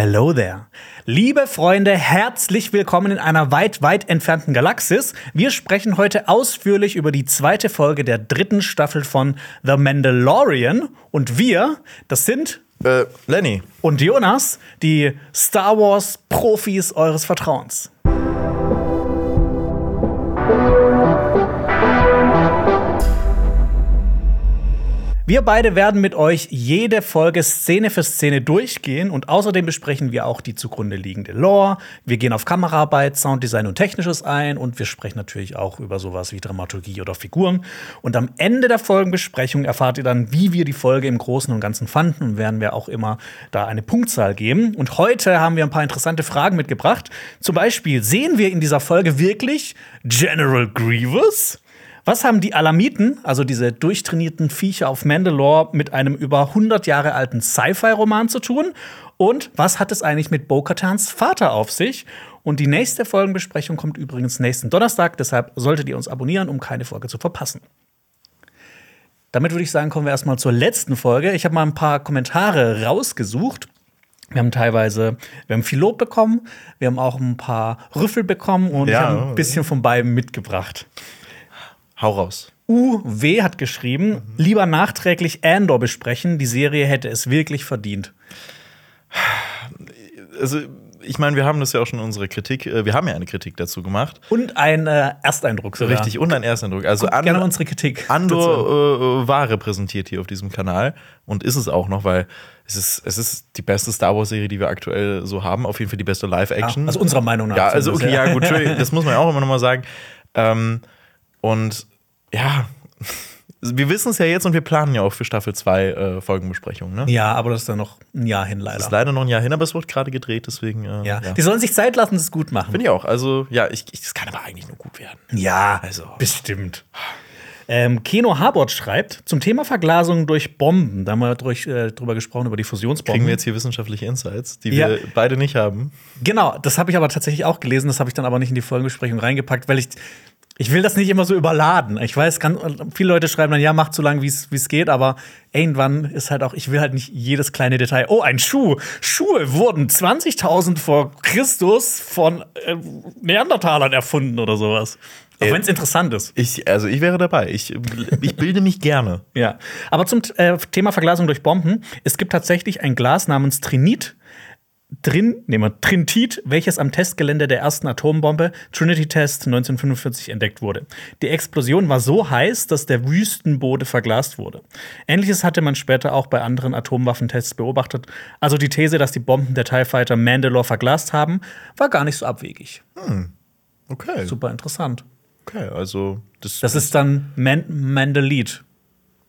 Hello there. Liebe Freunde, herzlich willkommen in einer weit, weit entfernten Galaxis. Wir sprechen heute ausführlich über die zweite Folge der dritten Staffel von The Mandalorian. Und wir, das sind Äh, Lenny. und Jonas, die Star Wars-Profis eures Vertrauens. Wir beide werden mit euch jede Folge Szene für Szene durchgehen und außerdem besprechen wir auch die zugrunde liegende Lore. Wir gehen auf Kameraarbeit, Sounddesign und Technisches ein und wir sprechen natürlich auch über sowas wie Dramaturgie oder Figuren. Und am Ende der Folgenbesprechung erfahrt ihr dann, wie wir die Folge im Großen und Ganzen fanden und werden wir auch immer da eine Punktzahl geben. Und heute haben wir ein paar interessante Fragen mitgebracht. Zum Beispiel sehen wir in dieser Folge wirklich General Grievous? Was haben die Alamiten, also diese durchtrainierten Viecher auf Mandalore, mit einem über 100 Jahre alten Sci-Fi-Roman zu tun? Und was hat es eigentlich mit Bo-Katans Vater auf sich? Und die nächste Folgenbesprechung kommt übrigens nächsten Donnerstag, deshalb solltet ihr uns abonnieren, um keine Folge zu verpassen. Damit würde ich sagen, kommen wir erstmal zur letzten Folge. Ich habe mal ein paar Kommentare rausgesucht. Wir haben teilweise, wir haben viel Lob bekommen, wir haben auch ein paar Rüffel bekommen und Ja. ich habe ein bisschen von beiden mitgebracht. Hau raus. UW hat geschrieben, lieber nachträglich Andor besprechen, die Serie hätte es wirklich verdient. Also, ich meine, wir haben das ja auch schon in unserer Kritik, äh, wir haben ja eine Kritik dazu gemacht. Und ein äh, Ersteindruck sogar. Richtig, und ein Ersteindruck. Also, Guckt gerne Andor, unsere Kritik. Andor äh, war repräsentiert hier auf diesem Kanal und ist es auch noch, weil es ist, es ist die beste Star Wars-Serie, die wir aktuell so haben. Auf jeden Fall die beste Live-Action. Ja, also unserer Meinung nach Ja, also okay, ja. gut, das muss man ja auch immer noch mal sagen. Ähm, und ja, wir wissen es ja jetzt und wir planen ja auch für Staffel 2 äh, Folgenbesprechungen. Ne? Ja, aber das ist dann noch ein Jahr hin, leider. Das ist leider noch ein Jahr hin, aber es wird gerade gedreht, deswegen. Äh, ja. Die sollen sich Zeit lassen, das gut machen. Finde ich auch. Also, ja, ich, ich, das kann aber eigentlich nur gut werden. Ja, Also. bestimmt. Ähm, Keno Harbord schreibt zum Thema Verglasung durch Bomben. Da haben wir durch, äh, drüber gesprochen, über die Fusionsbomben. Kriegen wir jetzt hier wissenschaftliche Insights, die Ja. wir beide nicht haben. Genau, das habe ich aber tatsächlich auch gelesen. Das habe ich dann aber nicht in die Folgenbesprechung reingepackt, weil ich ich will das nicht immer so überladen. Ich weiß, ganz, viele Leute schreiben dann, ja, macht so lange, wie es geht, aber irgendwann ist halt auch, ich will halt nicht jedes kleine Detail. Oh, ein Schuh. Schuhe wurden 20.000 vor Christus von äh, Neandertalern erfunden oder sowas. Auch Äh, wenn es interessant ist. Ich, also, ich wäre dabei. Ich, ich bilde mich gerne. Ja, aber zum äh, Thema Verglasung durch Bomben. Es gibt tatsächlich ein Glas namens Trinit. Drin, nehmen wir Trintit, welches am Testgelände der ersten Atombombe Trinity Test 1945 entdeckt wurde. Die Explosion war so heiß, dass der Wüstenboden verglast wurde. Ähnliches hatte man später auch bei anderen Atomwaffentests beobachtet. Also die These, dass die Bomben der TIE Fighter Mandalore verglast haben, war gar nicht so abwegig. Okay. Super interessant. Okay, also. Das, Das ist dann Man Mandalite.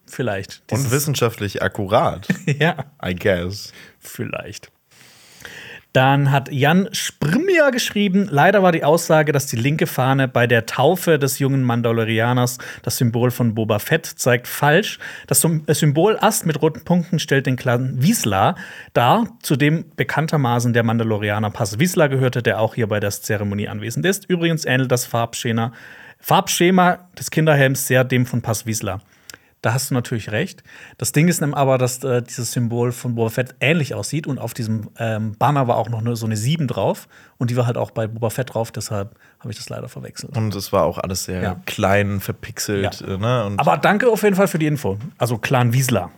Vielleicht. und Dieses- wissenschaftlich akkurat. ja. I guess. Vielleicht. Dann hat Jan Sprimmier geschrieben, leider war die Aussage, dass die linke Fahne bei der Taufe des jungen Mandalorianers das Symbol von Boba Fett zeigt, falsch. Das das Symbol Ast mit roten Punkten stellt den Clan Wiesla dar, zu dem bekanntermaßen der Mandalorianer Pass Wiesla gehörte, der auch hier bei der Zeremonie anwesend ist. Übrigens ähnelt das Farbschema, Farbschema des Kinderhelms sehr dem von Pass Wiesla. Da hast du natürlich recht. Das Ding ist nämlich aber, dass äh, dieses Symbol von Boba Fett ähnlich aussieht und auf diesem ähm, Banner war auch noch ne, so eine 7 drauf und die war halt auch bei Boba Fett drauf, deshalb habe ich das leider verwechselt. Und es war auch alles sehr Ja. klein, verpixelt. Ja. äh, Ne? Aber danke auf jeden Fall für die Info. Also Clan Wiesler.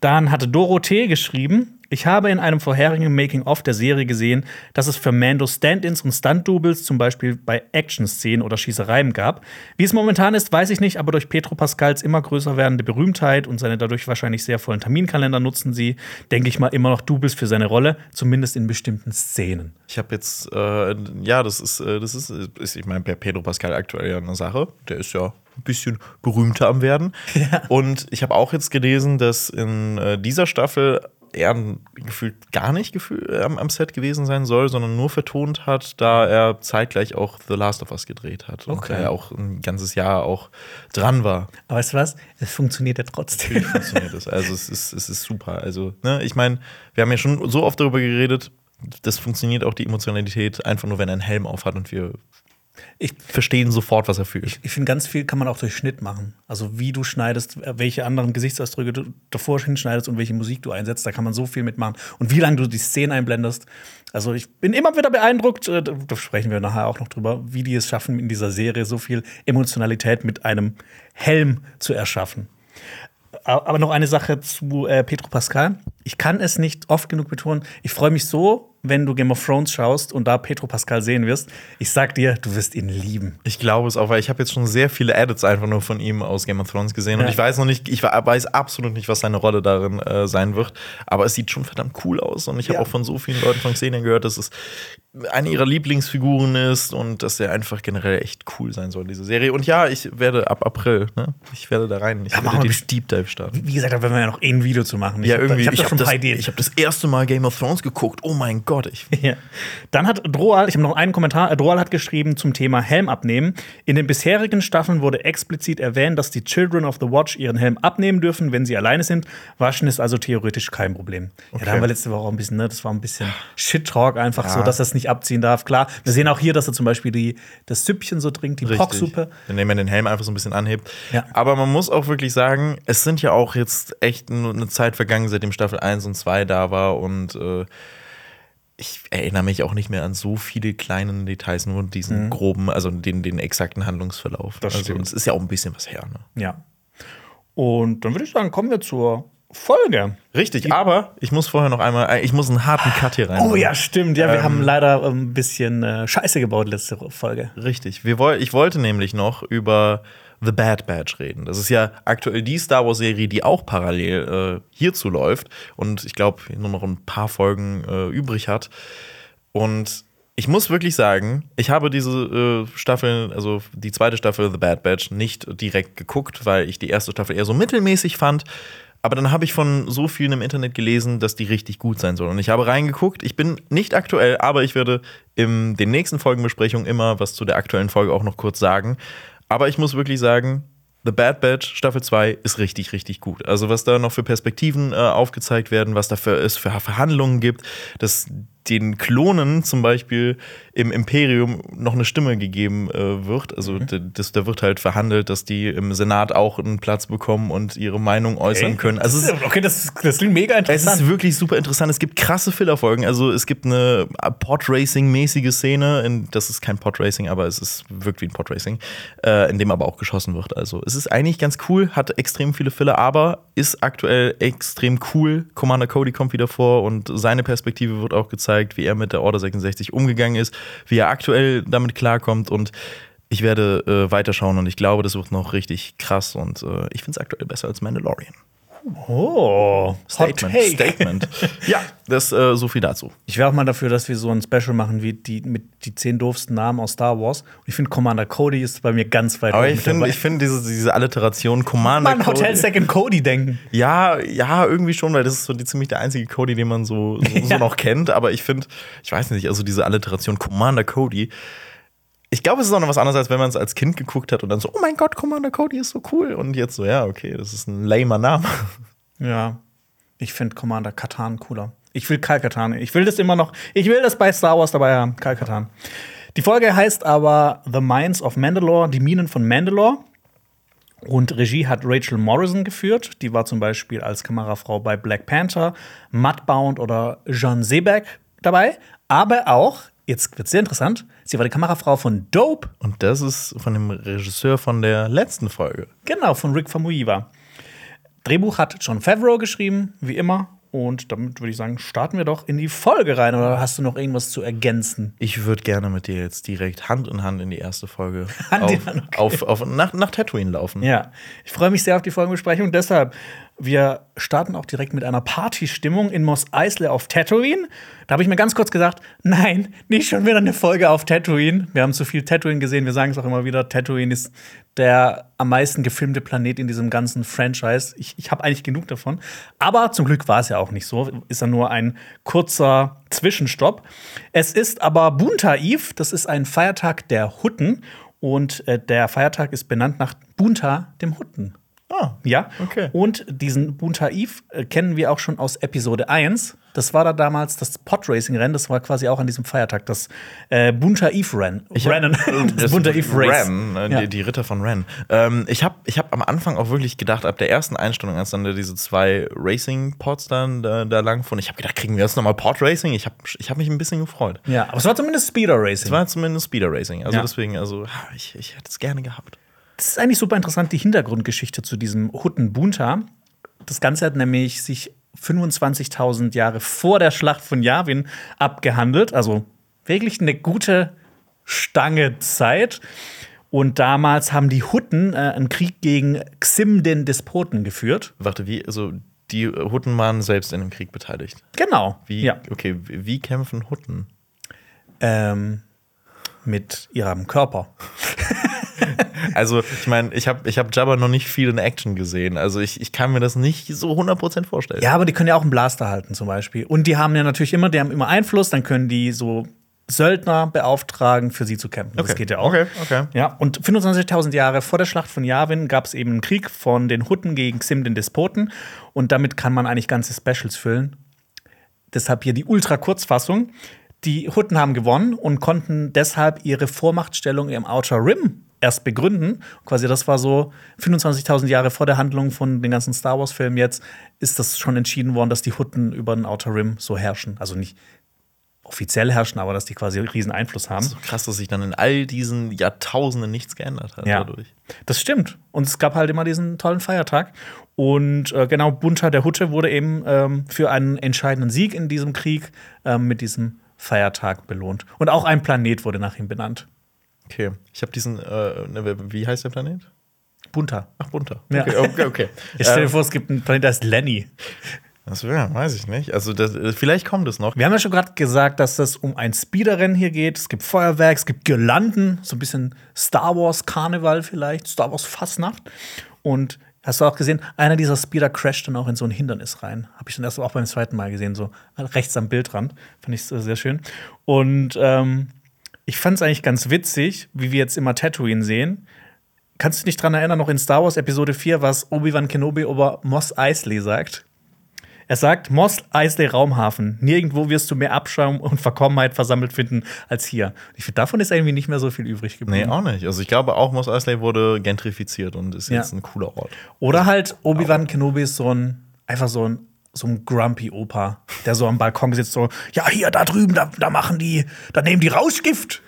Dann hatte Dorothee geschrieben, ich habe in einem vorherigen Making-of der Serie gesehen, dass es für Mando Stand-ins und Stunt-Doubles zum Beispiel bei Action-Szenen oder Schießereien gab. Wie es momentan ist, weiß ich nicht, aber durch Petro Pascals immer größer werdende Berühmtheit und seine dadurch wahrscheinlich sehr vollen Terminkalender nutzen sie, denke ich mal, immer noch Doubles für seine Rolle, zumindest in bestimmten Szenen. Ich habe jetzt, äh, ja, das ist, äh, das ist, ist ich meine, bei Pedro Pascal aktuell ja eine Sache. Der ist ja ein bisschen berühmter am werden. Und ich habe auch jetzt gelesen, dass in äh, dieser Staffel er gefühlt gar nicht gefühl, äh, am, am Set gewesen sein soll, sondern nur vertont hat, da er zeitgleich auch The Last of Us gedreht hat. Und Okay. er auch ein ganzes Jahr auch dran war. Aber weißt du was? Es funktioniert ja trotzdem. Natürlich funktioniert das. Also es ist, es ist super. Also, ne, ich meine, wir haben ja schon so oft darüber geredet, das funktioniert auch die Emotionalität einfach nur, wenn er einen Helm auf hat und wir ich verstehen sofort, was er fühlt. Ich, ich finde, ganz viel kann man auch durch Schnitt machen. Also wie du schneidest, welche anderen Gesichtsausdrücke du davor hinschneidest und welche Musik du einsetzt, da kann man so viel mitmachen. Und wie lange du die Szene einblendest. Also ich bin immer wieder beeindruckt, äh, da sprechen wir nachher auch noch drüber, wie die es schaffen, in dieser Serie so viel Emotionalität mit einem Helm zu erschaffen. Aber noch eine Sache zu äh, Petro Pascal. Ich kann es nicht oft genug betonen. Ich freue mich so, wenn du Game of Thrones schaust und da Petro Pascal sehen wirst. Ich sag dir, du wirst ihn lieben. Ich glaube es auch, weil ich habe jetzt schon sehr viele Edits einfach nur von ihm aus Game of Thrones gesehen ja. und ich weiß noch nicht, ich weiß absolut nicht, was seine Rolle darin äh, sein wird, aber es sieht schon verdammt cool aus und ich habe ja. auch von so vielen Leuten von Xenia gehört, dass es eine ihrer Lieblingsfiguren ist und dass er einfach generell echt cool sein soll, diese Serie. Und ja, ich werde ab April, ne? Ich werde da rein. Ich ja, werde den Deep Dive starten. Wie gesagt, da werden wir ja noch eh ein Video zu machen. Ich ja, irgendwie. Da, ich habe hab das, hab das erste Mal Game of Thrones geguckt. Oh mein Gott. Ich ja. Dann hat Droal, ich habe noch einen Kommentar, Droal hat geschrieben zum Thema Helm abnehmen. In den bisherigen Staffeln wurde explizit erwähnt, dass die Children of the Watch ihren Helm abnehmen dürfen, wenn sie alleine sind. Waschen ist also theoretisch kein Problem. Okay. Ja, da haben wir letzte Woche auch ein bisschen, ne, das war ein bisschen Shit-Talk einfach ja. so, dass er es nicht abziehen darf. Klar, wir sehen auch hier, dass er zum Beispiel die, das Süppchen so trinkt, die Pocksuppe. Indem er den Helm einfach so ein bisschen anhebt. Ja. Aber man muss auch wirklich sagen, es sind ja auch jetzt echt eine Zeit vergangen, seitdem Staffel 1 und 2 da war und äh, ich erinnere mich auch nicht mehr an so viele kleine Details, nur diesen mhm. groben, also den, den exakten Handlungsverlauf. Das also, es ist ja auch ein bisschen was her. Ne? Ja. Und dann würde ich sagen, kommen wir zur Folge. Richtig, Die aber ich muss vorher noch einmal, ich muss einen harten Cut hier rein. Oh ja, stimmt. Ja, wir ähm, haben leider ein bisschen äh, Scheiße gebaut letzte Folge. Richtig. Wir ich wollte nämlich noch über The Bad Batch reden. Das ist ja aktuell die Star Wars-Serie, die auch parallel äh, hierzu läuft und ich glaube nur noch ein paar Folgen äh, übrig hat. Und ich muss wirklich sagen, ich habe diese äh, Staffel, also die zweite Staffel The Bad Batch, nicht direkt geguckt, weil ich die erste Staffel eher so mittelmäßig fand. Aber dann habe ich von so vielen im Internet gelesen, dass die richtig gut sein soll. Und ich habe reingeguckt. Ich bin nicht aktuell, aber ich werde in den nächsten Folgenbesprechungen immer was zu der aktuellen Folge auch noch kurz sagen. Aber ich muss wirklich sagen, The Bad Batch Staffel 2 ist richtig, richtig gut. Also, was da noch für Perspektiven äh, aufgezeigt werden, was da für, es für Verhandlungen gibt, dass den Klonen zum Beispiel im Imperium noch eine Stimme gegeben äh, wird. Also mhm. das, da wird halt verhandelt, dass die im Senat auch einen Platz bekommen und ihre Meinung äußern okay. können. Also es, okay, das, das klingt mega interessant. Es ist wirklich super interessant. Es gibt krasse Fillerfolgen. Also es gibt eine Podracing-mäßige Szene. In, das ist kein Podracing, aber es ist wirkt wie ein Podracing, äh, in dem aber auch geschossen wird. Also es ist eigentlich ganz cool, hat extrem viele Filler, aber ist aktuell extrem cool. Commander Cody kommt wieder vor und seine Perspektive wird auch gezeigt gezeigt, wie er mit der Order 66 umgegangen ist, wie er aktuell damit klarkommt und ich werde äh, weiterschauen und ich glaube, das wird noch richtig krass und äh, ich finde es aktuell besser als Mandalorian. Oh, Statement. Statement. ja, das äh, so viel dazu. Ich wäre auch mal dafür, dass wir so ein Special machen wie die mit die zehn doofsten Namen aus Star Wars. Und ich finde Commander Cody ist bei mir ganz weit Aber ich finde, ich finde diese, diese Alliteration Commander man Cody. Hotel Second Cody denken. Ja, ja, irgendwie schon, weil das ist so die, ziemlich der einzige Cody, den man so, so, so noch kennt. Aber ich finde, ich weiß nicht, also diese Alliteration Commander Cody ich glaube, es ist auch noch was anderes, als wenn man es als Kind geguckt hat und dann so, oh mein Gott, Commander Cody ist so cool. Und jetzt so, ja, okay, das ist ein lamer Name. Ja, ich finde Commander Katan cooler. Ich will Kal Katan. Ich will das immer noch. Ich will das bei Star Wars dabei haben, Kal Katan. Die Folge heißt aber The Mines of Mandalore, die Minen von Mandalore. Und Regie hat Rachel Morrison geführt. Die war zum Beispiel als Kamerafrau bei Black Panther, Mudbound oder Jean Sebeck dabei. Aber auch Jetzt wird sehr interessant. Sie war die Kamerafrau von Dope. Und das ist von dem Regisseur von der letzten Folge. Genau, von Rick Famuyiwa. Drehbuch hat John Favreau geschrieben, wie immer. Und damit würde ich sagen, starten wir doch in die Folge rein. Oder hast du noch irgendwas zu ergänzen? Ich würde gerne mit dir jetzt direkt Hand in Hand in die erste Folge auf, okay. auf, auf, nach, nach Tatooine laufen. Ja, ich freue mich sehr auf die Folgenbesprechung. Deshalb wir starten auch direkt mit einer Partystimmung in Mos Eisley auf Tatooine. Da habe ich mir ganz kurz gesagt, nein, nicht schon wieder eine Folge auf Tatooine. Wir haben zu viel Tatooine gesehen, wir sagen es auch immer wieder, Tatooine ist der am meisten gefilmte Planet in diesem ganzen Franchise. Ich, ich habe eigentlich genug davon. Aber zum Glück war es ja auch nicht so. Ist ja nur ein kurzer Zwischenstopp. Es ist aber Bunta-Eve, das ist ein Feiertag der Hutten. Und äh, der Feiertag ist benannt nach Bunta, dem Hutten. Ah, ja. Okay. Und diesen Buntaif äh, kennen wir auch schon aus Episode 1. Das war da damals das Podracing-Rennen. Das war quasi auch an diesem Feiertag. Das äh, Bunter Eve Rennen. Rennen. das Bunter Eve Race. Ren, äh, ja. die, die, Ritter von Ren. Ähm, ich habe ich hab am Anfang auch wirklich gedacht, ab der ersten Einstellung, als dann diese zwei Racing-Pods dann da, da lang fuhren, ich habe gedacht, kriegen wir jetzt nochmal Pod-Racing? Ich habe ich hab mich ein bisschen gefreut. Ja, aber es war zumindest Speeder-Racing. Es war zumindest Speeder-Racing. Also ja. deswegen, also ich, ich hätte es gerne gehabt. Das ist eigentlich super interessant, die Hintergrundgeschichte zu diesem Hutten Bunta. Das Ganze hat nämlich sich 25.000 Jahre vor der Schlacht von Yavin abgehandelt. Also wirklich eine gute Stange Zeit. Und damals haben die Hutten äh, einen Krieg gegen Xim, den Despoten, geführt. Warte, wie, also die Hutten waren selbst in dem Krieg beteiligt? Genau. Wie, ja. Okay, wie kämpfen Hutten? Ähm, mit ihrem Körper. also, ich meine, ich habe ich hab Jabba noch nicht viel in Action gesehen. Also, ich, ich kann mir das nicht so 100% vorstellen. Ja, aber die können ja auch einen Blaster halten, zum Beispiel. Und die haben ja natürlich immer, die haben immer Einfluss, dann können die so Söldner beauftragen, für sie zu kämpfen. Das okay. geht ja auch. Okay, okay. Ja, und 25.000 Jahre vor der Schlacht von Yavin gab es eben einen Krieg von den Hutten gegen Xim, den Despoten. Und damit kann man eigentlich ganze Specials füllen. Deshalb hier die Ultra-Kurzfassung. Die Hutten haben gewonnen und konnten deshalb ihre Vormachtstellung im Outer Rim erst begründen. Quasi das war so 25.000 Jahre vor der Handlung von den ganzen Star Wars Filmen jetzt ist das schon entschieden worden, dass die Hutten über den Outer Rim so herrschen. Also nicht offiziell herrschen, aber dass die quasi einen riesen Einfluss haben. Das ist so krass, dass sich dann in all diesen Jahrtausenden nichts geändert hat ja, dadurch. Das stimmt. Und es gab halt immer diesen tollen Feiertag. Und äh, genau, Bunter der Hutte wurde eben ähm, für einen entscheidenden Sieg in diesem Krieg ähm, mit diesem Feiertag belohnt. Und auch ein Planet wurde nach ihm benannt. Okay, ich habe diesen, äh, ne, wie heißt der Planet? Bunter. Ach, Bunter. Ja. Okay, okay. okay. Ich stelle dir ähm, vor, es gibt einen Planet, der heißt Lenny. Das wäre, weiß ich nicht. Also das, vielleicht kommt es noch. Wir haben ja schon gerade gesagt, dass es um ein Speederrennen hier geht. Es gibt Feuerwerk, es gibt Girlanden, so ein bisschen Star Wars Karneval vielleicht, Star Wars Fastnacht. Und hast du auch gesehen, einer dieser Speeder crasht dann auch in so ein Hindernis rein. Habe ich dann erst auch beim zweiten Mal gesehen, so rechts am Bildrand. Fand ich sehr schön. Und ähm, ich fand es eigentlich ganz witzig, wie wir jetzt immer Tatooine sehen. Kannst du dich daran erinnern, noch in Star Wars Episode 4, was Obi-Wan Kenobi über Moss Eisley sagt? Er sagt, Moss Eisley Raumhafen. Nirgendwo wirst du mehr Abschaum und Verkommenheit versammelt finden als hier. Ich finde, davon ist irgendwie nicht mehr so viel übrig geblieben. Nee, auch nicht. Also ich glaube, auch Moss Eisley wurde gentrifiziert und ist jetzt ja. ein cooler Ort. Oder halt Obi-Wan Kenobi ist so ein, einfach so ein so ein grumpy Opa, der so am Balkon sitzt, so, ja, hier, da drüben, da, da machen die, da nehmen die Rauschgift.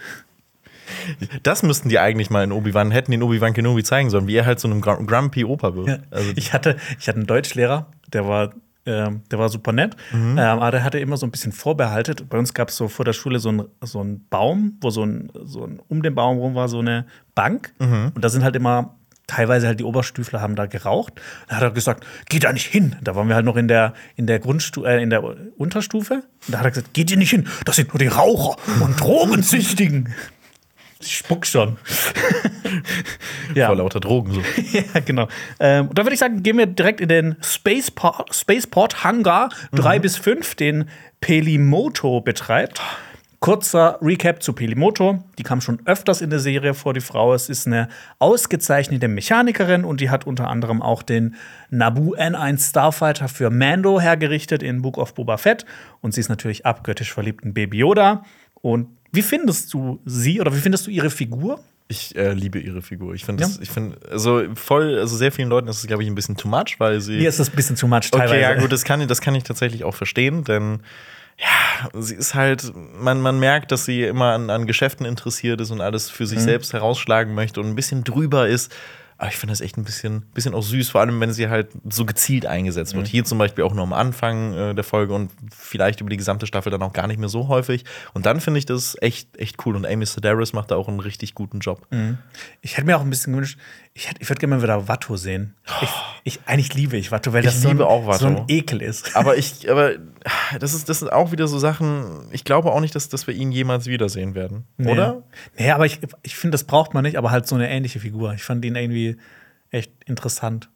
Das müssten die eigentlich mal in Obi-Wan, hätten den Obi-Wan Kenobi zeigen sollen, wie er halt so einem grumpy Opa wird. Ja. Also ich, hatte, ich hatte einen Deutschlehrer, der war ähm, der war super nett, mhm. ähm, aber der hatte immer so ein bisschen vorbehaltet. Bei uns gab es so vor der Schule so einen so Baum, wo so ein, so ein, um den Baum rum war so eine Bank. Mhm. Und da sind halt immer teilweise halt die Oberstüfler haben da geraucht. Da hat er gesagt, geh da nicht hin. Da waren wir halt noch in der, in der Grundstu äh, in der Unterstufe. Und da hat er gesagt, geht ihr nicht hin. Das sind nur die Raucher und Drogensüchtigen. Ich spuck schon. ja. Vor lauter Drogen so. ja, genau. Ähm, da würde ich sagen, gehen wir direkt in den Spaceport, Spaceport Hangar mhm. 3 bis 5, den Pelimoto betreibt. Kurzer Recap zu Pelimoto. Die kam schon öfters in der Serie vor, die Frau. Es ist eine ausgezeichnete Mechanikerin und die hat unter anderem auch den Naboo N1 Starfighter für Mando hergerichtet in Book of Boba Fett. Und sie ist natürlich abgöttisch verliebt in Baby Yoda. Und wie findest du sie oder wie findest du ihre Figur? Ich äh, liebe ihre Figur. Ich finde, ja. ich finde, also voll, also sehr vielen Leuten ist es, glaube ich, ein bisschen too much, weil sie. Mir ist das ein bisschen too much teilweise. Okay, ja, gut, das kann, das kann ich tatsächlich auch verstehen, denn ja, sie ist halt, man, man merkt, dass sie immer an, an Geschäften interessiert ist und alles für sich mhm. selbst herausschlagen möchte und ein bisschen drüber ist. Aber ich finde das echt ein bisschen, bisschen auch süß, vor allem wenn sie halt so gezielt eingesetzt wird. Mhm. Hier zum Beispiel auch nur am Anfang äh, der Folge und vielleicht über die gesamte Staffel dann auch gar nicht mehr so häufig. Und dann finde ich das echt, echt cool. Und Amy Sedaris macht da auch einen richtig guten Job. Mhm. Ich hätte mir auch ein bisschen gewünscht, ich, ich würde gerne mal wieder Watto sehen. Ich, ich, eigentlich liebe ich Watto, weil das so ein, auch so ein Ekel ist. Aber ich, aber das ist, das sind auch wieder so Sachen, ich glaube auch nicht, dass, dass wir ihn jemals wiedersehen werden. Nee. Oder? Nee, aber ich, ich finde, das braucht man nicht, aber halt so eine ähnliche Figur. Ich fand ihn irgendwie echt interessant,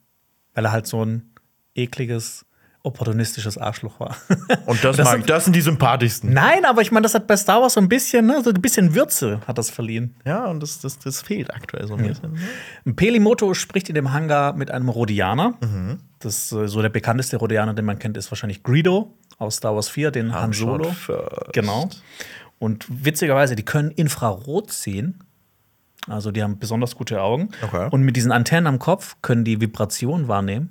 weil er halt so ein ekliges opportunistisches Arschloch war. Und das, das, mag, das sind die sympathischsten. Nein, aber ich meine, das hat bei Star Wars so ein bisschen, ne, so ein bisschen Würze hat das verliehen. Ja, und das, das, das fehlt aktuell so ein ja. bisschen. Ne? Pelimoto spricht in dem Hangar mit einem Rhodianer. Mhm. Das so der bekannteste Rhodianer, den man kennt, ist wahrscheinlich Greedo aus Star Wars 4, den Han Solo. First. Genau. Und witzigerweise, die können Infrarot sehen. Also die haben besonders gute Augen. Okay. Und mit diesen Antennen am Kopf können die Vibration wahrnehmen.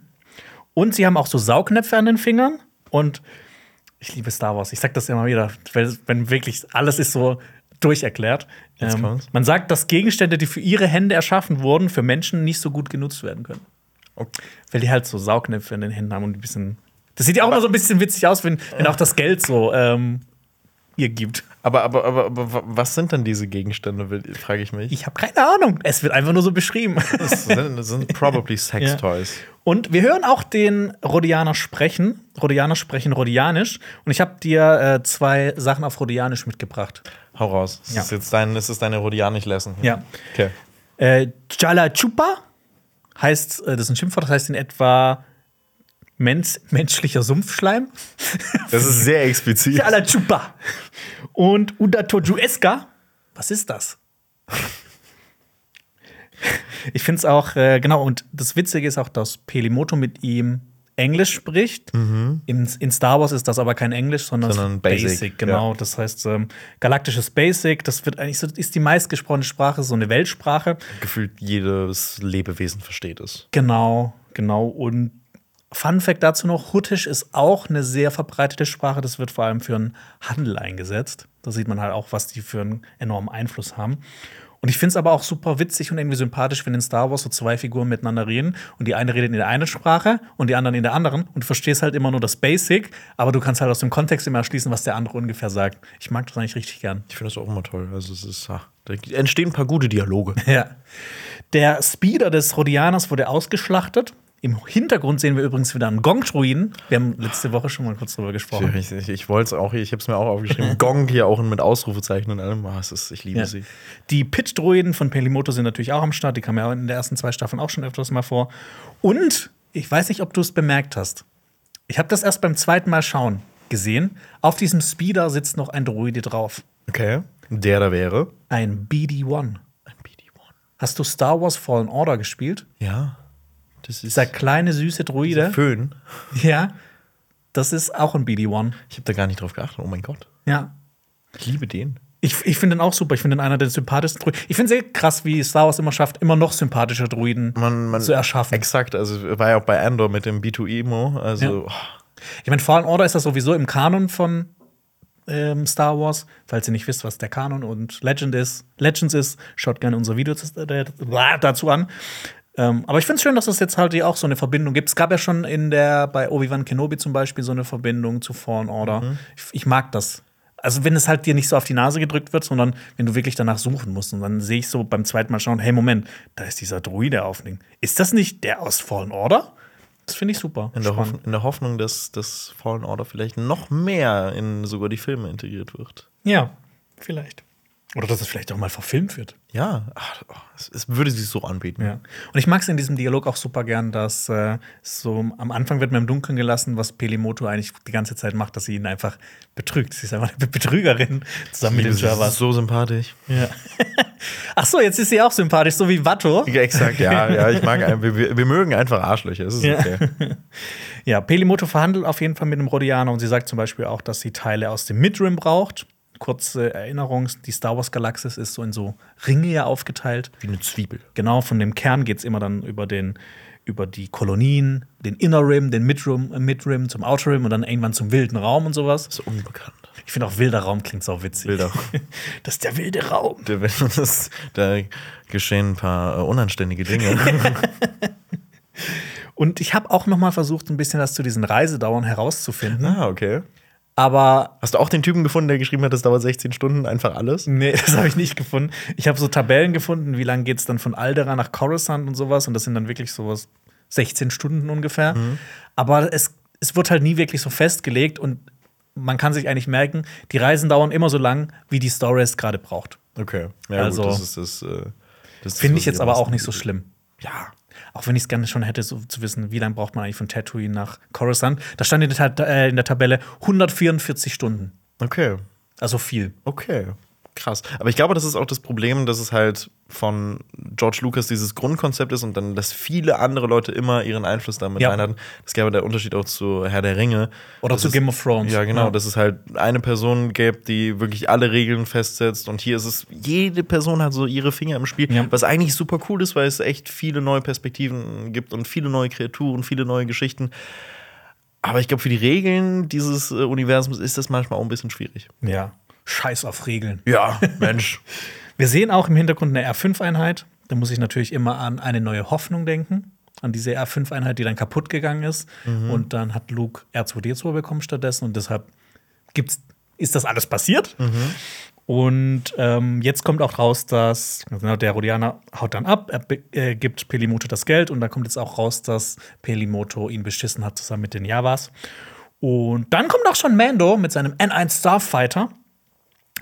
Und sie haben auch so Saugnäpfe an den Fingern. Und ich liebe Star Wars. Ich sag das immer wieder, wenn wirklich alles ist so durcherklärt. Ähm, man sagt, dass Gegenstände, die für ihre Hände erschaffen wurden, für Menschen nicht so gut genutzt werden können. Okay. Weil die halt so Saugnäpfe in den Händen haben und ein bisschen. Das sieht ja auch immer so ein bisschen witzig aus, wenn, wenn auch das Geld so ähm, ihr gibt. Aber, aber, aber, aber wa- was sind denn diese Gegenstände, frage ich mich. Ich habe keine Ahnung. Es wird einfach nur so beschrieben. Das sind, das sind probably Sex Toys. Und wir hören auch den Rhodianer sprechen. Rhodianer sprechen Rhodianisch. Und ich habe dir äh, zwei Sachen auf Rhodianisch mitgebracht. Hau raus. Das Ja. ist jetzt dein, das ist deine Rhodianisch-Lesson. Ja. Okay. Äh, Jala Chupa heißt, äh, das ist ein Schimpfwort, das heißt in etwa Mensch, menschlicher Sumpfschleim. Das ist sehr explizit. Jala Chupa. Und Udatojueska. Was ist das? Ich finde es auch, äh, genau, und das Witzige ist auch, dass Pelimoto mit ihm Englisch spricht. In, in Star Wars ist das aber kein Englisch, sondern, Mhm. Sondern Basic, genau. ja. Das heißt, ähm, galaktisches Basic, das wird eigentlich so, ist die meistgesprochene Sprache, so eine Weltsprache. Gefühlt jedes Lebewesen versteht es. Genau, genau. Und Fun Fact dazu noch: Huttisch ist auch eine sehr verbreitete Sprache. Das wird vor allem für den Handel eingesetzt. Da sieht man halt auch, was die für einen enormen Einfluss haben. Und ich finde es aber auch super witzig und irgendwie sympathisch, wenn in Star Wars so zwei Figuren miteinander reden und die eine redet in der einen Sprache und die anderen in der anderen und du verstehst halt immer nur das Basic, aber du kannst halt aus dem Kontext immer erschließen, was der andere ungefähr sagt. Ich mag das eigentlich richtig gern. Ich finde das auch immer toll. Also es ist, ah, da entstehen ein paar gute Dialoge. Ja. Der Speeder des Rhodianers wurde ausgeschlachtet. Im Hintergrund sehen wir übrigens wieder einen Gong-Druiden. Wir haben letzte Woche schon mal kurz drüber gesprochen. Ich, ich, ich wollte es auch, ich habe es mir auch aufgeschrieben. Gong hier auch mit Ausrufezeichen und allem. Es ist, ich liebe Ja. sie. Die Pit-Druiden von Pelimoto sind natürlich auch am Start. Die kamen ja in den ersten zwei Staffeln auch schon öfters mal vor. Und ich weiß nicht, ob du es bemerkt hast. Ich habe das erst beim zweiten Mal schauen gesehen. Auf diesem Speeder sitzt noch ein Druide drauf. Okay. Der da wäre. Ein BD-1. Ein BD-1. Hast du Star Wars Fallen Order gespielt? Ja. Das ist Dieser kleine, süße Druide. Föhn. Ja. Das ist auch ein BD-1. Ich habe da gar nicht drauf geachtet. Oh mein Gott. Ja. Ich liebe den. Ich, ich finde den auch super. Ich finde den einer der sympathischsten Druiden. Ich finde es sehr krass, wie Star Wars immer schafft, immer noch sympathischer Druiden Man, man, zu erschaffen. Exakt. Also war ja auch bei Andor mit dem B2Emo. Also, Ich meine, Fallen Order ist das sowieso im Kanon von ähm, Star Wars. Falls ihr nicht wisst, was der Kanon und Legend ist, Legends ist, schaut gerne unsere Videos äh, dazu an. Ähm, aber ich finde es schön, dass es jetzt halt hier auch so eine Verbindung gibt. Es gab ja schon in der, bei Obi-Wan Kenobi zum Beispiel, so eine Verbindung zu Fallen Order. Ich, ich mag das. Also, wenn es halt dir nicht so auf die Nase gedrückt wird, sondern wenn du wirklich danach suchen musst. Und dann sehe ich so beim zweiten Mal schauen, hey, Moment, da ist dieser Druide auf dem. Ist das nicht der aus Fallen Order? Das finde ich super. in, der in der Hoffnung, dass das Fallen Order vielleicht noch mehr in sogar die Filme integriert wird. Ja, vielleicht. Oder dass es vielleicht auch mal verfilmt wird. Ja, ach, es, würde sich so anbieten. Ja. Und ich mag es in diesem Dialog auch super gern, dass äh, so am Anfang wird mir im Dunkeln gelassen, was Pelimoto eigentlich die ganze Zeit macht, dass sie ihn einfach betrügt. Sie ist einfach eine Betrügerin zusammen mit Liebe den sie, ist so sympathisch. Ja. Ach so, jetzt ist sie auch sympathisch, so wie Watto. Ja, exakt, ja, ja, ich mag, wir, wir- mögen einfach Arschlöcher, es ist Ja. okay. Ja, Pelimoto verhandelt auf jeden Fall mit dem Rhodianer und sie sagt zum Beispiel auch, dass sie Teile aus dem Midrim braucht. Kurze Erinnerung: Die Star Wars-Galaxis ist so in so Ringe ja aufgeteilt. Wie eine Zwiebel. Genau, von dem Kern geht es immer dann über, den, über die Kolonien, den Inner Rim, den Midrim, äh, Midrim zum Outer Rim und dann irgendwann zum wilden Raum und sowas. Das ist unbekannt. Ich finde auch wilder Raum klingt sau witzig. Wilder. Das ist der wilde Raum. Da, das, da geschehen ein paar äh, unanständige Dinge. Und ich habe auch noch mal versucht, ein bisschen was zu diesen Reisedauern herauszufinden. ah, okay. Aber Hast du auch den Typen gefunden, der geschrieben hat, das dauert 16 Stunden, einfach alles? nee, das habe ich nicht gefunden. Ich habe so Tabellen gefunden, wie lange geht es dann von Aldera nach Coruscant und sowas. Und das sind dann wirklich sowas 16 Stunden ungefähr. Aber es, es wird halt nie wirklich so festgelegt und man kann sich eigentlich merken, die Reisen dauern immer so lang, wie die Story es gerade braucht. Okay. Ja, Also, gut, das ist das. Äh, das Finde ich jetzt aber auch nicht so schlimm. Ja. Auch wenn ich es gerne schon hätte, so zu wissen, wie lange braucht man eigentlich von Tatooine nach Coruscant. Da stand in der, Ta äh, in der Tabelle 144 Stunden. Okay. Also viel. Okay. Krass. Aber ich glaube, das ist auch das Problem, dass es halt von George Lucas dieses Grundkonzept ist und dann, dass viele andere Leute immer ihren Einfluss damit Ja. rein hatten. Das gäbe der Unterschied auch zu Herr der Ringe. Oder zu ist- Game of Thrones. Ja, genau, Ja. dass es halt eine Person gäbe, die wirklich alle Regeln festsetzt. Und hier ist es, jede Person hat so ihre Finger im Spiel, Ja. was eigentlich super cool ist, weil es echt viele neue Perspektiven gibt und viele neue Kreaturen, viele neue Geschichten. Aber ich glaube, für die Regeln dieses äh, Universums ist das manchmal auch ein bisschen schwierig. Ja. Scheiß auf Regeln. Ja, Mensch. Wir sehen auch im Hintergrund eine R5-Einheit. Da muss ich natürlich immer an eine neue Hoffnung denken. An diese R5-Einheit, die dann kaputt gegangen ist. Und dann hat Luke R2D2 bekommen stattdessen. Und deshalb gibt's, ist das alles passiert. Und ähm, jetzt kommt auch raus, dass genau, der Rodianer haut dann ab, er äh, gibt Pelimoto das Geld. Und dann kommt jetzt auch raus, dass Pelimoto ihn beschissen hat, zusammen mit den Javas. Und dann kommt auch schon Mando mit seinem N1 Starfighter.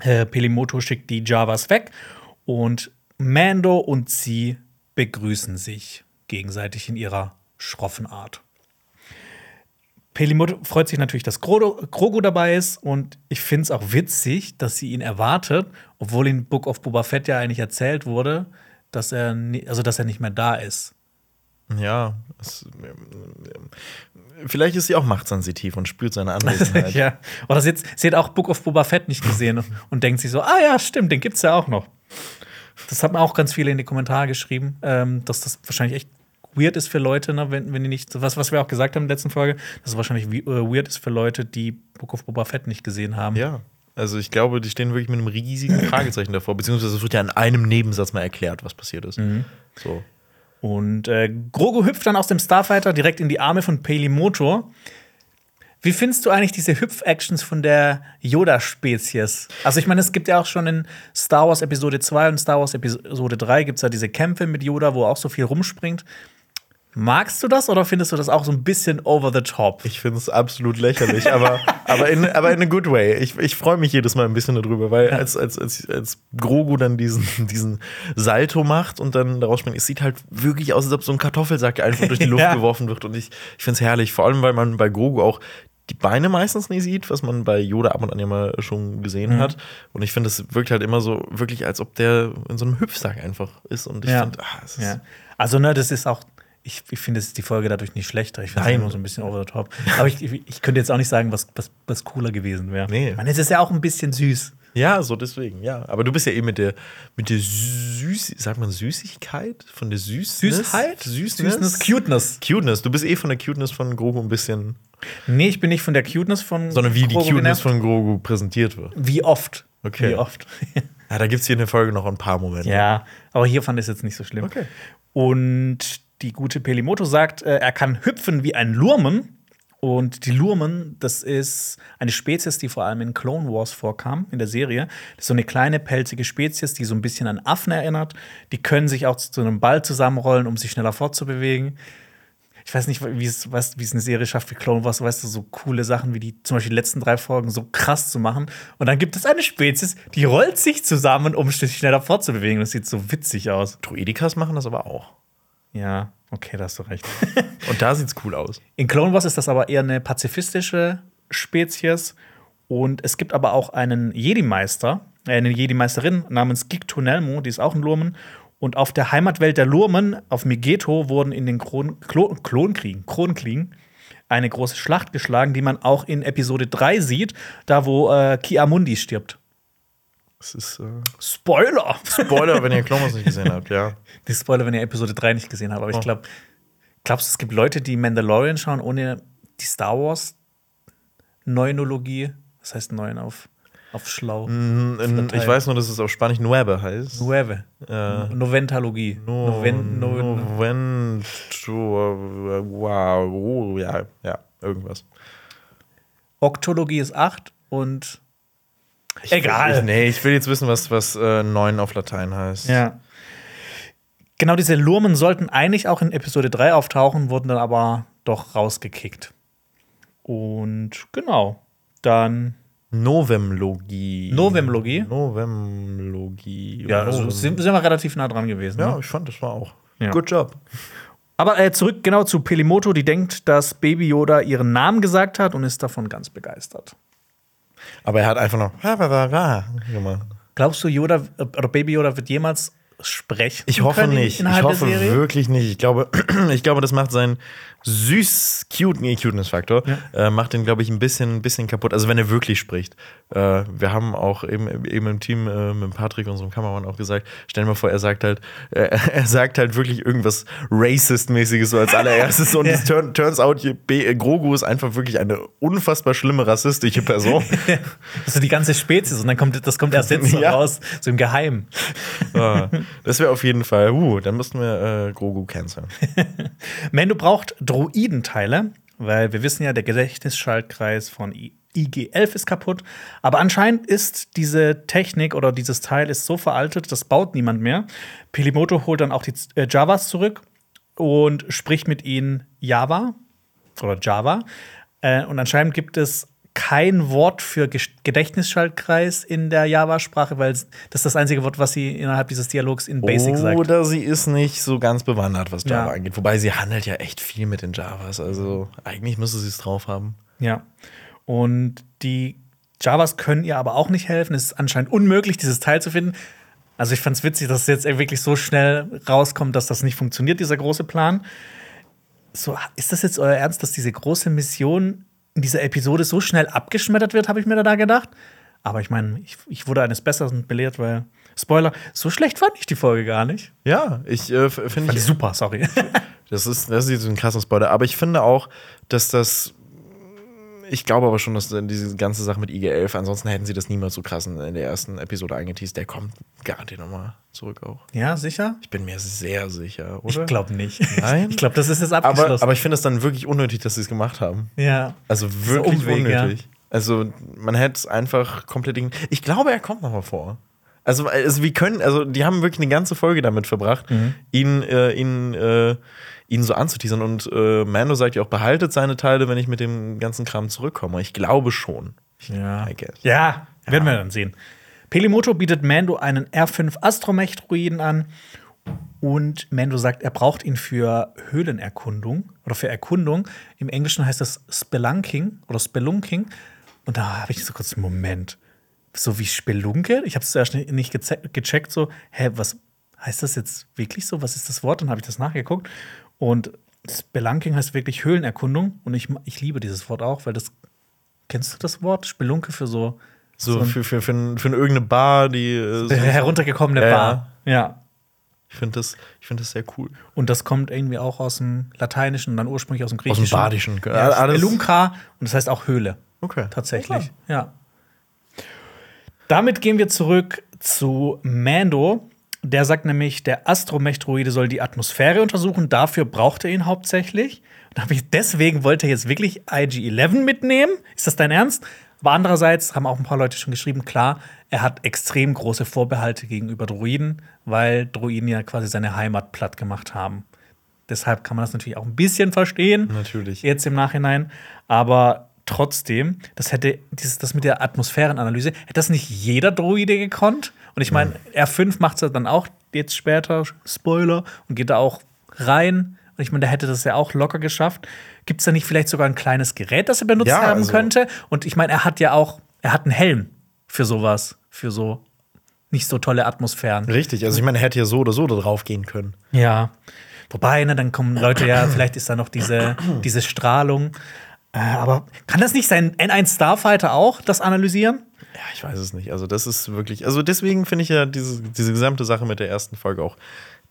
Äh, Pelimoto schickt die Javas weg und Mando und sie begrüßen sich gegenseitig in ihrer schroffen Art. Pelimoto freut sich natürlich, dass Grogu, dabei ist und ich finde es auch witzig, dass sie ihn erwartet, obwohl in Book of Boba Fett ja eigentlich erzählt wurde, dass er, also dass er nicht mehr da ist. Ja, es, vielleicht ist sie auch machtsensitiv und spürt seine Anwesenheit. ja. Oder sie, hat- sie hat auch Book of Boba Fett nicht gesehen und denkt sich so, ah ja, stimmt, den gibt's ja auch noch. Das haben auch ganz viele in die Kommentare geschrieben, ähm, dass das wahrscheinlich echt weird ist für Leute, ne, wenn, wenn die nicht, was, was wir auch gesagt haben in der letzten Folge, dass es wahrscheinlich äh, weird ist für Leute, die Book of Boba Fett nicht gesehen haben. Ja. Also ich glaube, die stehen wirklich mit einem riesigen Fragezeichen davor, beziehungsweise es wird ja in einem Nebensatz mal erklärt, was passiert ist. So. Und äh, Grogu hüpft dann aus dem Starfighter direkt in die Arme von Pelimoto. Wie findest du eigentlich diese Hüpf-Actions von der Yoda-Spezies? Also, ich meine, es gibt ja auch schon in Star Wars Episode 2 und Star Wars Episode 3 gibt es ja diese Kämpfe mit Yoda, wo er auch so viel rumspringt. Magst du das oder findest du das auch so ein bisschen over the top? Ich finde es absolut lächerlich, aber, aber, in, aber in a good way. Ich, ich freue mich jedes Mal ein bisschen darüber, weil als, als, als, als Grogu dann diesen, diesen Salto macht und dann daraus springt, es sieht halt wirklich aus, als ob so ein Kartoffelsack einfach durch die Luft Ja. geworfen wird. Und ich, ich finde es herrlich, vor allem, weil man bei Grogu auch die Beine meistens nie sieht, was man bei Yoda ab und an ja mal schon Mhm. gesehen hat. Und ich finde, es wirkt halt immer so, wirklich, als ob der in so einem Hüpfsack einfach ist. Und ich Ja. finde, ah, es ist Ja. Also, ne, das ist auch. Ich, ich finde, es ist die Folge dadurch nicht schlechter. Ich finde es immer so ein bisschen over the top. Aber ich, ich, ich könnte jetzt auch nicht sagen, was, was, was cooler gewesen wäre. Nee. Meine, es ist ja auch ein bisschen süß. Ja, so deswegen, ja. Aber du bist ja eh mit der, mit der Süß, sagt man Süßigkeit? Von der Süßness? Süßheit? Süßness? Süßness, Cuteness. Cuteness. Du bist eh von der Cuteness von Grogu ein bisschen, Nee, ich bin nicht von der Cuteness von. sondern wie die Grogu Cuteness genervt. von Grogu präsentiert wird. Wie oft? Okay. Wie oft? Ja, da gibt es hier in der Folge noch ein paar Momente. ja, aber hier fand ich es jetzt nicht so schlimm. Okay. Und die gute Pelimoto sagt, äh, er kann hüpfen wie ein Lurmen. Und die Lurmen, das ist eine Spezies, die vor allem in Clone Wars vorkam, in der Serie. Das ist so eine kleine, pelzige Spezies, die so ein bisschen an Affen erinnert. Die können sich auch zu einem Ball zusammenrollen, um sich schneller fortzubewegen. Ich weiß nicht, wie es, eine Serie schafft wie Clone Wars, weißt du, so coole Sachen wie die, zum Beispiel die letzten drei Folgen so krass zu machen. Und dann gibt es eine Spezies, die rollt sich zusammen, um sich schneller fortzubewegen. Das sieht so witzig aus. Druidikas machen das aber auch. Ja, okay, da hast du recht. Und da sieht's cool aus. In Clone Wars ist das aber eher eine pazifistische Spezies. Und es gibt aber auch einen Jedi-Meister, äh, eine Jedi-Meisterin namens Gig Tonelmo, die ist auch ein Lurmen. Und auf der Heimatwelt der Lurmen, auf Migeto, wurden in den Kron Klo Klonkriegen, Kronkriegen eine große Schlacht geschlagen, die man auch in Episode 3 sieht, da wo äh, Kiamundi stirbt. Das ist äh, Spoiler! Spoiler, wenn ihr Clone Wars nicht gesehen habt, ja. Die Spoiler, wenn ihr Episode 3 nicht gesehen habt. Aber ich glaube, glaubst du, es gibt Leute, die Mandalorian schauen, ohne die Star Wars Neunologie? Was heißt neun auf, auf schlau? In, ich weiß nur, dass es auf Spanisch Nueve heißt. Nueve. Noventalogie. Noven, no, Noven, wow, oh, ja, ja, irgendwas. Oktologie ist acht und Ich, Egal. Ich, nee, ich will jetzt wissen, was, was äh, neun auf Latein heißt. ja. Genau diese Lurmen sollten eigentlich auch in Episode 3 auftauchen, wurden dann aber doch rausgekickt. Und genau, dann Novemlogie. Novemlogie? Novemlogie. Ja, also sind, sind wir relativ nah dran gewesen. ja, Ne? ich fand, das war auch. Ja. Good job. Aber äh, zurück genau zu Pelimoto, die denkt, dass Baby Yoda ihren Namen gesagt hat und ist davon ganz begeistert. Aber er hat einfach noch. Glaubst du, Yoda oder Baby Yoda wird jemals sprechen? Ich hoffe nicht. Ich hoffe wirklich nicht. Ich glaube, ich glaube, das macht seinen süß, cute, nee, Cuteness-Faktor, äh, macht den, glaube ich, ein bisschen, ein bisschen kaputt. Also wenn er wirklich spricht. Äh, wir haben auch eben, eben im Team äh, mit Patrick, unserem Kameramann, auch gesagt, stell dir mal vor, er sagt halt, äh, er sagt halt wirklich irgendwas Racist-mäßiges so als allererstes. Und es turn, turns out, B, äh, Grogu ist einfach wirklich eine unfassbar schlimme rassistische Person. Also die ganze Spezies und dann kommt das kommt erst jetzt Ja. raus, so im Geheimen. Ah, das wäre auf jeden Fall, uh, dann müssten wir äh, Grogu canceln. Mando braucht Droidenteile, weil wir wissen ja, der Gedächtnisschaltkreis von I- IG-11 ist kaputt. Aber anscheinend ist diese Technik oder dieses Teil ist so veraltet, das baut niemand mehr. Pilimoto holt dann auch die äh, Javas zurück und spricht mit ihnen Java oder Java. Äh, und anscheinend gibt es kein Wort für Gedächtnisschaltkreis in der Java-Sprache, weil das ist das einzige Wort, was sie innerhalb dieses Dialogs in Basic sagt. Oder sie ist nicht so ganz bewandert, was Java Ja. angeht. Wobei sie handelt ja echt viel mit den Javas. Also eigentlich müsste sie es drauf haben. Ja. Und die Javas können ihr aber auch nicht helfen. Es ist anscheinend unmöglich, dieses Teil zu finden. Also ich fand es witzig, dass es jetzt wirklich so schnell rauskommt, dass das nicht funktioniert, dieser große Plan. So, ist das jetzt euer Ernst, dass diese große Mission in dieser Episode so schnell abgeschmettert wird, habe ich mir da gedacht. Aber ich meine, ich, ich wurde eines Besseren belehrt, weil, Spoiler, so schlecht fand ich die Folge gar nicht. Ja, ich äh, finde Fand ich. ich super, sorry. Das ist, das ist jetzt ein krasser Spoiler. Aber ich finde auch, dass das. Ich glaube aber schon, dass diese ganze Sache mit IG-11, ansonsten hätten sie das niemals so krass in der ersten Episode eingeteased. Der kommt garantiert nochmal zurück auch. ja, sicher? Ich bin mir sehr sicher, oder? Ich glaube nicht. Nein? Ich glaube, das ist jetzt aber, abgeschlossen. aber ich finde es dann wirklich unnötig, dass sie es gemacht haben. ja. Also wirklich Umweg, ja. unnötig. Also man hätte es einfach komplett. Ich glaube, er kommt noch mal vor. Also, also wir können, also die haben wirklich eine ganze Folge damit verbracht, Mhm. ihn, äh, ihn, äh, ihn so anzuteasern. Und äh, Mando sagt ja auch, behaltet seine Teile, wenn ich mit dem ganzen Kram zurückkomme. Ich glaube schon. Ja. I guess. Ja, werden wir dann sehen. Pelimoto bietet Mando einen R5 Astromech-Druiden an. Und Mando sagt, er braucht ihn für Höhlenerkundung oder für Erkundung. Im Englischen heißt das Spelunking oder Spelunking. Und da habe ich so kurz einen Moment. So wie Spelunke? Ich habe es zuerst nicht gecheckt, so, hä, was heißt das jetzt wirklich so? Was ist das Wort? Dann habe ich das nachgeguckt. Und Spelunking heißt wirklich Höhlenerkundung. Und ich, ich liebe dieses Wort auch, weil das, kennst du das Wort? Spelunke für so, So, ein- für, für, für, ein- für irgendeine Bar, die. Äh, so, heruntergekommene Ja, Bar. Ja. ich finde das, ich find das sehr cool. Und das kommt irgendwie auch aus dem Lateinischen und dann ursprünglich aus dem Aus Griechischen. dem Badischen. Ja, Alles- Spelunka und das heißt auch Höhle. Okay. Tatsächlich. Ja. Damit gehen wir zurück zu Mando. Der sagt nämlich, der Astromech-Droide soll die Atmosphäre untersuchen. Dafür braucht er ihn hauptsächlich. Und deswegen wollte er jetzt wirklich IG-11 mitnehmen. Ist das dein Ernst? Aber andererseits haben auch ein paar Leute schon geschrieben, klar, er hat extrem große Vorbehalte gegenüber Droiden, weil Droiden ja quasi seine Heimat platt gemacht haben. Deshalb kann man das natürlich auch ein bisschen verstehen. Natürlich. Jetzt im Nachhinein. Aber trotzdem, das hätte dieses, das mit der Atmosphärenanalyse, hätte das nicht jeder Droide gekonnt? Und ich meine, R5 macht es dann auch jetzt später, Spoiler, und geht da auch rein. Und ich meine, der hätte das ja auch locker geschafft. Gibt es da nicht vielleicht sogar ein kleines Gerät, das er benutzt Ja, haben also- könnte? Und ich meine, er hat ja auch, er hat einen Helm für sowas, für so nicht so tolle Atmosphären. Richtig. Also ich meine, er hätte ja so oder so da drauf gehen können. Ja. Wobei, ne, dann kommen Leute ja, vielleicht ist da noch diese, diese Strahlung. Äh, aber kann das nicht sein N1 Starfighter auch das analysieren? Ja, ich weiß es nicht. Also, das ist wirklich. Also, deswegen finde ich ja diese, diese gesamte Sache mit der ersten Folge auch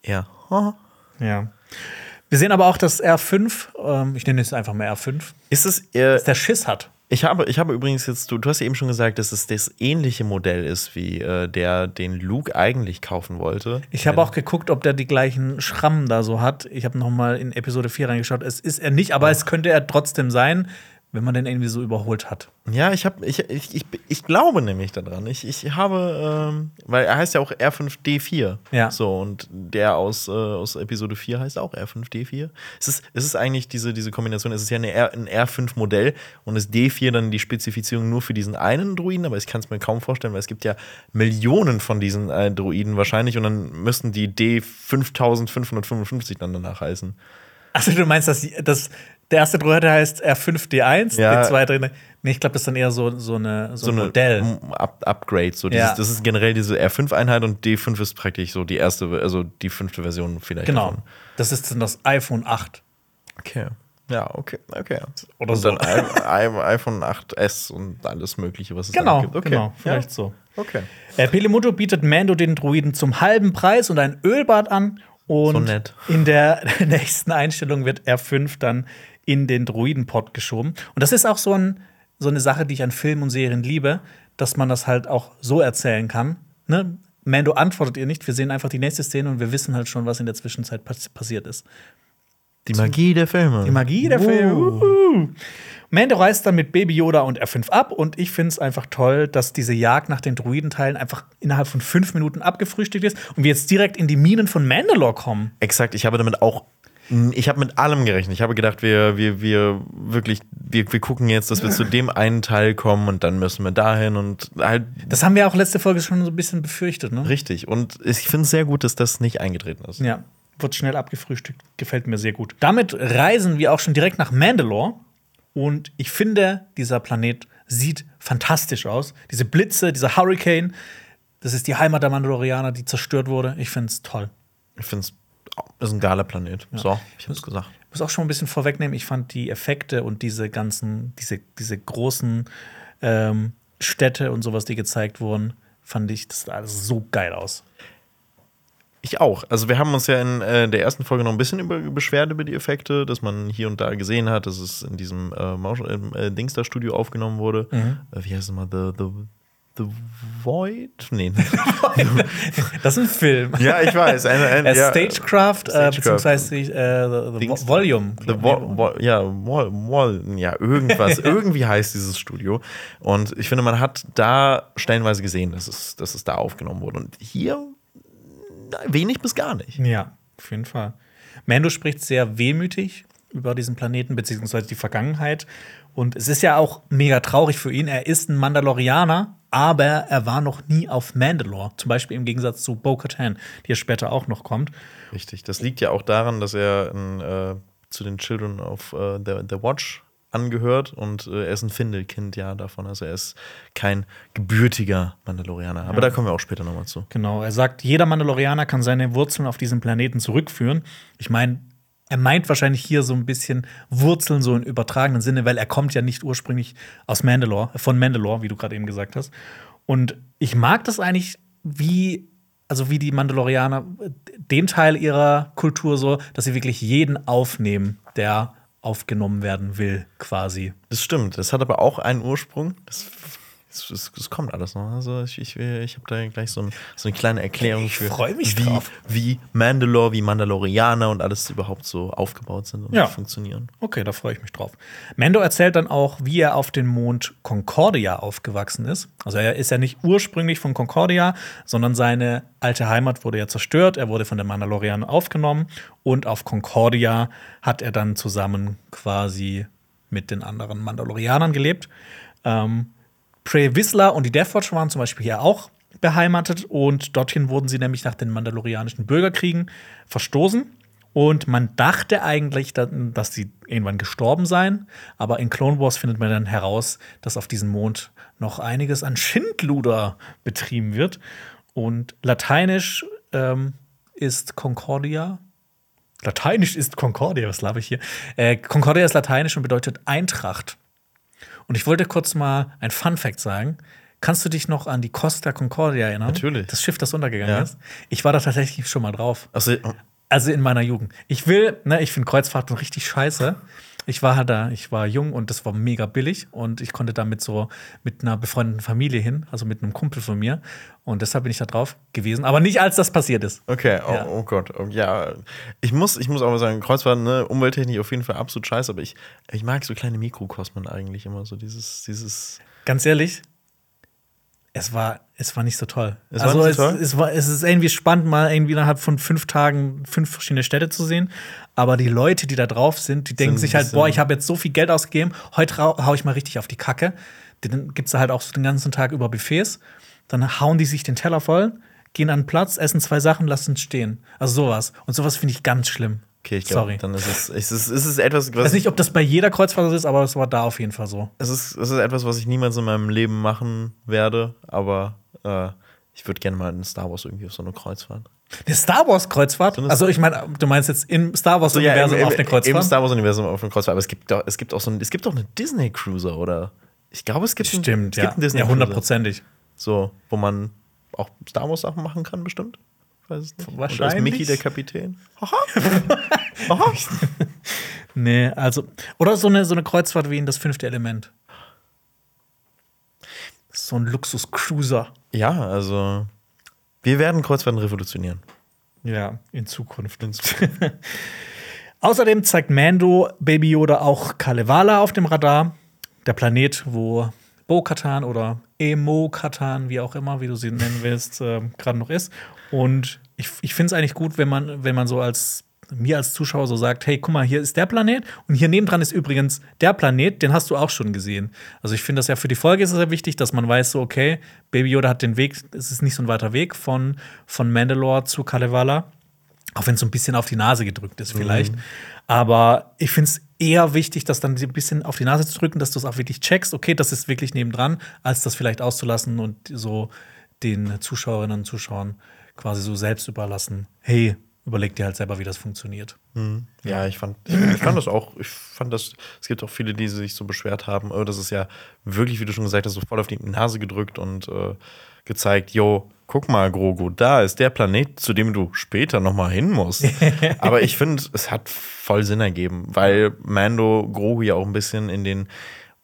eher. oh. Ja. Wir sehen aber auch, dass R5, ähm, ich nenne es einfach mal R5, Ist es eher. dass der Schiss hat. Ich habe, ich habe übrigens jetzt, du, du hast ja eben schon gesagt, dass es das ähnliche Modell ist, wie äh, der, den Luke eigentlich kaufen wollte. Ich habe auch geguckt, ob der die gleichen Schrammen da so hat. Ich habe noch mal in Episode 4 reingeschaut. Es ist er nicht, aber es könnte er trotzdem sein, wenn man den irgendwie so überholt hat. Ja, ich habe, ich, ich, ich, ich glaube nämlich daran. Ich, ich habe, ähm, weil er heißt ja auch R5D4. Ja. So, und der aus, äh, aus Episode 4 heißt auch R5D4. Es ist, es ist eigentlich diese, diese Kombination, es ist ja eine R, ein R5-Modell und ist D4 dann die Spezifizierung nur für diesen einen Druiden, aber ich kann es mir kaum vorstellen, weil es gibt ja Millionen von diesen äh, Druiden wahrscheinlich und dann müssten die D5555 dann danach heißen. Also du meinst, dass, dass der erste Droide heißt R5D1, Ja. der zweite Nee, ich glaube, das ist dann eher so, so, eine, so, so ein Modell. Up Upgrade. So dieses, Ja. Das ist generell diese R5-Einheit und D5 ist praktisch so die erste, also die fünfte Version vielleicht. Genau. Davon. Das ist dann das iPhone 8. Okay. Ja, okay, okay. Oder und so. dann iPhone 8S und alles Mögliche, was es Genau, gibt. Okay. genau, vielleicht ja. so. Okay. Äh, bietet Mando den Druiden zum halben Preis und ein Ölbad an. Und So nett. in der nächsten Einstellung wird R5 dann in den Druidenpot geschoben. Und das ist auch so, ein, so eine Sache, die ich an Filmen und Serien liebe, dass man das halt auch so erzählen kann. Ne? Mando antwortet ihr nicht, wir sehen einfach die nächste Szene und wir wissen halt schon, was in der Zwischenzeit pass passiert ist. Die Magie der Filme. Die Magie der Filme. Uhu. Mando reist dann mit Baby Yoda und R5 ab und ich finde es einfach toll, dass diese Jagd nach den Druidenteilen einfach innerhalb von fünf Minuten abgefrühstückt ist und wir jetzt direkt in die Minen von Mandalore kommen. Exakt, ich habe damit auch. Ich habe mit allem gerechnet. Ich habe gedacht, wir, wir, wir wirklich, wir, wir gucken jetzt, dass wir zu dem einen Teil kommen und dann müssen wir dahin und halt Das haben wir auch letzte Folge schon so ein bisschen befürchtet, ne? richtig. Und ich finde es sehr gut, dass das nicht eingetreten ist. Ja, wird schnell abgefrühstückt. Gefällt mir sehr gut. Damit reisen wir auch schon direkt nach Mandalore. Und ich finde, dieser Planet sieht fantastisch aus. Diese Blitze, dieser Hurricane, das ist die Heimat der Mandalorianer, die zerstört wurde. Ich finde es toll. Ich finde es ist ein geiler Planet. So, ich habe es gesagt. Ich muss auch schon ein bisschen vorwegnehmen, ich fand die Effekte und diese ganzen, diese, diese großen ähm, Städte und sowas, die gezeigt wurden, fand ich, das sah alles so geil aus. Ich auch. Also wir haben uns ja in äh, der ersten Folge noch ein bisschen über, beschwert über die Effekte, dass man hier und da gesehen hat, dass es in diesem äh, äh, Dingster-Studio aufgenommen wurde. Äh, wie heißt es mal? The, the, the Void? Nee. Das ist ein Film. ja, ich weiß. Ein, ein, Äh, ja, Stagecraft, Äh, Stagecraft. beziehungsweise äh, the, the Volume. The Vo Vo ja, Wall, Wall, ja, irgendwas. irgendwie heißt dieses Studio. Und ich finde, man hat da stellenweise gesehen, dass es, dass es da aufgenommen wurde. Und hier wenig bis gar nicht. Ja, auf jeden Fall. Mando spricht sehr wehmütig über diesen Planeten, beziehungsweise die Vergangenheit. Und es ist ja auch mega traurig für ihn. Er ist ein Mandalorianer, aber er war noch nie auf Mandalore. Zum Beispiel im Gegensatz zu Bo-Katan, die ja später auch noch kommt. Richtig. Das liegt ja auch daran, dass er in, äh, zu den Children of äh, the, the Watch angehört und äh, er ist ein Findelkind ja davon. Also er ist kein gebürtiger Mandalorianer. Aber da kommen wir auch später nochmal zu. Genau, er sagt, jeder Mandalorianer kann seine Wurzeln auf diesem Planeten zurückführen. Ich meine, er meint wahrscheinlich hier so ein bisschen Wurzeln so im übertragenen Sinne, weil er kommt ja nicht ursprünglich aus Mandalore, von Mandalore, wie du gerade eben gesagt hast. Und ich mag das eigentlich, wie also wie die Mandalorianer den Teil ihrer Kultur so, dass sie wirklich jeden aufnehmen, der aufgenommen werden will, quasi. Das stimmt. Das hat aber auch einen Ursprung. Das, das kommt alles noch. Also ich, ich, ich habe da gleich so, ein, so eine kleine Erklärung Ich für, mich wie, drauf. wie Mandalore, wie Mandalorianer und alles überhaupt so aufgebaut sind und Ja. funktionieren. Okay, da freue ich mich drauf. Mando erzählt dann auch, wie er auf den Mond Concordia aufgewachsen ist. Also er ist ja nicht ursprünglich von Concordia, sondern seine alte Heimat wurde ja zerstört. Er wurde von den Mandalorianern aufgenommen und auf Concordia hat er dann zusammen quasi mit den anderen Mandalorianern gelebt. Ähm, Prey Whistler und die Death Watch waren zum Beispiel hier auch beheimatet und dorthin wurden sie nämlich nach den mandalorianischen Bürgerkriegen verstoßen. Und man dachte eigentlich, da- dass sie irgendwann gestorben seien, aber in Clone Wars findet man dann heraus, dass auf diesem Mond noch einiges an Schindluder betrieben wird. Und lateinisch ähm, ist Concordia. Lateinisch ist Concordia, was laber ich hier? Äh, Concordia ist lateinisch und bedeutet Eintracht. Und ich wollte kurz mal ein Fun Fact sagen. Kannst du dich noch an die Costa Concordia erinnern? Natürlich. Das Schiff, das untergegangen Ja. ist. Ich war da tatsächlich schon mal drauf. Also, Also in meiner Jugend. Ich will, ne, ich finde Kreuzfahrten richtig scheiße. Ich war da, ich war jung und das war mega billig und ich konnte damit so mit einer befreundeten Familie hin, also mit einem Kumpel von mir. Und deshalb bin ich da drauf gewesen, aber nicht als das passiert ist. Okay, oh, Ja. oh Gott. Oh, ja, ich muss, ich muss aber sagen, Kreuzfahrten, ne, umwelttechnisch auf jeden Fall absolut scheiße, aber ich, ich mag so kleine Mikrokosmen eigentlich immer, so dieses, dieses. Ganz ehrlich, es war, es war nicht so toll. Es war also nicht es, so toll? es war, es ist irgendwie spannend, mal irgendwie innerhalb von fünf Tagen fünf verschiedene Städte zu sehen. Aber die Leute, die da drauf sind, die denken ein sich halt, boah, ich habe jetzt so viel Geld ausgegeben, heute hau ich mal richtig auf die Kacke. Dann gibt's da halt auch so den ganzen Tag über Buffets. Dann hauen die sich den Teller voll, gehen an den Platz, essen zwei Sachen, lassen es stehen. Also sowas. Und sowas finde ich ganz schlimm. Okay, ich glaube, Sorry. dann ist es, es ist, es ist etwas, Ich weiß nicht, ob das bei jeder Kreuzfahrt so ist, aber es war da auf jeden Fall so. es ist, es ist etwas, was ich niemals in meinem Leben machen werde, aber äh, ich würde gerne mal in Star Wars irgendwie auf so eine Kreuzfahrt. Eine Star Wars Kreuzfahrt? Also ich meine, du meinst jetzt im Star Wars Universum im, auf eine Im Kreuzfahrt? Star Wars Universum auf eine Kreuzfahrt, aber es gibt doch, es gibt auch so ein, es gibt auch eine Disney Cruiser oder ich glaube, es gibt einen- Stimmt, es ja. gibt einen Disney Ja, Cruiser. hundertprozentig. So, wo man auch Star Wars Sachen machen kann, bestimmt. Weiß es nicht. Und da ist Wahrscheinlich. Mickey der Kapitän. Nee, also. Oder so eine, so eine Kreuzfahrt wie in das fünfte Element. So ein Luxus-Cruiser. Ja, also wir werden Kreuzfahrten revolutionieren. Ja, in Zukunft. Außerdem zeigt Mando Baby Yoda auch Kalevala auf dem Radar. Der Planet, wo Bo-Katan oder Emo-Katan, wie auch immer, wie du sie nennen willst, äh, gerade noch ist. Und ich, ich finde es eigentlich gut, wenn man, wenn man so als mir als Zuschauer so sagt, hey, guck mal, hier ist der Planet und hier nebendran ist übrigens der Planet, den hast du auch schon gesehen. Also ich finde das ja für die Folge ist es sehr wichtig, dass man weiß, so okay, Baby Yoda hat den Weg, es ist nicht so ein weiter Weg von, von Mandalore zu Kalevala. Auch wenn es so ein bisschen auf die Nase gedrückt ist, vielleicht. Aber ich finde es eher wichtig, das dann ein bisschen auf die Nase zu drücken, dass du es auch wirklich checkst, okay, das ist wirklich nebendran, als das vielleicht auszulassen und so den Zuschauerinnen und Zuschauern quasi so selbst überlassen. Hey, überleg dir halt selber, wie das funktioniert. Ja, ich fand, ich fand das auch, ich fand das, es gibt auch viele, die sich so beschwert haben, oh, das ist ja wirklich, wie du schon gesagt hast, so voll auf die Nase gedrückt und äh, gezeigt, yo, guck mal, Grogu, da ist der Planet, zu dem du später noch mal hin musst. Aber ich finde, es hat voll Sinn ergeben, weil Mando Grogu ja auch ein bisschen in den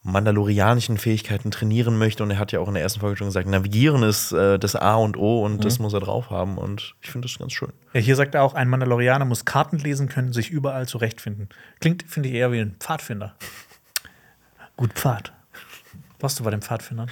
mandalorianischen Fähigkeiten trainieren möchte und er hat ja auch in der ersten Folge schon gesagt, navigieren ist äh, das A und O und das muss er drauf haben und ich finde das ganz schön. Ja, hier sagt er auch, ein Mandalorianer muss Karten lesen können, sich überall zurechtfinden. Klingt, finde ich, eher wie ein Pfadfinder. Gut Pfad. Warst du bei den Pfadfindern?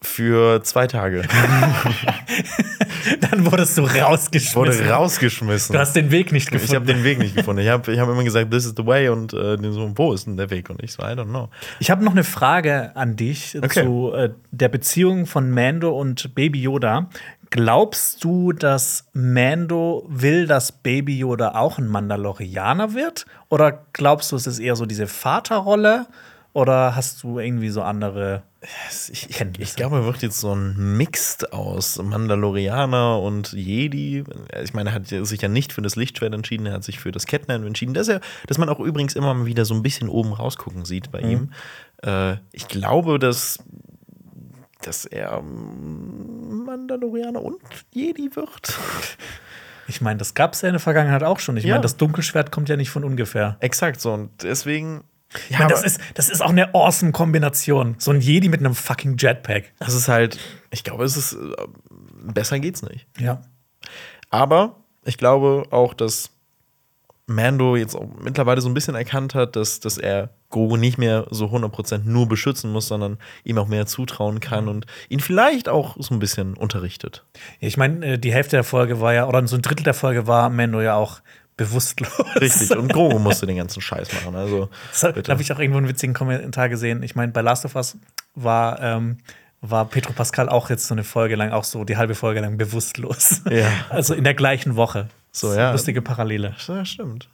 Für zwei Tage Dann wurdest du rausgeschmissen. wurde rausgeschmissen. Du hast den Weg nicht Ich habe gefunden. den Weg nicht gefunden. Ich habe ich hab immer gesagt, this is the way und äh, so, wo ist denn der Weg? Und ich so, I don't know. Ich habe noch eine Frage an dich Okay. zu äh, der Beziehung von Mando und Baby Yoda. Glaubst du, dass Mando will, dass Baby Yoda auch ein Mandalorianer wird? Oder glaubst du, es ist eher so diese Vaterrolle? Oder hast du irgendwie so andere Ich, ich, ich glaube, er wird jetzt so ein Mix aus Mandalorianer und Jedi. Ich meine, er hat sich ja nicht für das Lichtschwert entschieden, er hat sich für das Kettenhemd entschieden. Das, er, dass man auch übrigens immer mal wieder so ein bisschen oben rausgucken sieht bei ihm. Äh, ich glaube, dass, dass er Mandalorianer und Jedi wird. Ich meine, das gab es ja in der Vergangenheit auch schon. Ich Ja. meine, das Dunkelschwert kommt ja nicht von ungefähr. Exakt so. Und deswegen. Ich meine, das ist, das ist auch eine awesome Kombination. So ein Jedi mit einem fucking Jetpack. Das ist halt, ich glaube, es ist äh, besser geht's nicht. Ja. Aber ich glaube auch, dass Mando jetzt auch mittlerweile so ein bisschen erkannt hat, dass, dass er Grogu nicht mehr so 100% nur beschützen muss, sondern ihm auch mehr zutrauen kann und ihn vielleicht auch so ein bisschen unterrichtet. Ich meine, äh, die Hälfte der Folge war ja, oder so ein Drittel der Folge war Mando ja auch bewusstlos. Richtig. Und Grogu musste den ganzen Scheiß machen. Also, da habe ich auch irgendwo einen witzigen Kommentar gesehen. Ich meine, bei Last of Us war, ähm, war Petro Pascal auch jetzt so eine Folge lang, auch so die halbe Folge lang bewusstlos. Ja. Also in der gleichen Woche. So, ja. Lustige Parallele. ja, stimmt.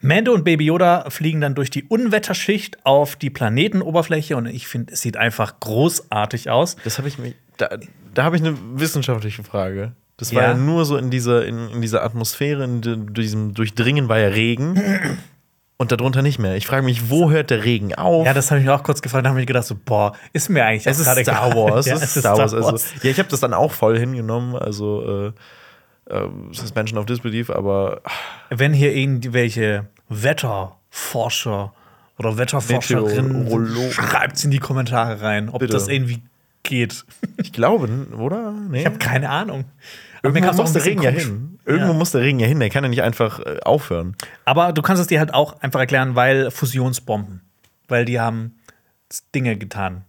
Mando und Baby Yoda fliegen dann durch die Unwetterschicht auf die Planetenoberfläche und ich finde, es sieht einfach großartig aus. Das habe ich mir. Da, da habe ich eine wissenschaftliche Frage. Das war Ja. ja nur so in dieser, in, in dieser Atmosphäre, in di- diesem Durchdringen war ja Regen. Und darunter nicht mehr. Ich frage mich, wo hört der Regen auf? Ja, das habe ich mir auch kurz gefragt, da habe ich gedacht, so, boah, ist mir eigentlich es ist Star. Wars. Ja, es ist Star Wars. Also, ja, ich habe das dann auch voll hingenommen. Also äh, äh, Suspension of Disbelief, aber Wenn hier irgendwelche Wetterforscher oder Wetterforscherinnen schreibt es in die Kommentare rein, ob Bitte. das irgendwie geht. ich glaube, oder? Nee. Ich habe keine Ahnung. Irgendwo muss der Regen ja hin. Irgendwo Ja. muss der Regen ja hin. Der kann ja nicht einfach äh, aufhören. Aber du kannst es dir halt auch einfach erklären, weil Fusionsbomben. Weil die haben Dinge getan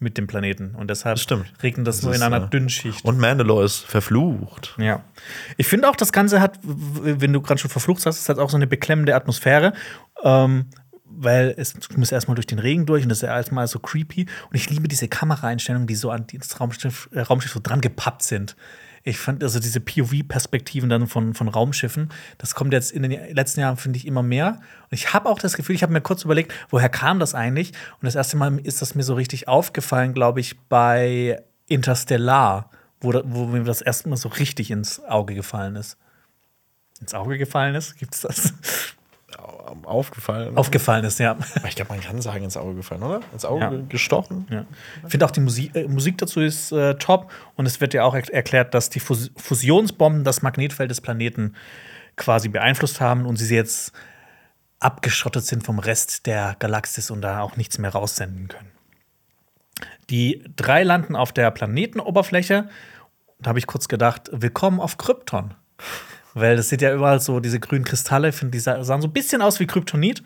mit dem Planeten. Und deshalb stimmt. regnet das, Das nur in einer äh, Dünnschicht. Und Mandalore ist verflucht. Ja. Ich finde auch, das Ganze hat, wenn du gerade schon verflucht hast, es hat auch so eine beklemmende Atmosphäre. Ähm, weil es, du musst erstmal durch den Regen durch und das ist ja erstmal so creepy. Und ich liebe diese Kameraeinstellungen, die so an das Raumschiff, äh, Raumschiff so dran gepappt sind. Ich fand also diese POV-Perspektiven dann von, von Raumschiffen, das kommt jetzt in den letzten Jahren, finde ich, immer mehr. Und ich habe auch das Gefühl, ich habe mir kurz überlegt, woher kam das eigentlich? Und das erste Mal ist das mir so richtig aufgefallen, glaube ich, bei Interstellar, wo, wo mir das erste Mal so richtig ins Auge gefallen ist. Ins Auge gefallen ist? Gibt es das? Aufgefallen. Aufgefallen ist, ja. Ich glaube, man kann sagen, ins Auge gefallen, oder? Ins Auge ja. gestochen. Ja. Ich finde auch die Musik, äh, Musik dazu ist äh, top und es wird ja auch er erklärt, dass die Fus Fusionsbomben das Magnetfeld des Planeten quasi beeinflusst haben und sie jetzt abgeschottet sind vom Rest der Galaxis und da auch nichts mehr raussenden können. Die drei landen auf der Planetenoberfläche. Da habe ich kurz gedacht, willkommen auf Krypton. Weil das sieht ja überall so, diese grünen Kristalle, find, die sahen so ein bisschen aus wie Kryptonit.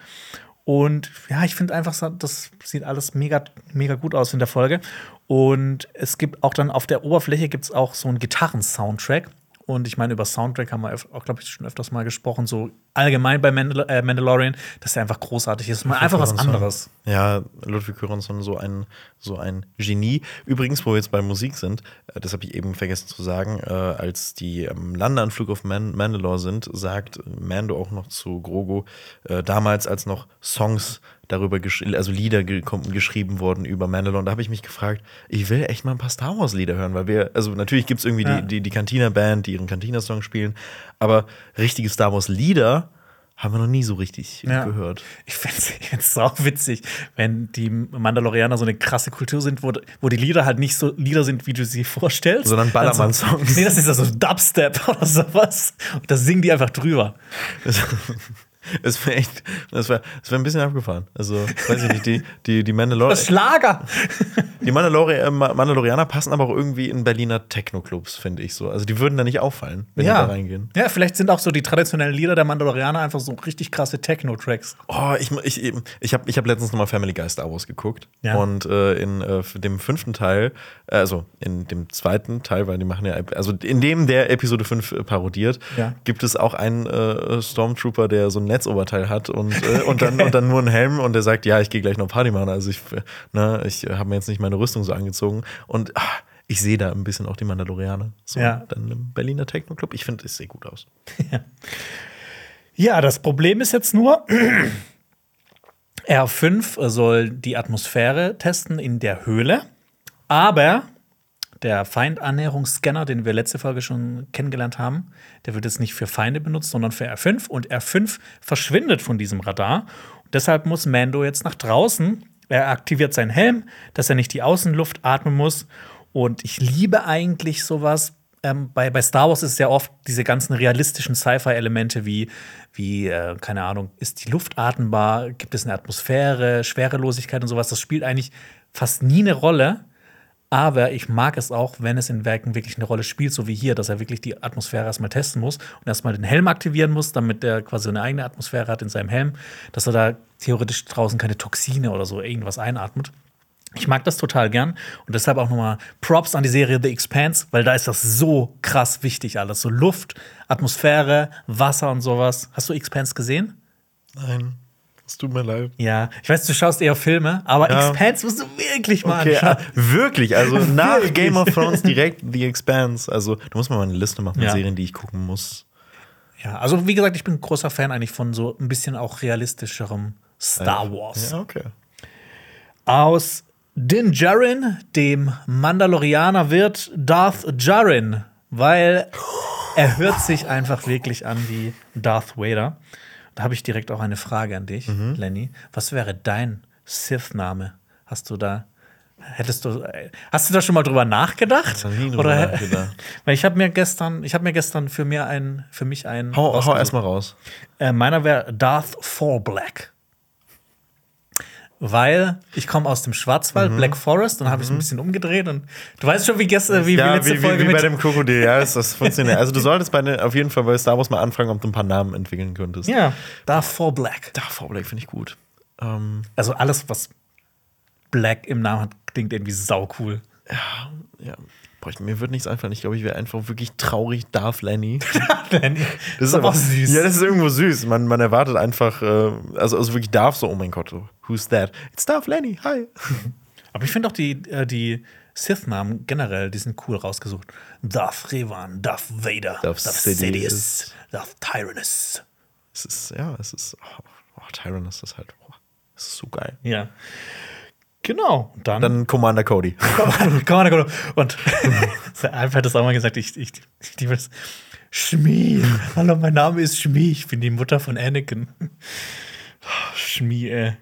Und ja, ich finde einfach, das sieht alles mega, mega gut aus in der Folge. Und es gibt auch dann auf der Oberfläche gibt es auch so einen Gitarren-Soundtrack. Und ich meine, über Soundtrack haben wir auch, glaube ich, schon öfters mal gesprochen, so allgemein bei Mandal äh, Mandalorian, dass er einfach großartig ist. Mal einfach was anderes. Ja, Ludwig Göransson, so ein, so ein Genie. Übrigens, wo wir jetzt bei Musik sind, äh, das habe ich eben vergessen zu sagen, äh, als die am Landeanflug auf Man Mandalore sind, sagt Mando auch noch zu Grogu, äh, damals als noch Songs darüber, also Lieder ge geschrieben wurden über Mandalore. Und da habe ich mich gefragt, ich will echt mal ein paar Star Wars-Lieder hören, weil wir, also natürlich gibt es irgendwie ja. die, die, die Cantina-Band, die ihren Cantina-Song spielen, aber richtige Star Wars-Lieder haben wir noch nie so richtig ja. gehört. Ich finde es auch witzig, wenn die Mandalorianer so eine krasse Kultur sind, wo, wo die Lieder halt nicht so Lieder sind, wie du sie vorstellst. Sondern Ballermann-Songs. Also, nee, das ist ja so Dubstep oder sowas. Und da singen die einfach drüber. Es wäre echt, das wäre das wär ein bisschen abgefahren. Also, weiß ich nicht, die, die, die Mandalorianer. Das Schlager! Die Mandalori äh, Mandalorianer passen aber auch irgendwie in Berliner Techno-Clubs, finde ich so. Also, die würden da nicht auffallen, wenn ja. die da reingehen. Ja, vielleicht sind auch so die traditionellen Lieder der Mandalorianer einfach so richtig krasse Techno-Tracks. Oh, ich, ich, ich habe ich hab letztens nochmal Family Guy Star Wars geguckt. Ja. Und äh, in äh, dem fünften Teil, also in dem zweiten Teil, weil die machen ja, also in dem der Episode 5 äh, parodiert, ja. gibt es auch einen äh, Stormtrooper, der so ein Netzoberteil hat und, äh, und, dann, und dann nur einen Helm und der sagt, ja, ich gehe gleich noch Party machen. Also ich, ne, ich habe mir jetzt nicht meine Rüstung so angezogen. Und ach, ich sehe da ein bisschen auch die Mandalorianer. So, ja. dann im Berliner Techno-Club. Ich finde, es sieht gut aus. Ja. ja, das Problem ist jetzt nur, R5 soll die Atmosphäre testen in der Höhle, aber der Feindannäherungsscanner, den wir letzte Folge schon kennengelernt haben, der wird jetzt nicht für Feinde benutzt, sondern für R5. Und R5 verschwindet von diesem Radar. Und deshalb muss Mando jetzt nach draußen. Er aktiviert seinen Helm, dass er nicht die Außenluft atmen muss. Und ich liebe eigentlich sowas. Ähm, bei, bei Star Wars ist es ja oft diese ganzen realistischen Sci-Fi-Elemente wie, wie äh, keine Ahnung, ist die Luft atmbar, gibt es eine Atmosphäre, Schwerelosigkeit und sowas. Das spielt eigentlich fast nie eine Rolle. Aber ich mag es auch, wenn es in Werken wirklich eine Rolle spielt, so wie hier, dass er wirklich die Atmosphäre erstmal testen muss und erstmal den Helm aktivieren muss, damit er quasi eine eigene Atmosphäre hat in seinem Helm, dass er da theoretisch draußen keine Toxine oder so irgendwas einatmet. Ich mag das total gern und deshalb auch nochmal Props an die Serie The Expanse, weil da ist das so krass wichtig alles. So Luft, Atmosphäre, Wasser und sowas. Hast du Expanse gesehen? Nein. Es tut mir leid. Ja, ich weiß, du schaust eher Filme, aber ja. Expanse musst du wirklich mal okay, anschauen. Ah, wirklich, also nach Game of Thrones direkt The Expanse. Also, du musst mal eine Liste machen mit ja. Serien, die ich gucken muss. Ja, also wie gesagt, ich bin ein großer Fan eigentlich von so ein bisschen auch realistischerem Star Wars. Ja, okay. Aus Din Djarin, dem Mandalorianer, wird Darth Djarin, weil er hört sich einfach wirklich an wie Darth Vader. Da habe ich direkt auch eine Frage an dich, mhm. Lenny. Was wäre dein Sith-Name? Hast du da Hättest du, hast du da schon mal drüber nachgedacht? Ich drüber Oder, nachgedacht. Weil ich habe mir gestern, ich habe mir gestern für mir ein, für mich einen. Hau, hau erstmal raus. Äh, meiner wäre Darth Four Black weil ich komme aus dem Schwarzwald, mhm. Black Forest, und habe ich es ein mhm. bisschen umgedreht und du weißt schon, wie gestern, wie, ja, wie letzte wie, Folge wie, wie bei dem Krokodil, ja, ist das funktioniert. Also du solltest bei ne, auf jeden Fall bei Star Wars mal anfangen, ob du ein paar Namen entwickeln könntest. Ja, Darth for Black. Darth for Black finde ich gut. Ähm, also alles, was Black im Namen hat, klingt irgendwie sau cool. Ja, ja. Boah, ich, mir würde nichts einfallen. Ich glaube, ich wäre einfach wirklich traurig Darth Lenny. Lenny. Das ist aber süß. Ja, das ist irgendwo süß. Man, man erwartet einfach, äh, also, also wirklich Darth so, oh mein Gott, who's that? It's Darth Lenny, hi. Aber ich finde auch die, äh, die Sith-Namen generell, die sind cool rausgesucht. Darth Revan, Darth Vader, Darth Darth Sidious. Darth Tyrannus. Es ist, ja, es ist, oh, oh, Tyrannus ist halt, oh, ist so geil. Ja. Genau. Und dann, Dann Commander Cody. Komm mal. Und Alf hat das auch mal gesagt, ich, ich, ich liebe das. Schmi. Hallo, mein Name ist Schmi. Ich bin die Mutter von Anakin. Schmi, ey.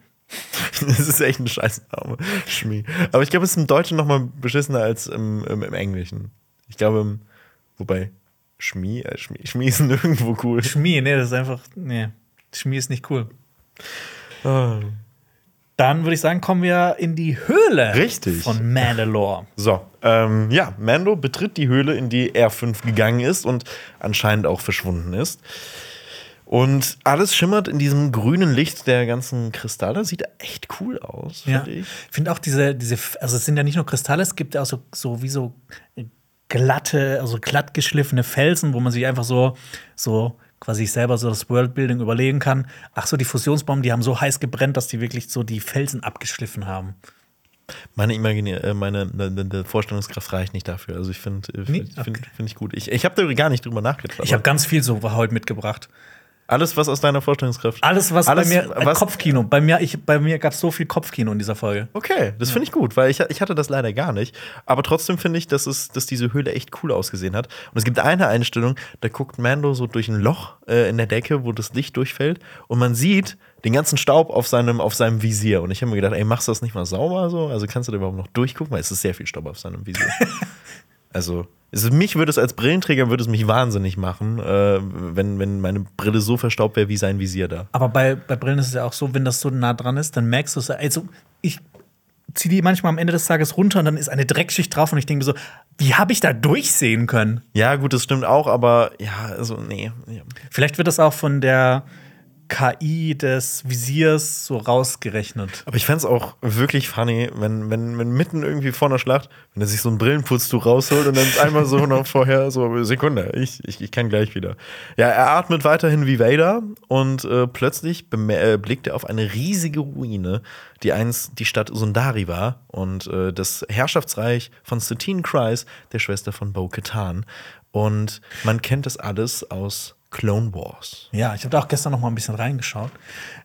Das ist echt ein Scheißname. Schmi. Aber ich glaube, es ist im Deutschen noch mal beschissener als im, im, im Englischen. Ich glaube, im, wobei, Schmi, äh, Schmi, Schmi ist nirgendwo cool. Schmi, nee, das ist einfach. Nee. Schmi ist nicht cool. Ah. Dann würde ich sagen, kommen wir in die Höhle Richtig. von Mandalore. So, ähm, ja, Mando betritt die Höhle, in die R5 gegangen ist und anscheinend auch verschwunden ist. Und alles schimmert in diesem grünen Licht der ganzen Kristalle. Sieht echt cool aus, Ja. finde ich. Ich finde auch diese, diese, also es sind ja nicht nur Kristalle, es gibt ja auch so, so wie so glatte, also glatt geschliffene Felsen, wo man sich einfach so, so quasi sich selber so das Worldbuilding überlegen kann. Ach so, die Fusionsbomben, die haben so heiß gebrennt, dass die wirklich so die Felsen abgeschliffen haben. Meine, Imagine äh, meine ne, ne, Vorstellungskraft reicht nicht dafür. Also ich finde äh, Nee? find, find, Okay. find ich gut. Ich, ich habe da gar nicht drüber nachgedacht. Ich habe ganz viel so heute mitgebracht. Alles, was aus deiner Vorstellungskraft. Alles, was Alles, bei mir, äh, was- Kopfkino, bei mir, ich, bei mir gab es so viel Kopfkino in dieser Folge. Okay, das finde ich gut, weil ich, ich hatte das leider gar nicht. Aber trotzdem finde ich, dass, es, dass diese Höhle echt cool ausgesehen hat. Und es gibt eine Einstellung, da guckt Mando so durch ein Loch äh, in der Decke, wo das Licht durchfällt. Und man sieht den ganzen Staub auf seinem, auf seinem Visier. Und ich habe mir gedacht, ey, machst du das nicht mal sauber so? Also kannst du da überhaupt noch durchgucken? Weil es ist sehr viel Staub auf seinem Visier. also, es mich würde es als Brillenträger würde es mich wahnsinnig machen, äh, wenn, wenn meine Brille so verstaubt wäre wie sein Visier da. Aber bei, bei Brillen ist es ja auch so, wenn das so nah dran ist, dann merkst du es. Also, ich ziehe die manchmal am Ende des Tages runter und dann ist eine Dreckschicht drauf und ich denke mir so, wie habe ich da durchsehen können? Ja, gut, das stimmt auch, aber ja, also, nee. Vielleicht wird das auch von der KI des Visiers so rausgerechnet. Aber ich fände es auch wirklich funny, wenn, wenn, wenn mitten irgendwie vor einer Schlacht, wenn er sich so ein Brillenputztuch rausholt und dann einmal so noch vorher so, Sekunde, ich, ich, ich kann gleich wieder. Ja, er atmet weiterhin wie Vader und äh, plötzlich äh, blickt er auf eine riesige Ruine, die einst die Stadt Sundari war und äh, das Herrschaftsreich von Satine Kryze, der Schwester von Bo-Katan. Und man kennt das alles aus Clone Wars. Ja, ich habe da auch gestern noch mal ein bisschen reingeschaut.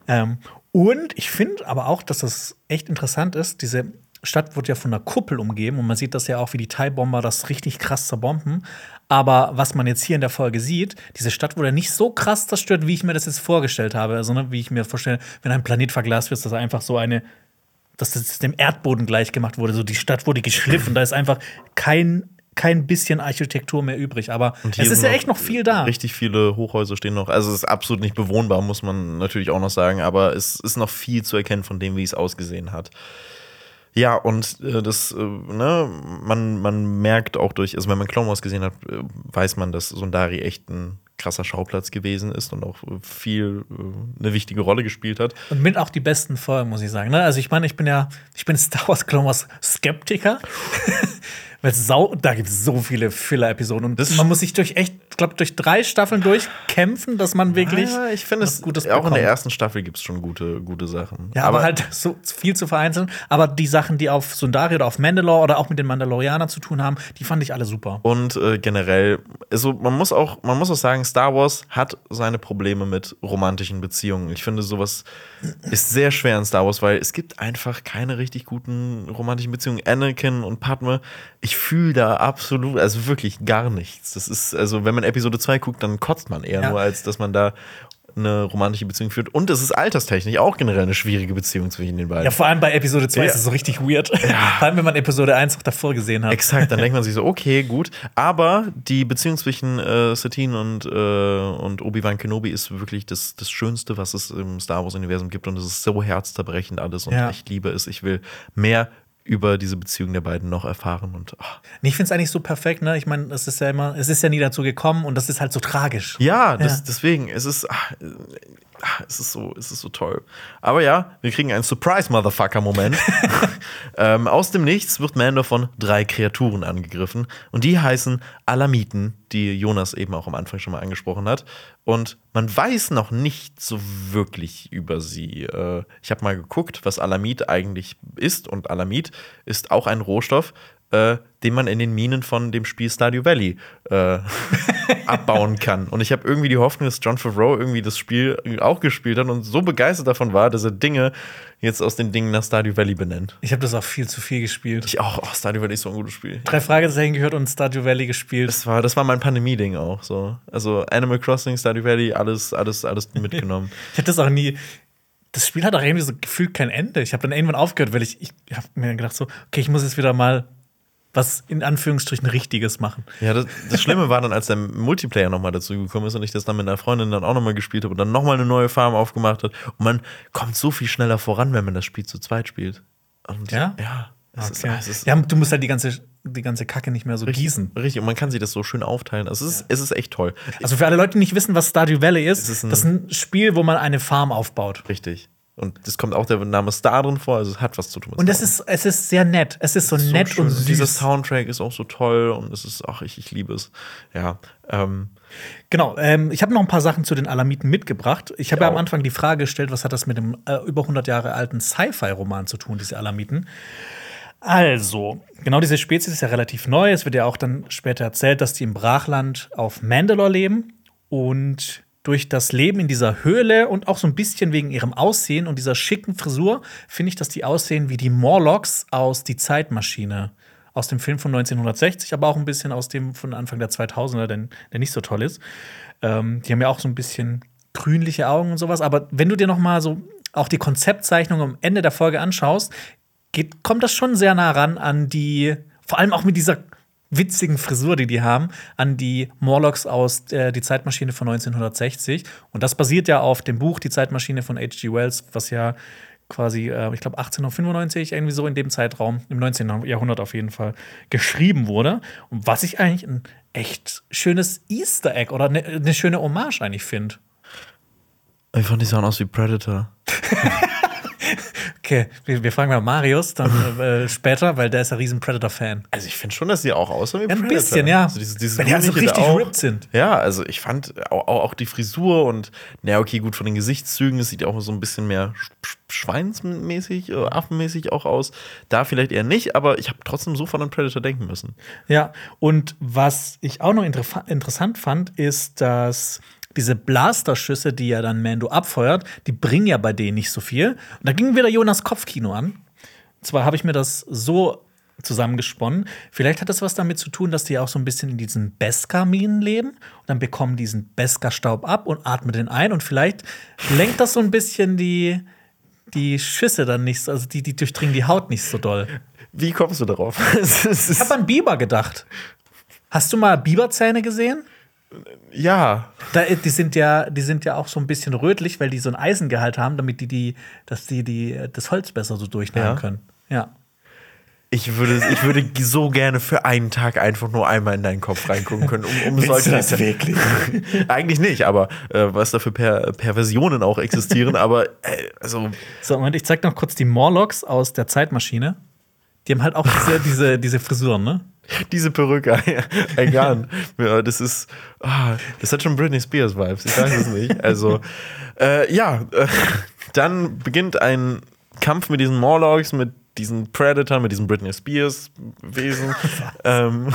Ähm, und ich finde aber auch, dass das echt interessant ist. Diese Stadt wird ja von einer Kuppel umgeben und man sieht das ja auch, wie die TIE-Bomber das richtig krass zerbomben. Aber was man jetzt hier in der Folge sieht, diese Stadt wurde nicht so krass zerstört, wie ich mir das jetzt vorgestellt habe. Also, ne, wie ich mir vorstelle, wenn ein Planet verglast wird, dass einfach so eine, dass das dem Erdboden gleich gemacht wurde. So die Stadt wurde geschliffen, da ist einfach kein, kein bisschen Architektur mehr übrig. Aber es ist ja echt noch viel da. Richtig viele Hochhäuser stehen noch. Also es ist absolut nicht bewohnbar, muss man natürlich auch noch sagen, aber es ist noch viel zu erkennen von dem, wie es ausgesehen hat. Ja, und äh, das, äh, ne, man, man merkt auch durch, also wenn man Clone gesehen hat, äh, weiß man, dass Sundari echt ein krasser Schauplatz gewesen ist und auch äh, viel äh, eine wichtige Rolle gespielt hat. Und mit auch die besten Folgen, muss ich sagen. Ne? Also ich meine, ich bin ja, ich bin Star Wars Clone Wars Skeptiker. Weil sau, da gibt es so viele Filler-Episoden. Und Das- man muss sich durch echt, ich glaube, durch drei Staffeln durchkämpfen, dass man wirklich. Ja, ich finde es Gutes auch in bekommt. der ersten Staffel gibt es schon gute, gute Sachen. Ja, aber, halt so viel zu vereinzeln. Aber die Sachen, die auf Sundari oder auf Mandalore oder auch mit den Mandalorianern zu tun haben, die fand ich alle super. Und äh, generell, also man muss auch, man muss auch sagen, Star Wars hat seine Probleme mit romantischen Beziehungen. Ich finde, sowas ist sehr schwer in Star Wars, weil es gibt einfach keine richtig guten romantischen Beziehungen. Anakin und Padme, ich fühle da absolut, also wirklich gar nichts. Das ist, also wenn man Episode 2 guckt, dann kotzt man eher Ja. nur, als dass man da eine romantische Beziehung führt. Und es ist alterstechnisch auch generell eine schwierige Beziehung zwischen den beiden. Ja, vor allem bei Episode 2 Ja. ist es so richtig weird. Vor allem, wenn man Episode 1 auch davor gesehen hat. Exakt, dann denkt man sich so, okay, gut. Aber die Beziehung zwischen äh, Satine und, äh, und Obi-Wan Kenobi ist wirklich das, das Schönste, was es im Star Wars-Universum gibt. Und es ist so herzzerbrechend alles. Und Ja. ich liebe es. Ich will mehr über diese Beziehung der beiden noch erfahren. Und. Nee, Ich finde es eigentlich so perfekt, ne? Ich meine, es ist ja immer, es ist ja nie dazu gekommen und das ist halt so tragisch. ja, das, Ja. deswegen, es ist, ah, es ist so, es ist so toll. Aber ja, wir kriegen einen Surprise-Motherfucker-Moment. ähm, aus dem Nichts wird Mando von drei Kreaturen angegriffen. Und die heißen Alamiten, die Jonas eben auch am Anfang schon mal angesprochen hat. Und man weiß noch nicht so wirklich über sie. Äh, ich habe mal geguckt, was Alamit eigentlich ist. Und Alamit ist auch ein Rohstoff. Äh, den man in den Minen von dem Spiel Stardew Valley äh, abbauen kann. Und ich habe irgendwie die Hoffnung, dass John Favreau irgendwie das Spiel auch gespielt hat und so begeistert davon war, dass er Dinge jetzt aus den Dingen nach Stardew Valley benennt. Ich habe das auch viel zu viel gespielt. Ich auch. Oh, Stardew Valley ist so ein gutes Spiel. Drei Fragezeichen gehört und Stardew Valley gespielt. Das war, das war mein Pandemie-Ding auch. So. Also Animal Crossing, Stardew Valley, alles, alles, alles mitgenommen. ich hätte das auch nie. Das Spiel hat auch irgendwie so gefühlt kein Ende. Ich habe dann irgendwann aufgehört, weil ich, ich habe mir gedacht so, okay, ich muss jetzt wieder mal was in Anführungsstrichen Richtiges machen. Ja, das, das Schlimme war dann, als der Multiplayer nochmal dazu gekommen ist und ich das dann mit einer Freundin dann auch nochmal gespielt habe und dann nochmal eine neue Farm aufgemacht hat. Und man kommt so viel schneller voran, wenn man das Spiel zu zweit spielt. Und ja? Ja. Okay. ist, ist ja, du musst halt die ganze, die ganze Kacke nicht mehr so richtig, gießen. Richtig, und man kann sich das so schön aufteilen. Also es, ist, ja. es ist echt toll. Also für alle Leute, die nicht wissen, was Stardew Valley ist, ist ein das ist ein Spiel, wo man eine Farm aufbaut. Richtig. Und das kommt auch der Name Star drin vor, also es hat was zu tun mit Und es ist, es ist sehr nett. Es ist so, so nett schön. und süß. Dieser Soundtrack ist auch so toll und es ist, ach, ich, ich liebe es. Ja. Ähm. Genau, ähm, ich habe noch ein paar Sachen zu den Alamiten mitgebracht. Ich habe ja am Anfang die Frage gestellt, was hat das mit dem äh, über 100 Jahre alten Sci-Fi-Roman zu tun, diese Alamiten? Also, genau diese Spezies ist ja relativ neu. Es wird ja auch dann später erzählt, dass die im Brachland auf Mandalore leben und durch das Leben in dieser Höhle und auch so ein bisschen wegen ihrem Aussehen und dieser schicken Frisur finde ich, dass die aussehen wie die Morlocks aus Die Zeitmaschine. Aus dem Film von 1960, aber auch ein bisschen aus dem von Anfang der 2000er, der, der nicht so toll ist. Ähm, die haben ja auch so ein bisschen grünliche Augen und sowas. Aber wenn du dir noch mal so auch die Konzeptzeichnung am Ende der Folge anschaust, geht, kommt das schon sehr nah ran an die, vor allem auch mit dieser witzigen Frisur, die die haben, an die Morlocks aus äh, Die Zeitmaschine von 1960. Und das basiert ja auf dem Buch Die Zeitmaschine von H.G. Wells, was ja quasi, äh, ich glaube, 1895, irgendwie so in dem Zeitraum, im 19. Jahrhundert auf jeden Fall, geschrieben wurde. Und was ich eigentlich ein echt schönes Easter Egg oder eine ne schöne Hommage eigentlich finde. Ich fand die sahen aus wie Predator. Okay, wir, wir fragen mal Marius dann äh, später, weil der ist ein riesen Predator-Fan. Also ich finde schon, dass sie auch aussehen wie ja, ein Predator. bisschen, ja. Also dieses, dieses Wenn die also richtig ripped sind. Ja, also ich fand auch, auch die Frisur und, na okay, gut von den Gesichtszügen, es sieht auch so ein bisschen mehr schweinsmäßig, äh, affenmäßig auch aus. Da vielleicht eher nicht, aber ich habe trotzdem sofort an Predator denken müssen. Ja, und was ich auch noch inter interessant fand, ist, dass diese Blasterschüsse, die ja dann Mando abfeuert, die bringen ja bei denen nicht so viel. Und da ging wieder Jonas Kopfkino an. Und zwar habe ich mir das so zusammengesponnen. Vielleicht hat das was damit zu tun, dass die auch so ein bisschen in diesen Beskar-Minen leben und dann bekommen diesen Beskar-Staub ab und atmen den ein und vielleicht lenkt das so ein bisschen die, die Schüsse dann nicht, also die, die durchdringen die Haut nicht so doll. Wie kommst du darauf? ich habe an Biber gedacht. Hast du mal Biberzähne gesehen? Ja. Da, die, sind ja, die sind ja auch so ein bisschen rötlich, weil die so ein Eisengehalt haben, damit die, die, dass die, die das Holz besser so durchnehmen ja. können. Ja. Ich würde, ich würde so gerne für einen Tag einfach nur einmal in deinen Kopf reingucken können, um, um solche. das wirklich? Eigentlich nicht, aber äh, was da für per Perversionen auch existieren, aber äh, also. So, und ich zeig noch kurz die Morlocks aus der Zeitmaschine. Die haben halt auch diese, diese, diese Frisuren, ne? Diese Perücke, egal. ja, das ist, ah, das hat schon Britney Spears Vibes, ich weiß es nicht. Also, äh, ja, äh, dann beginnt ein Kampf mit diesen Morlocks, mit diesen Predator, mit diesen Britney Spears Wesen. ähm,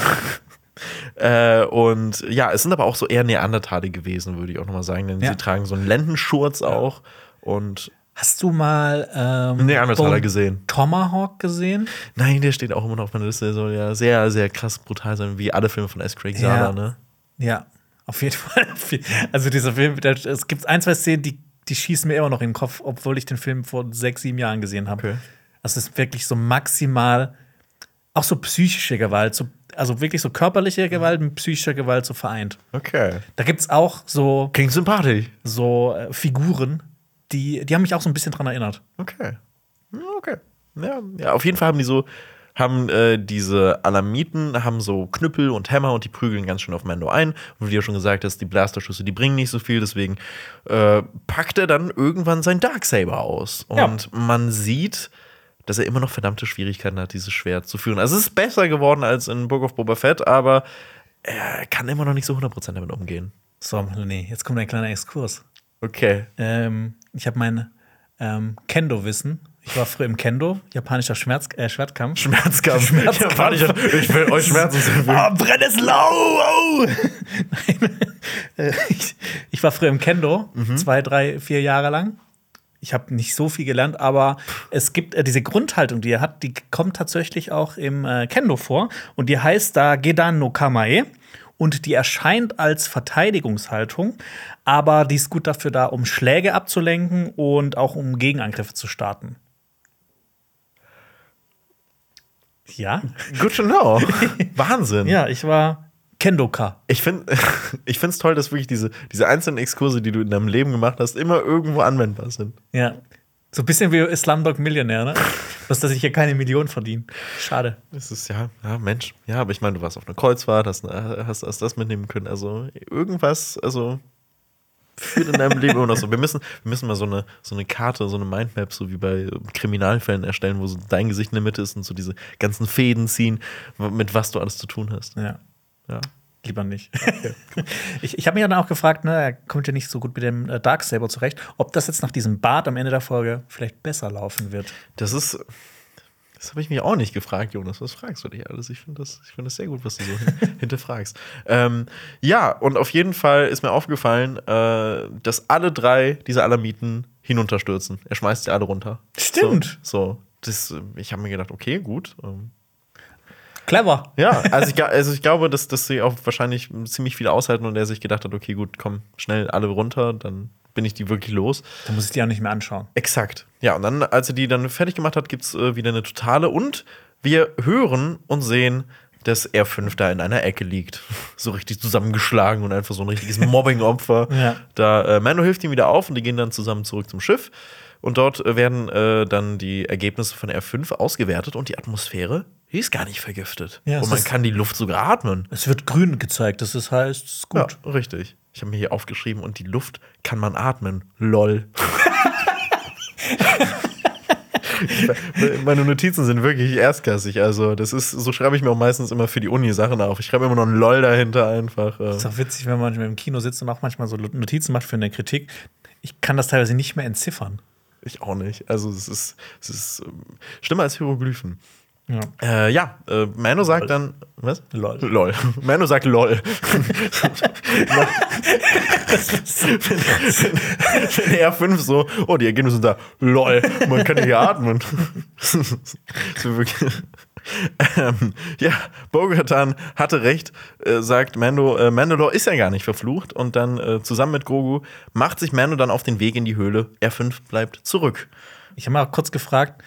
äh, und ja, es sind aber auch so eher Neandertale gewesen, würde ich auch nochmal sagen, denn ja. sie tragen so einen Lendenschurz auch und Hast du mal ähm, nee, Bone gesehen. Tomahawk gesehen? Nein, der steht auch immer noch auf meiner Liste. Der soll ja sehr, sehr krass brutal sein, wie alle Filme von S. Craig Sala, ja. ne? Ja, auf jeden Fall. Also dieser Film, es gibt ein, zwei Szenen, die, die schießen mir immer noch in den Kopf, obwohl ich den Film vor sechs, sieben Jahren gesehen habe. Okay. Also es ist wirklich so maximal, auch so psychische Gewalt, so, also wirklich so körperliche Gewalt mit psychischer Gewalt so vereint. Okay. Da gibt es auch so. Klingt sympathisch. So äh, Figuren, die, die haben mich auch so ein bisschen dran erinnert. Okay. Okay. Ja, ja auf jeden Fall haben die so, haben äh, diese Alamiten, haben so Knüppel und Hämmer und die prügeln ganz schön auf Mando ein. Und wie du ja schon gesagt hast, die Blasterschüsse, die bringen nicht so viel, deswegen äh, packt er dann irgendwann sein Darksaber aus. Und ja. man sieht, dass er immer noch verdammte Schwierigkeiten hat, dieses Schwert zu führen. Also es ist besser geworden als in Book of Boba Fett, aber er kann immer noch nicht so 100% damit umgehen. So, nee, jetzt kommt ein kleiner Exkurs. Okay. Ähm, ich habe mein ähm, Kendo-Wissen. Ich war früher im Kendo, japanischer Schmerz, äh, Schwertkampf. Schmerzkampf. Schmerzkampf. Japanischer- ich will euch Schmerzen zufügen. Ah, Brenneslau! Oh! Nein. Äh, ich, ich war früher im Kendo, zwei, drei, vier Jahre lang. Ich habe nicht so viel gelernt, aber es gibt äh, diese Grundhaltung, die er hat, die kommt tatsächlich auch im äh, Kendo vor. Und die heißt da Gedan no Kamae. Und die erscheint als Verteidigungshaltung, aber die ist gut dafür da, um Schläge abzulenken und auch um Gegenangriffe zu starten. Ja? Good to know. Wahnsinn. Ja, ich war Kendoka. Ich finde ich es toll, dass wirklich diese, diese einzelnen Exkurse, die du in deinem Leben gemacht hast, immer irgendwo anwendbar sind. Ja. So ein bisschen wie Slumdog Millionär, ne? Bloß, dass ich hier keine Millionen verdiene. Schade. Das ist ja, ja, Mensch. Ja, aber ich meine, du warst auf einer Kreuzfahrt, hast, hast, hast das mitnehmen können. Also irgendwas, also führt in deinem Leben immer noch so. Wir müssen, wir müssen mal so eine, so eine Karte, so eine Mindmap, so wie bei Kriminalfällen erstellen, wo so dein Gesicht in der Mitte ist und so diese ganzen Fäden ziehen, mit was du alles zu tun hast. Ja. Ja. Lieber nicht. ich ich habe mich dann auch gefragt, ne, er kommt ja nicht so gut mit dem äh, Darksaber zurecht, ob das jetzt nach diesem Bart am Ende der Folge vielleicht besser laufen wird. Das ist. Das habe ich mich auch nicht gefragt, Jonas. Was fragst du dich alles? Ich finde das, ich find das sehr gut, was du so hin- hinterfragst. Ähm, ja, und auf jeden Fall ist mir aufgefallen, äh, dass alle drei dieser Alamiten hinunterstürzen. Er schmeißt sie alle runter. Stimmt. So, so das, äh, ich habe mir gedacht, okay, gut. Ähm, Clever. ja, also ich, also ich glaube, dass, dass sie auch wahrscheinlich ziemlich viel aushalten und er sich gedacht hat, okay, gut, komm, schnell alle runter, dann bin ich die wirklich los. Da muss ich die auch nicht mehr anschauen. Exakt. Ja, und dann, als er die dann fertig gemacht hat, gibt es äh, wieder eine totale und wir hören und sehen, dass R5 da in einer Ecke liegt. So richtig zusammengeschlagen und einfach so ein richtiges Mobbing-Opfer. Ja. Da äh, Mando hilft ihm wieder auf und die gehen dann zusammen zurück zum Schiff. Und dort äh, werden äh, dann die Ergebnisse von R5 ausgewertet und die Atmosphäre, die ist gar nicht vergiftet. Ja, und man kann die Luft sogar atmen. Es wird grün gezeigt, das ist, heißt, es ist gut. Ja, richtig. Ich habe mir hier aufgeschrieben und die Luft kann man atmen. Lol. Meine Notizen sind wirklich erstklassig. Also, das ist, so schreibe ich mir auch meistens immer für die Uni Sachen auf. Ich schreibe immer noch ein LOL dahinter einfach. äh. Ist auch witzig, wenn man manchmal im Kino sitzt und auch manchmal so Notizen macht für eine Kritik. Ich kann das teilweise nicht mehr entziffern. Ich auch nicht. Also, es ist, es ist ähm, schlimmer als Hieroglyphen. Ja. Äh, ja, äh, Mano sagt dann, was? Lol. LOL. Mano sagt LOL. wenn er fünf so, oh, die Ergebnisse sind da, LOL, man kann hier atmen. Ähm, ja, Bo-Katan hatte recht, äh, sagt Mando, äh, Mandalore ist ja gar nicht verflucht und dann äh, zusammen mit Grogu macht sich Mando dann auf den Weg in die Höhle. R5 bleibt zurück. Ich habe mal kurz gefragt,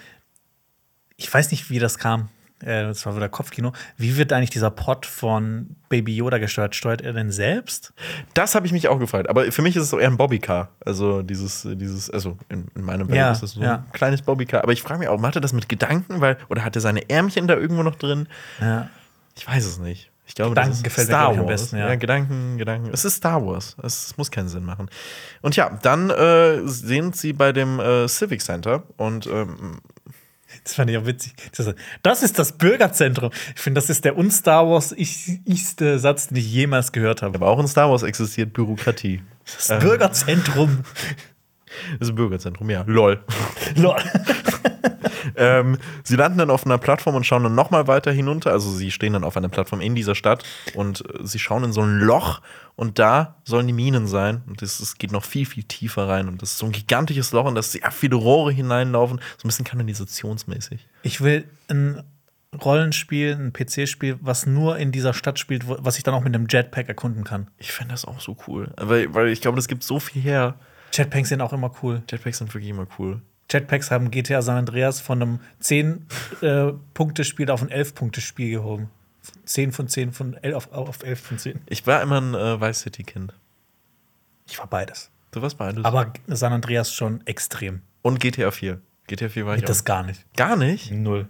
ich weiß nicht, wie das kam. Äh, Das war wieder Kopfkino. Wie wird eigentlich dieser Pod von Baby Yoda gesteuert? Steuert er denn selbst? Das habe ich mich auch gefragt. Aber für mich ist es auch eher ein Bobbycar. Also dieses, dieses, also in, in meinem Welt Ja, ist es so ja. ein kleines Bobbycar. Aber ich frage mich auch, macht er das mit Gedanken? Weil, oder hat er seine Ärmchen da irgendwo noch drin? Ja. Ich weiß es nicht. Ich glaube, Gedanken das gefällt mir, Star ich, am besten, ja. Gedanken, Gedanken. Es ist Star Wars. Es, es muss keinen Sinn machen. Und ja, dann äh, sind sie bei dem äh, Civic Center und ähm, Das fand ich auch witzig. Das ist- Das Bürgerzentrum. Ich finde, das ist der un-Star Wars-ichste Satz, den ich jemals gehört habe. aber auch in Star Wars existiert Bürokratie. Das Bürgerzentrum. Das ist ein Bürgerzentrum, ja. Lol. Lol. Ähm, sie landen dann auf einer Plattform und schauen dann noch mal weiter hinunter. Also sie stehen dann auf einer Plattform in dieser Stadt und äh, sie schauen in so ein Loch und da sollen die Minen sein. Und es es geht noch viel, viel tiefer rein. Und das ist so ein gigantisches Loch, in das sehr viele Rohre hineinlaufen. So ein bisschen kanalisationsmäßig. Ich will ein Rollenspiel, ein PC-Spiel, was nur in dieser Stadt spielt, was ich dann auch mit einem Jetpack erkunden kann. Ich fände das auch so cool. Weil, weil ich glaube, das gibt so viel her. Jetpacks sind auch immer cool. Jetpacks sind wirklich immer cool. Jetpacks haben GTA San Andreas von einem 10-Punkte-Spiel auf ein 11-Punkte-Spiel gehoben. 10 von 10 von 11 auf, auf 11 von 10. Ich war immer ein äh, Vice City-Kind. Ich war beides. Du warst beides. Aber San Andreas schon extrem. und GTA 4. GTA 4 war ich Das auch. gar nicht. Gar nicht? Null.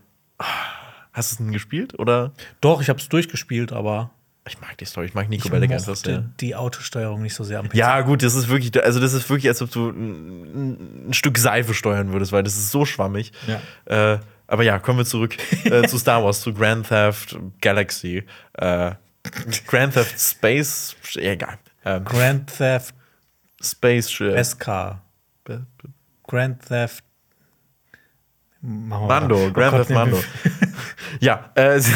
Hast du es denn gespielt? Oder? Doch, ich habe es durchgespielt, aber Ich mag die Story. Ich mag Nico ich Bellic einfach sehr. die Autosteuerung nicht so sehr am PC. Ja, gut, das ist wirklich, also das ist wirklich, als ob du ein, ein Stück Seife steuern würdest, weil das ist so schwammig. Ja. Äh, aber ja, kommen wir zurück äh, zu Star Wars, zu Grand Theft Galaxy. Äh, Grand Theft Space, egal. Ähm, Grand Theft Space äh, SK. Grand Theft Mando, oh Grand Theft Mando. ja, äh, sie,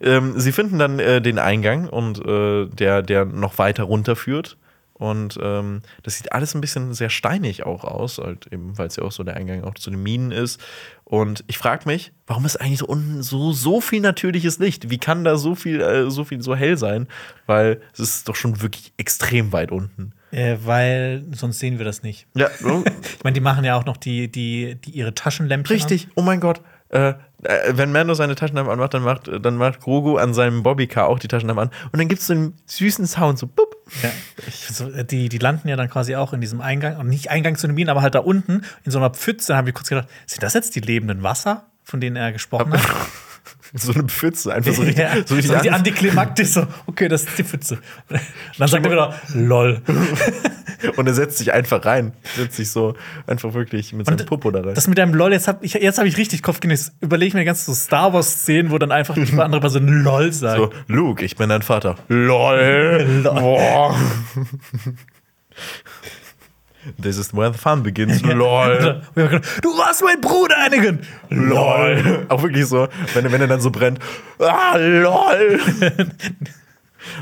ähm, sie, finden dann äh, den Eingang und äh, der, der noch weiter runterführt. Und ähm, das sieht alles ein bisschen sehr steinig auch aus, halt eben, weil es ja auch so der Eingang auch zu den Minen ist. Und ich frage mich, warum ist eigentlich so unten so, so viel natürliches Licht? Wie kann da so viel, äh, so viel so hell sein? Weil es ist doch schon wirklich extrem weit unten. Äh, weil sonst sehen wir das nicht. Ja. ich meine, die machen ja auch noch die, die, die ihre Taschenlämpchen. Richtig, an. oh mein Gott. Äh, wenn Mando seine Taschenlampe anmacht, dann macht, dann macht Grogu an seinem Bobbycar auch die Taschenlampe an. Und dann gibt es so einen süßen Sound, so bup. Ja, so, die, die landen ja dann quasi auch in diesem Eingang, nicht Eingang zu den Minen, aber halt da unten in so einer Pfütze. Da habe ich kurz gedacht, sind das jetzt die lebenden Wasser, von denen er gesprochen hat? so eine Pfütze, einfach so richtig. Ja, so richtig so die Antiklimaktik, so, okay, das ist die Pfütze. Und dann sagt er wieder, lol. Und er setzt sich einfach rein. Setzt sich so einfach wirklich mit seinem Popo da rein. Das mit deinem LOL, jetzt habe ich, hab ich richtig Kopf genäßt. Überlege mir ganz so Star Wars-Szenen, wo dann einfach die andere Person LOL sagt. So, Luke, ich bin dein Vater. LOL. LOL. Boah. This is where the fun begins. LOL. Du warst mein Bruder, Anakin. LOL. Auch wirklich so, wenn, wenn er dann so brennt. Ah, LOL.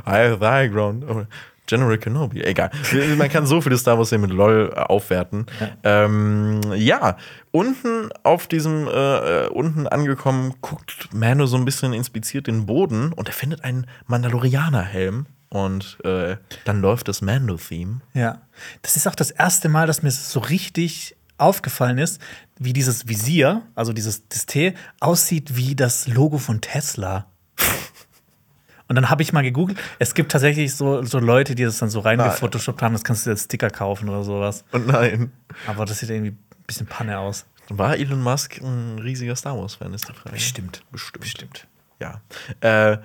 I have the high ground. Oh, General Kenobi, egal. Man kann so viele Star Wars-Szenen mit LOL aufwerten. Ja. Ähm, ja, unten auf diesem, äh, unten angekommen, guckt Mando so ein bisschen inspiziert den Boden und er findet einen Mandalorianer-Helm und äh, dann läuft das Mando-Theme. Ja. Das ist auch das erste Mal, dass mir so richtig aufgefallen ist, wie dieses Visier, also dieses Display, aussieht wie das Logo von Tesla. Und dann habe ich mal gegoogelt. Es gibt tatsächlich so, so Leute, die das dann so reingefotoshoppt haben. Das kannst du als Sticker kaufen oder sowas. Und nein. Aber das sieht irgendwie ein bisschen Panne aus. War Elon Musk ein riesiger Star Wars-Fan, ist die Frage. Bestimmt. Bestimmt. Bestimmt. Ja. Äh,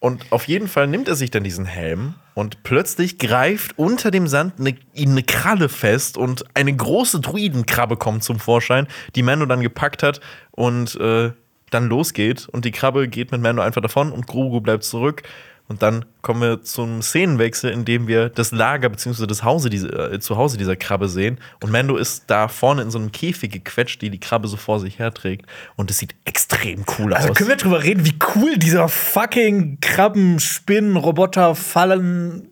und auf jeden Fall nimmt er sich dann diesen Helm und plötzlich greift unter dem Sand eine, eine Kralle fest und eine große Druidenkrabbe kommt zum Vorschein, die Mando dann gepackt hat und äh, dann losgeht. Und die Krabbe geht mit Mando einfach davon und Grogu bleibt zurück. Und dann kommen wir zum Szenenwechsel, in dem wir das Lager bzw. das Hause diese, äh, Zuhause dieser Krabbe sehen. Und Mando ist da vorne in so einem Käfig gequetscht, die die Krabbe so vor sich herträgt. Und es sieht extrem cool also aus. können wir drüber reden, wie cool dieser fucking Krabben, Spinnen, Roboter, Fallen,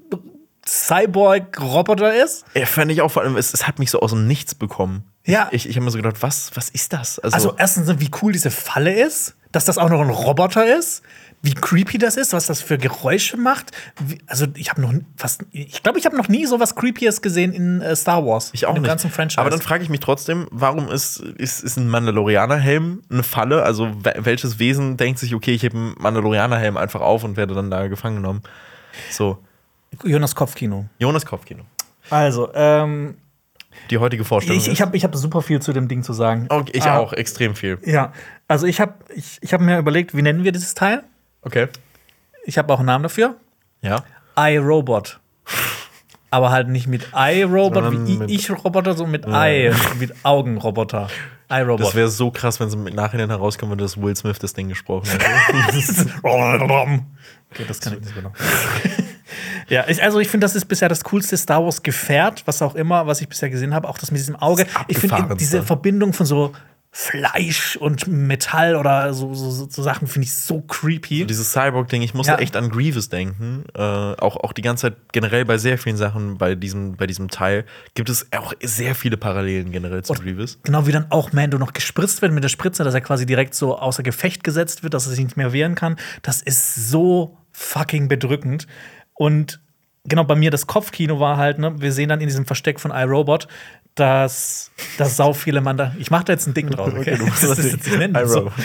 Cyborg-Roboter ist? Ja, fand ich auch vor allem, es, es hat mich so aus dem Nichts bekommen. Ja. Ich, ich habe mir so gedacht, was, was ist das? Also, also erstens, wie cool diese Falle ist, dass das auch noch ein Roboter ist wie creepy das ist, was das für Geräusche macht. Wie, also ich habe noch fast, ich glaube, ich habe noch nie so was Creepies gesehen in äh, Star Wars. Ich auch in dem nicht. ganzen Franchise. Aber dann frage ich mich trotzdem, warum ist, ist, ist ein Mandalorianer-Helm eine Falle? Also welches Wesen denkt sich, okay, ich habe einen Mandalorianer-Helm einfach auf und werde dann da gefangen genommen? So. Jonas Kopfkino. Jonas Kopfkino. Also, ähm, die heutige Vorstellung. Ich, ich habe ich hab super viel zu dem Ding zu sagen. Okay, ich ah, auch, extrem viel. Ja, also ich habe ich, ich hab mir überlegt, wie nennen wir dieses Teil? Okay. Ich habe auch einen Namen dafür. Ja. iRobot. Aber halt nicht mit iRobot wie Ich-Roboter, sondern mit ja. I, mit Augenroboter. iRobot. Das wäre so krass, wenn es im Nachhinein herauskommen würde, dass Will Smith das Ding gesprochen hätte. okay, das kann ich nicht genau. ja, ich, also ich finde, das ist bisher das coolste Star Wars Gefährt, was auch immer, was ich bisher gesehen habe, auch das mit diesem Auge. Ich finde diese Verbindung von so Fleisch und Metall oder so, so, so Sachen finde ich so creepy. So dieses Cyborg-Ding, ich musste ja. echt an Grievous denken. Äh, auch, auch die ganze Zeit generell bei sehr vielen Sachen bei diesem, bei diesem Teil gibt es auch sehr viele Parallelen generell zu und Grievous. Genau wie dann auch Mando noch gespritzt wird mit der Spritze, dass er quasi direkt so außer Gefecht gesetzt wird, dass er sich nicht mehr wehren kann. Das ist so fucking bedrückend. Und genau bei mir das Kopfkino war halt, ne, wir sehen dann in diesem Versteck von iRobot, dass, dass sau viele Mandal ich mache da jetzt ein Ding draus, okay? okay das, das, das, ich nenne so.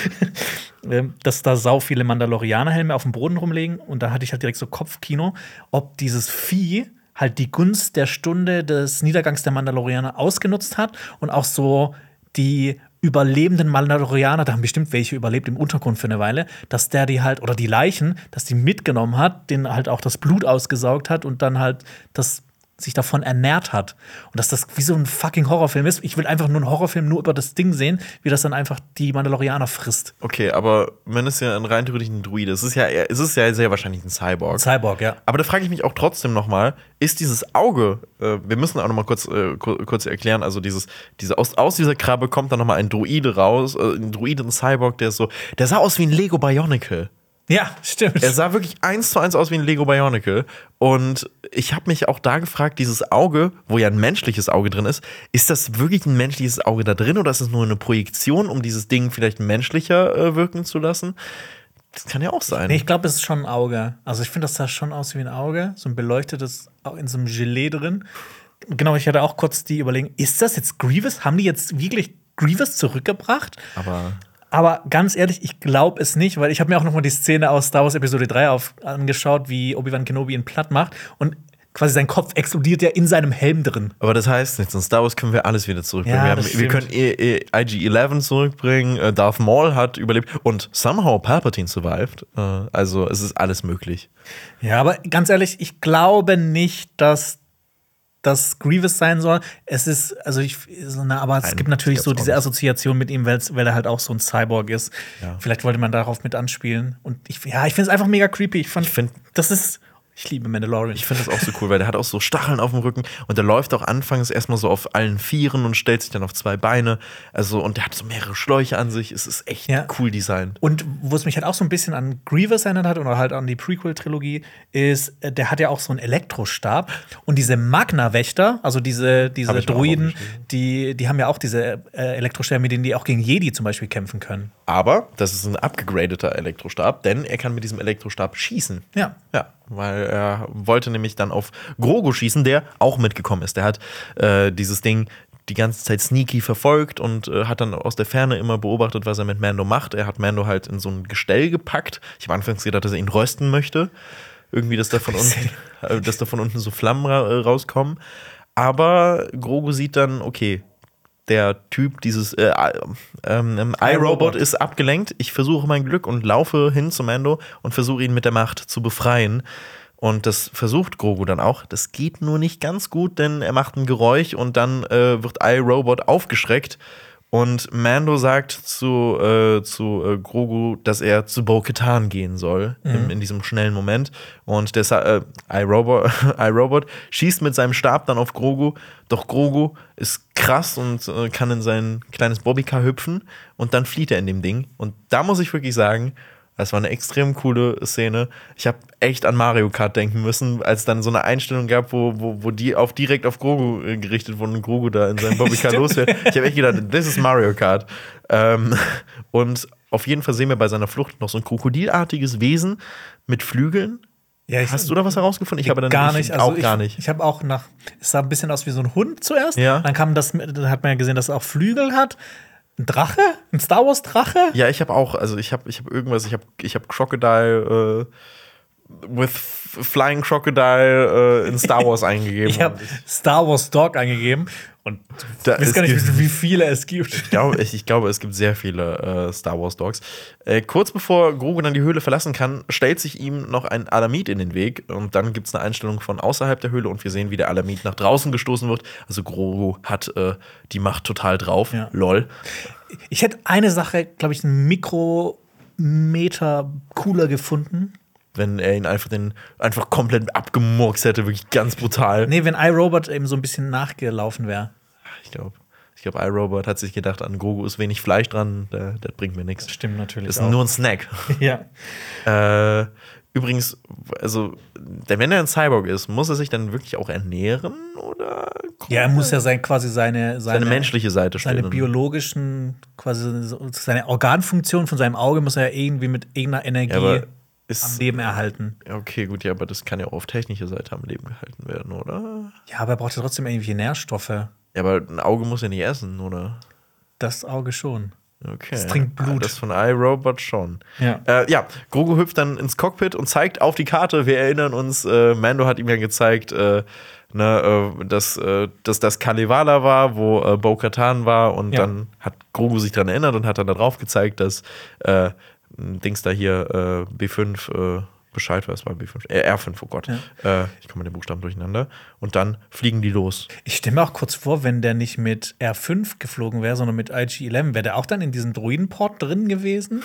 Ähm, dass da sau viele Mandalorianer-Helme auf dem Boden rumlegen und da hatte ich halt direkt so Kopfkino, ob dieses Vieh halt die Gunst der Stunde des Niedergangs der Mandalorianer ausgenutzt hat und auch so die überlebenden Mandalorianer, da haben bestimmt welche überlebt im Untergrund für eine Weile, dass der die halt, oder die Leichen, dass die mitgenommen hat, den halt auch das Blut ausgesaugt hat und dann halt das sich davon ernährt hat. Und dass das wie so ein fucking Horrorfilm ist. Ich will einfach nur einen Horrorfilm nur über das Ding sehen, wie das dann einfach die Mandalorianer frisst. Okay, aber wenn es ja ein rein theoretisch ein Druide ist, es ist ja, es ist ja sehr wahrscheinlich ein Cyborg. Cyborg, ja. Aber da frage ich mich auch trotzdem noch mal, ist dieses Auge, äh, wir müssen auch noch mal kurz, äh, kurz erklären, also dieses, diese, aus, aus dieser Krabbe kommt dann noch mal ein Druide raus, äh, ein Druide, ein Cyborg, der ist so, der sah aus wie ein Lego Bionicle. Ja, stimmt. Er sah wirklich eins zu eins aus wie ein Lego Bionicle. Und ich habe mich auch da gefragt, dieses Auge, wo ja ein menschliches Auge drin ist, ist das wirklich ein menschliches Auge da drin oder ist es nur eine Projektion, um dieses Ding vielleicht menschlicher äh, wirken zu lassen? Das kann ja auch sein. Nee, ich glaube, es ist schon ein Auge. Also ich finde, das sah schon aus wie ein Auge. So ein beleuchtetes, auch in so einem Gelee drin. Genau, ich hatte auch kurz die Überlegung, ist das jetzt Grievous? Haben die jetzt wirklich Grievous zurückgebracht? Aber Aber ganz ehrlich, ich glaube es nicht, weil ich habe mir auch noch mal die Szene aus Star Wars Episode 3 auf, angeschaut, wie Obi-Wan Kenobi ihn platt macht und quasi sein Kopf explodiert ja in seinem Helm drin. Aber das heißt nichts. In Star Wars können wir alles wieder zurückbringen. Ja, wir, haben, wir können eh, eh IG-11 zurückbringen. äh, Darth Maul hat überlebt. Und somehow Palpatine survived. Äh, Also es ist alles möglich. Ja, aber ganz ehrlich, ich glaube nicht, dass das Grievous sein soll. Es ist, also ich, aber es Nein, gibt natürlich ich so diese. Assoziation mit ihm, weil er halt auch so ein Cyborg ist. Ja. Vielleicht wollte man darauf mit anspielen. Und ich, ja, ich finde es einfach mega creepy. Ich fand, Ich find- das ist, ich liebe Mandalorian. Ich finde das auch so cool, weil der hat auch so Stacheln auf dem Rücken und der läuft auch anfangs erstmal so auf allen Vieren und stellt sich dann auf zwei Beine. Also, und der hat so mehrere Schläuche an sich. Es ist echt Ja. cool designt. Und wo es mich halt auch so ein bisschen an Grievous erinnert hat oder halt an die Prequel-Trilogie, ist, äh, der hat ja auch so einen Elektrostab. Und diese Magna-Wächter, also diese, diese aufgeschrieben. die, die haben ja auch diese äh, Elektrostäbe, mit denen die auch gegen Jedi zum Beispiel kämpfen können. Aber das ist ein abgegradeter Elektrostab, denn er kann mit diesem Elektrostab schießen. Ja. Ja, weil er wollte nämlich dann auf Grogu schießen, der auch mitgekommen ist. Der hat äh, dieses Ding die ganze Zeit sneaky verfolgt und äh, hat dann aus der Ferne immer beobachtet, was er mit Mando macht. Er hat Mando halt in so ein Gestell gepackt. Ich habe anfangs gedacht, dass er ihn rösten möchte. Irgendwie, dass da von unten, äh, dass da von unten so Flammen ra äh, rauskommen. Aber Grogu sieht dann, okay, der Typ, dieses äh, ähm, ähm, iRobot ist abgelenkt. Ich versuche mein Glück und laufe hin zu Mando und versuche ihn mit der Macht zu befreien. Und das versucht Grogu dann auch. Das geht nur nicht ganz gut, denn er macht ein Geräusch und dann äh, wird iRobot aufgeschreckt. Und Mando sagt zu, äh, zu äh, Grogu, dass er zu Bo-Katan gehen soll im, in diesem schnellen Moment. Und der äh, iRobot, iRobot schießt mit seinem Stab dann auf Grogu. Doch Grogu ist krass und äh, kann in sein kleines Bobbycar hüpfen. Und dann flieht er in dem Ding. Und da muss ich wirklich sagen, das war eine extrem coole Szene. Ich habe echt an Mario Kart denken müssen, als dann so eine Einstellung gab, wo, wo, wo die auf direkt auf Grogu äh, gerichtet wurden und Grogu da in seinem Bobbycar losfährt. Ich habe echt gedacht, das ist Mario Kart. Ähm, und auf jeden Fall sehen wir bei seiner Flucht noch so ein krokodilartiges Wesen mit Flügeln. Ja, Hast du da was herausgefunden? Ich habe dann gar ich nicht. Also auch ich, gar nicht. Ich habe auch nach. Es sah ein bisschen aus wie so ein Hund zuerst. Ja. Dann kam das, dann hat man ja gesehen, dass es auch Flügel hat. Ein Drache? Ein Star Wars Drache? Ja, ich habe auch, also ich habe ich hab irgendwas, ich habe ich hab Crocodile äh, with Flying Crocodile äh, in Star Wars eingegeben. Ich habe Star Wars Dog eingegeben und Da ich weiß gar nicht, wie viele es gibt. Ich glaube, ich, ich glaube, es gibt sehr viele äh, Star Wars Dogs. Äh, kurz bevor Grogu dann die Höhle verlassen kann, stellt sich ihm noch ein Alamid in den Weg und dann gibt es eine Einstellung von außerhalb der Höhle und wir sehen, wie der Alamid nach draußen gestoßen wird. Also Grogu hat äh, die Macht total drauf. Ja. Lol. Ich hätte eine Sache, glaube ich, einen Mikrometer cooler gefunden. Wenn er ihn einfach den einfach komplett abgemurkst hätte, wirklich ganz brutal. Nee, wenn iRobot eben so ein bisschen nachgelaufen wäre. Ich glaube. Ich glaube, iRobot hat sich gedacht, an Grogu ist wenig Fleisch dran, das bringt mir nichts. Stimmt natürlich. Das ist nur ein Snack. ja. Äh, übrigens, also, wenn er ein Cyborg ist, muss er sich dann wirklich auch ernähren oder ja, er muss ja sein, quasi seine, seine, seine menschliche Seite seine stellen? biologischen, quasi seine Organfunktion von seinem Auge muss er ja irgendwie mit irgendeiner Energie Ja, aber am ist, Leben erhalten. okay, gut, ja, aber das kann ja auch auf technischer Seite am Leben gehalten werden, oder? Ja, aber er braucht ja trotzdem irgendwelche Nährstoffe. Ja, aber ein Auge muss ja nicht essen, oder? Das Auge schon. Okay. Es trinkt Blut. Das von iRobot schon. Ja. Äh, ja, Grogu hüpft dann ins Cockpit und zeigt auf die Karte. Wir erinnern uns, äh, Mando hat ihm ja gezeigt, äh, ne, äh, dass, äh, dass das Kalevala war, wo äh, Bo-Katan war. Und Ja. dann hat Grogu sich daran erinnert und hat dann darauf gezeigt, dass äh, Dings da hier, äh, B5, äh, Bescheid weiß bei B5. Äh, R5, oh Gott. Ja. Äh, ich komme mit den Buchstaben durcheinander. Und dann fliegen die los. Ich stelle mir auch kurz vor, wenn der nicht mit R5 geflogen wäre, sondern mit IG-11, wäre der auch dann in diesem Druidenport drin gewesen?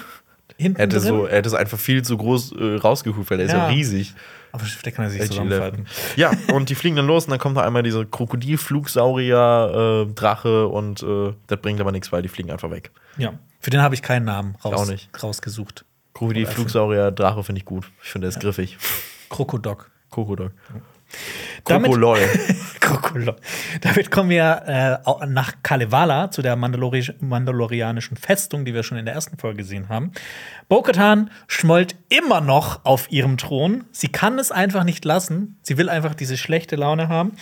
Hinten er hätte, drin? so, er hätte es einfach viel zu groß äh, rausgehupt, weil der ja. ist ja riesig. Aber der kann er sich zusammenfalten. Ja, und die fliegen dann los und dann kommt da einmal dieser Krokodilflugsaurier, äh, Drache und äh, das bringt aber nichts, weil die fliegen einfach weg. Ja, für den habe ich keinen Namen raus, auch nicht. rausgesucht. Krokodilflugsaurier, Drache finde ich gut. Ich finde, der ist ja. griffig. Krokodok. Krokodok. Krokolol. Krokolol. Damit kommen wir äh, nach Kalevala, zu der Mandalori mandalorianischen Festung, die wir schon in der ersten Folge gesehen haben. Bo-Katan schmollt immer noch auf ihrem Thron. Sie kann es einfach nicht lassen. Sie will einfach diese schlechte Laune haben.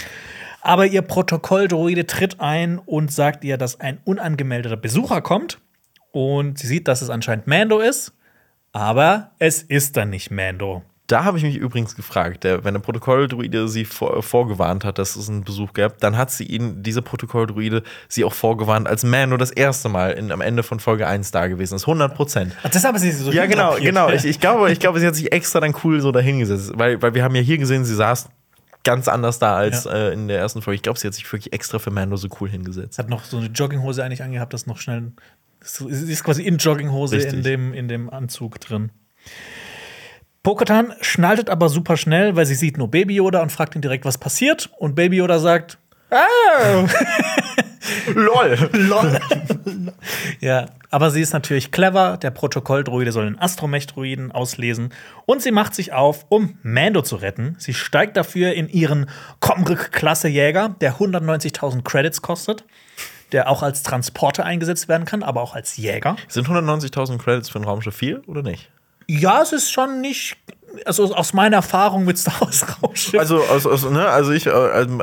Aber ihr Protokolldroide tritt ein und sagt ihr, dass ein unangemeldeter Besucher kommt. Und sie sieht, dass es anscheinend Mando ist. Aber es ist dann nicht Mando. Da habe ich mich übrigens gefragt, der, wenn der Protokolldruide sie vor, vorgewarnt hat, dass es einen Besuch gab, dann hat sie ihn, diese Protokolldruide, sie auch vorgewarnt, als Mando das erste Mal in, am Ende von Folge 1 da gewesen ist. 100 Prozent. Ach, das haben sie so Ja, genau, genau. Ich, ich, glaube, ich glaube, sie hat sich extra dann cool so dahingesetzt. Weil, weil wir haben ja hier gesehen, sie saß ganz anders da als ja. äh, in der ersten Folge. Ich glaube, sie hat sich wirklich extra für Mando so cool hingesetzt. Hat noch so eine Jogginghose eigentlich angehabt, das noch schnell. Sie ist quasi in Jogginghose in dem, in dem Anzug drin. Pokatan schnaltet aber super schnell, weil sie sieht nur Baby Yoda und fragt ihn direkt, was passiert. Und Baby Yoda sagt, ah! Lol. Lol. ja, aber sie ist natürlich clever. Der Protokolldruide soll den Astromech-Druiden auslesen. Und sie macht sich auf, um Mando zu retten. Sie steigt dafür in ihren Komrück-Klasse-Jäger, der 190.000 Credits kostet. Der auch als Transporter eingesetzt werden kann, aber auch als Jäger. Sind 190.000 Credits für ein Raumschiff viel oder nicht? Ja, es ist schon nicht. Also aus meiner Erfahrung mit Star Wars Raumschiff. Also, aus, aus, ne, also ich, äh, also,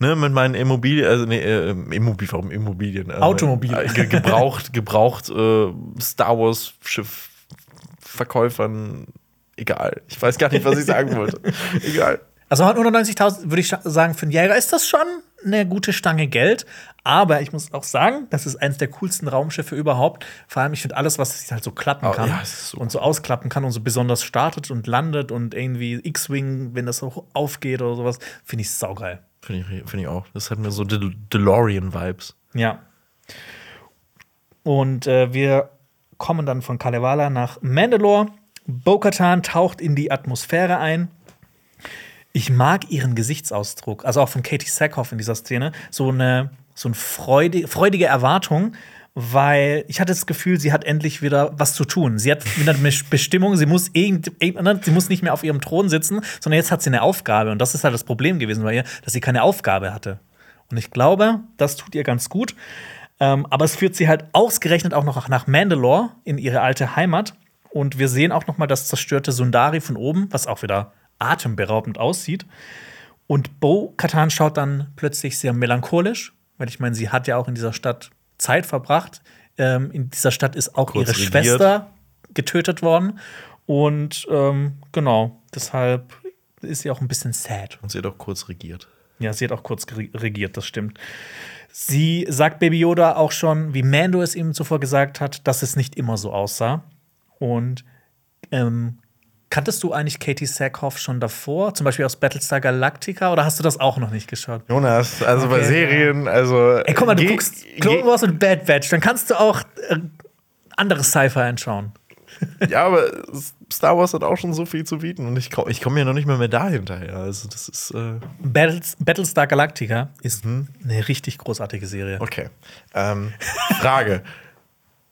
ne, mit meinen Immobilien, also ne, äh, Immobilien, warum Immobilien? Äh, Automobilien. Äh, gebraucht, gebraucht äh, Star Wars Schiffverkäufern, egal. Ich weiß gar nicht, was ich sagen wollte. egal. Also 190.000 würde ich sagen, für einen Jäger ist das schon eine gute Stange Geld. Aber ich muss auch sagen, das ist eines der coolsten Raumschiffe überhaupt. Vor allem, ich finde alles, was sich halt so klappen kann oh, ja, so und so ausklappen kann und so besonders startet und landet und irgendwie X-Wing, wenn das so aufgeht oder sowas, finde ich saugeil. Finde ich, find ich auch. Das hat mir so De DeLorean-Vibes. Ja. Und äh, wir kommen dann von Kalevala nach Mandalore. Bo-Katan taucht in die Atmosphäre ein ich mag ihren Gesichtsausdruck, also auch von Katie Sackhoff in dieser Szene, so eine, so eine freudige, freudige Erwartung, weil ich hatte das Gefühl, sie hat endlich wieder was zu tun. Sie hat wieder eine Bestimmung, sie muss, irgend, sie muss nicht mehr auf ihrem Thron sitzen, sondern jetzt hat sie eine Aufgabe. Und das ist halt das Problem gewesen bei ihr, dass sie keine Aufgabe hatte. Und ich glaube, das tut ihr ganz gut. Ähm, aber es führt sie halt ausgerechnet auch noch nach Mandalore, in ihre alte Heimat. Und wir sehen auch noch mal das zerstörte Sundari von oben, was auch wieder atemberaubend aussieht. Und Bo Katan schaut dann plötzlich sehr melancholisch, weil ich meine, sie hat ja auch in dieser Stadt Zeit verbracht. Ähm, in dieser Stadt ist auch Kurz ihre regiert. Schwester getötet worden. Und ähm, genau, deshalb ist sie auch ein bisschen sad. Und sie hat auch kurz regiert. Ja, sie hat auch kurz regiert, das stimmt. Sie sagt Baby Yoda auch schon, wie Mando es ihm zuvor gesagt hat, dass es nicht immer so aussah. Und ähm, Kanntest du eigentlich Katie Sackhoff schon davor, zum Beispiel aus Battlestar Galactica, oder hast du das auch noch nicht geschaut? Jonas, also okay. bei Serien, also. Ey, guck mal, du guckst Clone Wars und Bad Batch, dann kannst du auch äh, anderes Sci-Fi anschauen. ja, aber Star Wars hat auch schon so viel zu bieten und ich komme ich komm ja noch nicht mehr, mehr da hinterher. Also, das ist. Äh Battles, Battlestar Galactica ist mhm. eine richtig großartige Serie. Okay. Ähm, Frage.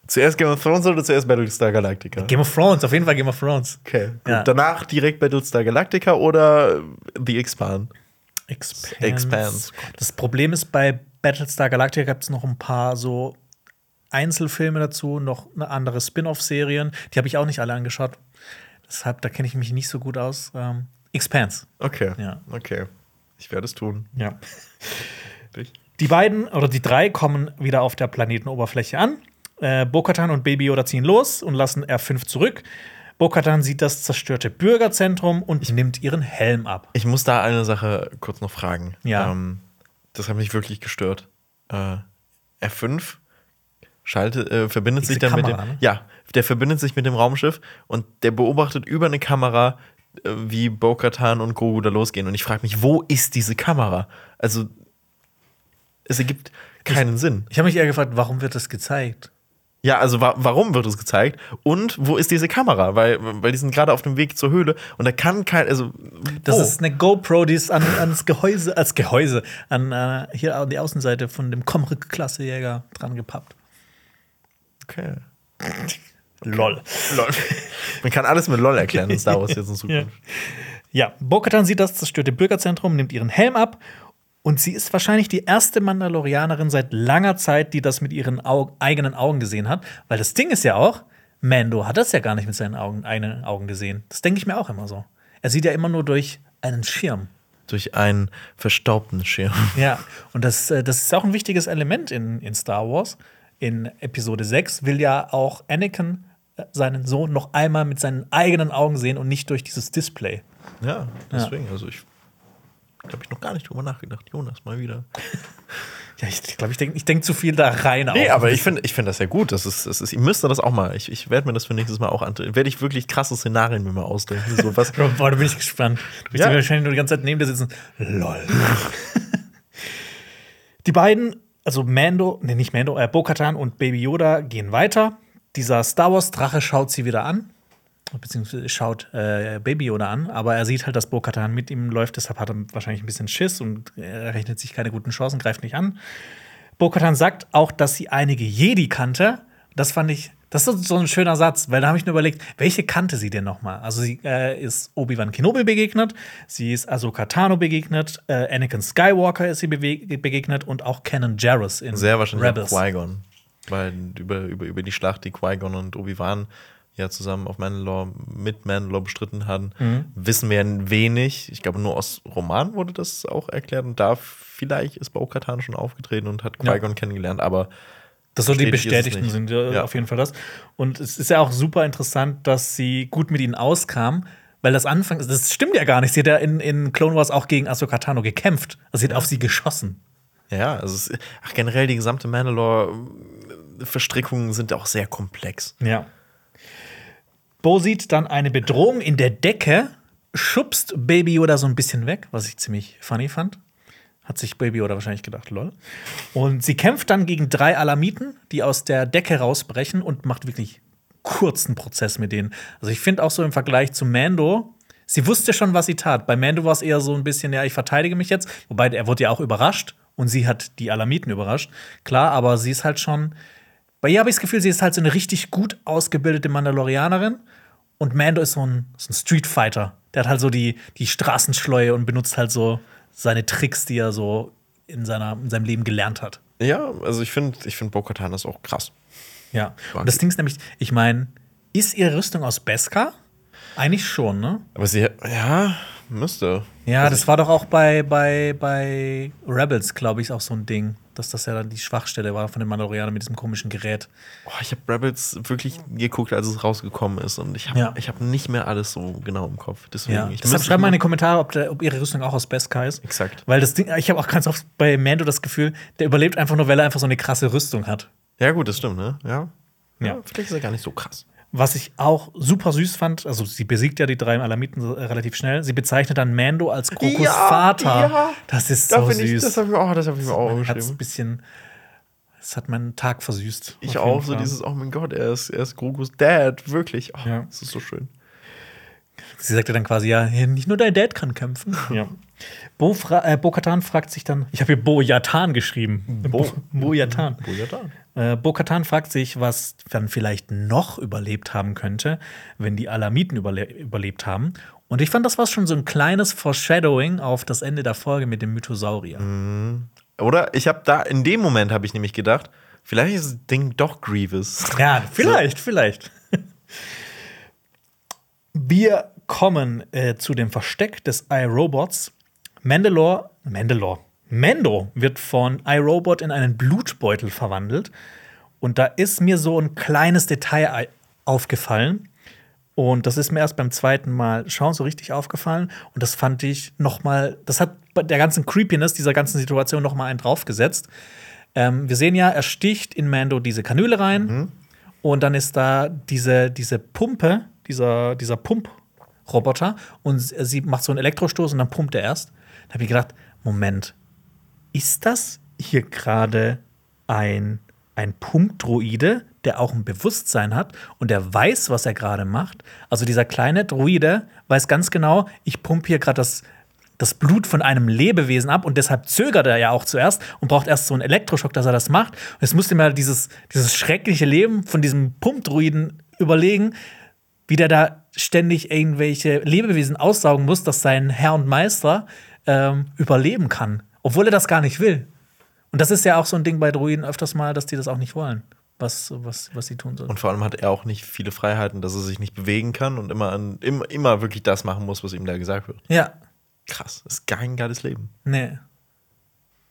Zuerst Game of Thrones oder zuerst Battlestar Galactica? Game of Thrones, auf jeden Fall Game of Thrones. Okay. Ja. Danach direkt Battlestar Galactica oder The Expand? Expanse. Expanse. Das Problem ist, bei Battlestar Galactica gibt es noch ein paar so Einzelfilme dazu, noch eine andere Spin-off-Serien. Die habe ich auch nicht alle angeschaut. Deshalb, da kenne ich mich nicht so gut aus. Ähm, Expanse. Okay. Ja. Okay. Ich werde es tun. Ja. die beiden oder die drei kommen wieder auf der Planetenoberfläche an. Äh, Bokatan und Baby Yoda ziehen los und lassen R5 zurück. Bokatan sieht das zerstörte Bürgerzentrum und ich, nimmt ihren Helm ab. Ich muss da eine Sache kurz noch fragen. Ja. Ähm, das hat mich wirklich gestört. Äh, R5 schaltet, äh, verbindet Diese sich dann Kamera, mit dem. Ne? Ja, der verbindet sich mit dem Raumschiff und der beobachtet über eine Kamera äh, wie Bo-Katan und Grogu da losgehen. Und ich frage mich, wo ist diese Kamera? Also, es ergibt keinen ich, Sinn. Ich habe mich eher gefragt, warum wird das gezeigt? Ja, also wa warum wird es gezeigt? Und wo ist diese Kamera? Weil, weil die sind gerade auf dem Weg zur Höhle und da kann kein, also. Das ist eine GoPro, die ist an, ans Gehäuse, als Gehäuse, an äh, hier an die Außenseite von dem Comric-Klassejäger dran gepappt. Okay. LOL. LOL. Man kann alles mit LOL erklären in Star Wars jetzt in Zukunft. Ja, ja. Bo-Katan sieht das zerstörte Bürgerzentrum, nimmt ihren Helm ab und sie ist wahrscheinlich die erste Mandalorianerin seit langer Zeit, die das mit ihren Au eigenen Augen gesehen hat. Weil das Ding ist ja auch, Mando hat das ja gar nicht mit seinen Augen, eigenen Augen gesehen. Das denke ich mir auch immer so. Er sieht ja immer nur durch einen Schirm. Durch einen verstaubten Schirm. Ja, und das, äh, das ist auch ein wichtiges Element in, in Star Wars. In Episode 6 will ja auch Anakin äh, seinen Sohn noch einmal mit seinen eigenen Augen sehen und nicht durch dieses Display. Ja, deswegen. Ja. Also ich habe ich noch gar nicht drüber nachgedacht. Jonas, mal wieder. Ja, ich glaube, ich denke ich denk zu viel da rein. Nee, aber ich finde ich find das ja gut. Das ist, das ist, ich müsste das auch mal. Ich, ich werde mir das für nächstes Mal auch antun. Werde ich wirklich krasse Szenarien mir mal ausdenken. So, was Boah, da bin ich gespannt. Du wirst ja. wahrscheinlich nur die ganze Zeit neben dir sitzen. Lol. die beiden, also Mando, nee, nicht Mando, äh, Bo-Katan und Baby Yoda gehen weiter. Dieser Star Wars-Drache schaut sie wieder an beziehungsweise schaut äh, Baby Yoda an, aber er sieht halt, dass Bo-Katan mit ihm läuft, deshalb hat er wahrscheinlich ein bisschen Schiss und er rechnet sich keine guten Chancen, greift nicht an. Bo-Katan sagt auch, dass sie einige Jedi kannte. Das fand ich, das ist so ein schöner Satz, weil da habe ich nur überlegt, welche kannte sie denn noch mal? Also sie äh, ist Obi-Wan Kenobi begegnet, sie ist Ahsoka Tano begegnet, äh, Anakin Skywalker ist sie begegnet und auch Canon Jarrus in Sehr wahrscheinlich Rebels. Qui-Gon, weil über, über, über die Schlacht, die Qui-Gon und Obi-Wan ja zusammen auf Mandalore mit Mandalore bestritten haben, mhm. wissen wir wenig. Ich glaube, nur aus Roman wurde das auch erklärt. Und da vielleicht ist Bo-Katan schon aufgetreten und hat Qui-Gon ja. kennengelernt, aber das soll die Bestätigten sind ja, ja, auf jeden Fall das. Und es ist ja auch super interessant, dass sie gut mit ihnen auskam, weil das Anfang, das stimmt ja gar nicht. Sie hat ja in, in Clone Wars auch gegen Ahsoka Tano gekämpft. Also sie hat ja. auf sie geschossen. Ja, also es, ach, generell die gesamte Mandalore-Verstrickungen sind auch sehr komplex. Ja. Bo sieht dann eine Bedrohung in der Decke, schubst Baby Yoda so ein bisschen weg, was ich ziemlich funny fand. Hat sich Baby Yoda wahrscheinlich gedacht, lol. Und sie kämpft dann gegen drei Alamiten, die aus der Decke rausbrechen und macht wirklich kurzen Prozess mit denen. Also ich finde auch so im Vergleich zu Mando, sie wusste schon, was sie tat. Bei Mando war es eher so ein bisschen, ja, ich verteidige mich jetzt. Wobei er wurde ja auch überrascht und sie hat die Alamiten überrascht. Klar, aber sie ist halt schon. Bei ihr habe ich das Gefühl, sie ist halt so eine richtig gut ausgebildete Mandalorianerin und Mando ist so ein, so ein Street Fighter. Der hat halt so die, die Straßenschleue und benutzt halt so seine Tricks, die er so in, seiner, in seinem Leben gelernt hat. Ja, also ich finde ich find Bo-Katan ist auch krass. Ja. Und das Ding ist nämlich, ich meine, ist ihre Rüstung aus Beskar? Eigentlich schon, ne? Aber sie, ja, müsste. Ja, also das war doch auch bei, bei, bei Rebels, glaube ich, auch so ein Ding dass das ja dann die Schwachstelle war von den Mandalorianern mit diesem komischen Gerät. Oh, ich habe Rebels wirklich geguckt, als es rausgekommen ist und ich habe ja. hab nicht mehr alles so genau im Kopf. Deswegen, ja. Deshalb schreibt mal in die Kommentare, ob, der, ob, ihre Rüstung auch aus Beskar ist. Exakt. Weil das Ding, ich habe auch ganz oft bei Mando das Gefühl, der überlebt einfach nur, weil er einfach so eine krasse Rüstung hat. Ja, gut, das stimmt, ne? Ja. Ja, ja vielleicht ist er gar nicht so krass. Was ich auch super süß fand, also sie besiegt ja die drei Alamiten relativ schnell. Sie bezeichnet dann Mando als Krokos ja, Vater. Ja. Das ist so süß. Ich, das habe ich, oh, hab ich mir auch geschrieben. ein bisschen, das hat meinen Tag versüßt. Ich auch, so dieses, oh mein Gott, er ist, er ist Krokos Dad, wirklich. Oh, ja. Das ist so schön. Sie sagte dann quasi, ja, nicht nur dein Dad kann kämpfen. Ja. Bo, äh, Bo Katan fragt sich dann, ich habe hier Bo Yatan geschrieben. Bo, Bo Yatan. Bo Yatan. Äh, Bo Katan fragt sich, was dann vielleicht noch überlebt haben könnte, wenn die Alamiten überle überlebt haben. Und ich fand, das war schon so ein kleines Foreshadowing auf das Ende der Folge mit dem Mythosaurier. Mhm. Oder ich habe da, in dem Moment habe ich nämlich gedacht, vielleicht ist das Ding doch Grievous. Ja, vielleicht, so. vielleicht. Wir kommen äh, zu dem Versteck des iRobots. Mandalore, Mandalore, Mando wird von iRobot in einen Blutbeutel verwandelt. Und da ist mir so ein kleines Detail aufgefallen. Und das ist mir erst beim zweiten Mal schauen so richtig aufgefallen. Und das fand ich noch mal, das hat bei der ganzen Creepiness dieser ganzen Situation noch mal einen draufgesetzt. Ähm, wir sehen ja, er sticht in Mando diese Kanüle rein. Mhm. Und dann ist da diese, diese Pumpe, dieser, dieser Pump, Roboter und sie macht so einen Elektrostoß und dann pumpt er erst. Da habe ich gedacht, Moment, ist das hier gerade ein, ein Pumpdroide, der auch ein Bewusstsein hat und der weiß, was er gerade macht? Also dieser kleine Droide weiß ganz genau, ich pumpe hier gerade das, das Blut von einem Lebewesen ab und deshalb zögert er ja auch zuerst und braucht erst so einen Elektroschock, dass er das macht. Und jetzt musste mir dieses, dieses schreckliche Leben von diesem Pumpdroiden überlegen, wie der da ständig irgendwelche Lebewesen aussaugen muss, dass sein Herr und Meister ähm, überleben kann, obwohl er das gar nicht will. Und das ist ja auch so ein Ding bei Druiden öfters mal, dass die das auch nicht wollen, was, was, was sie tun sollen. Und vor allem hat er auch nicht viele Freiheiten, dass er sich nicht bewegen kann und immer, an, immer, immer wirklich das machen muss, was ihm da gesagt wird. Ja. Krass, das ist kein geiles Leben. Nee.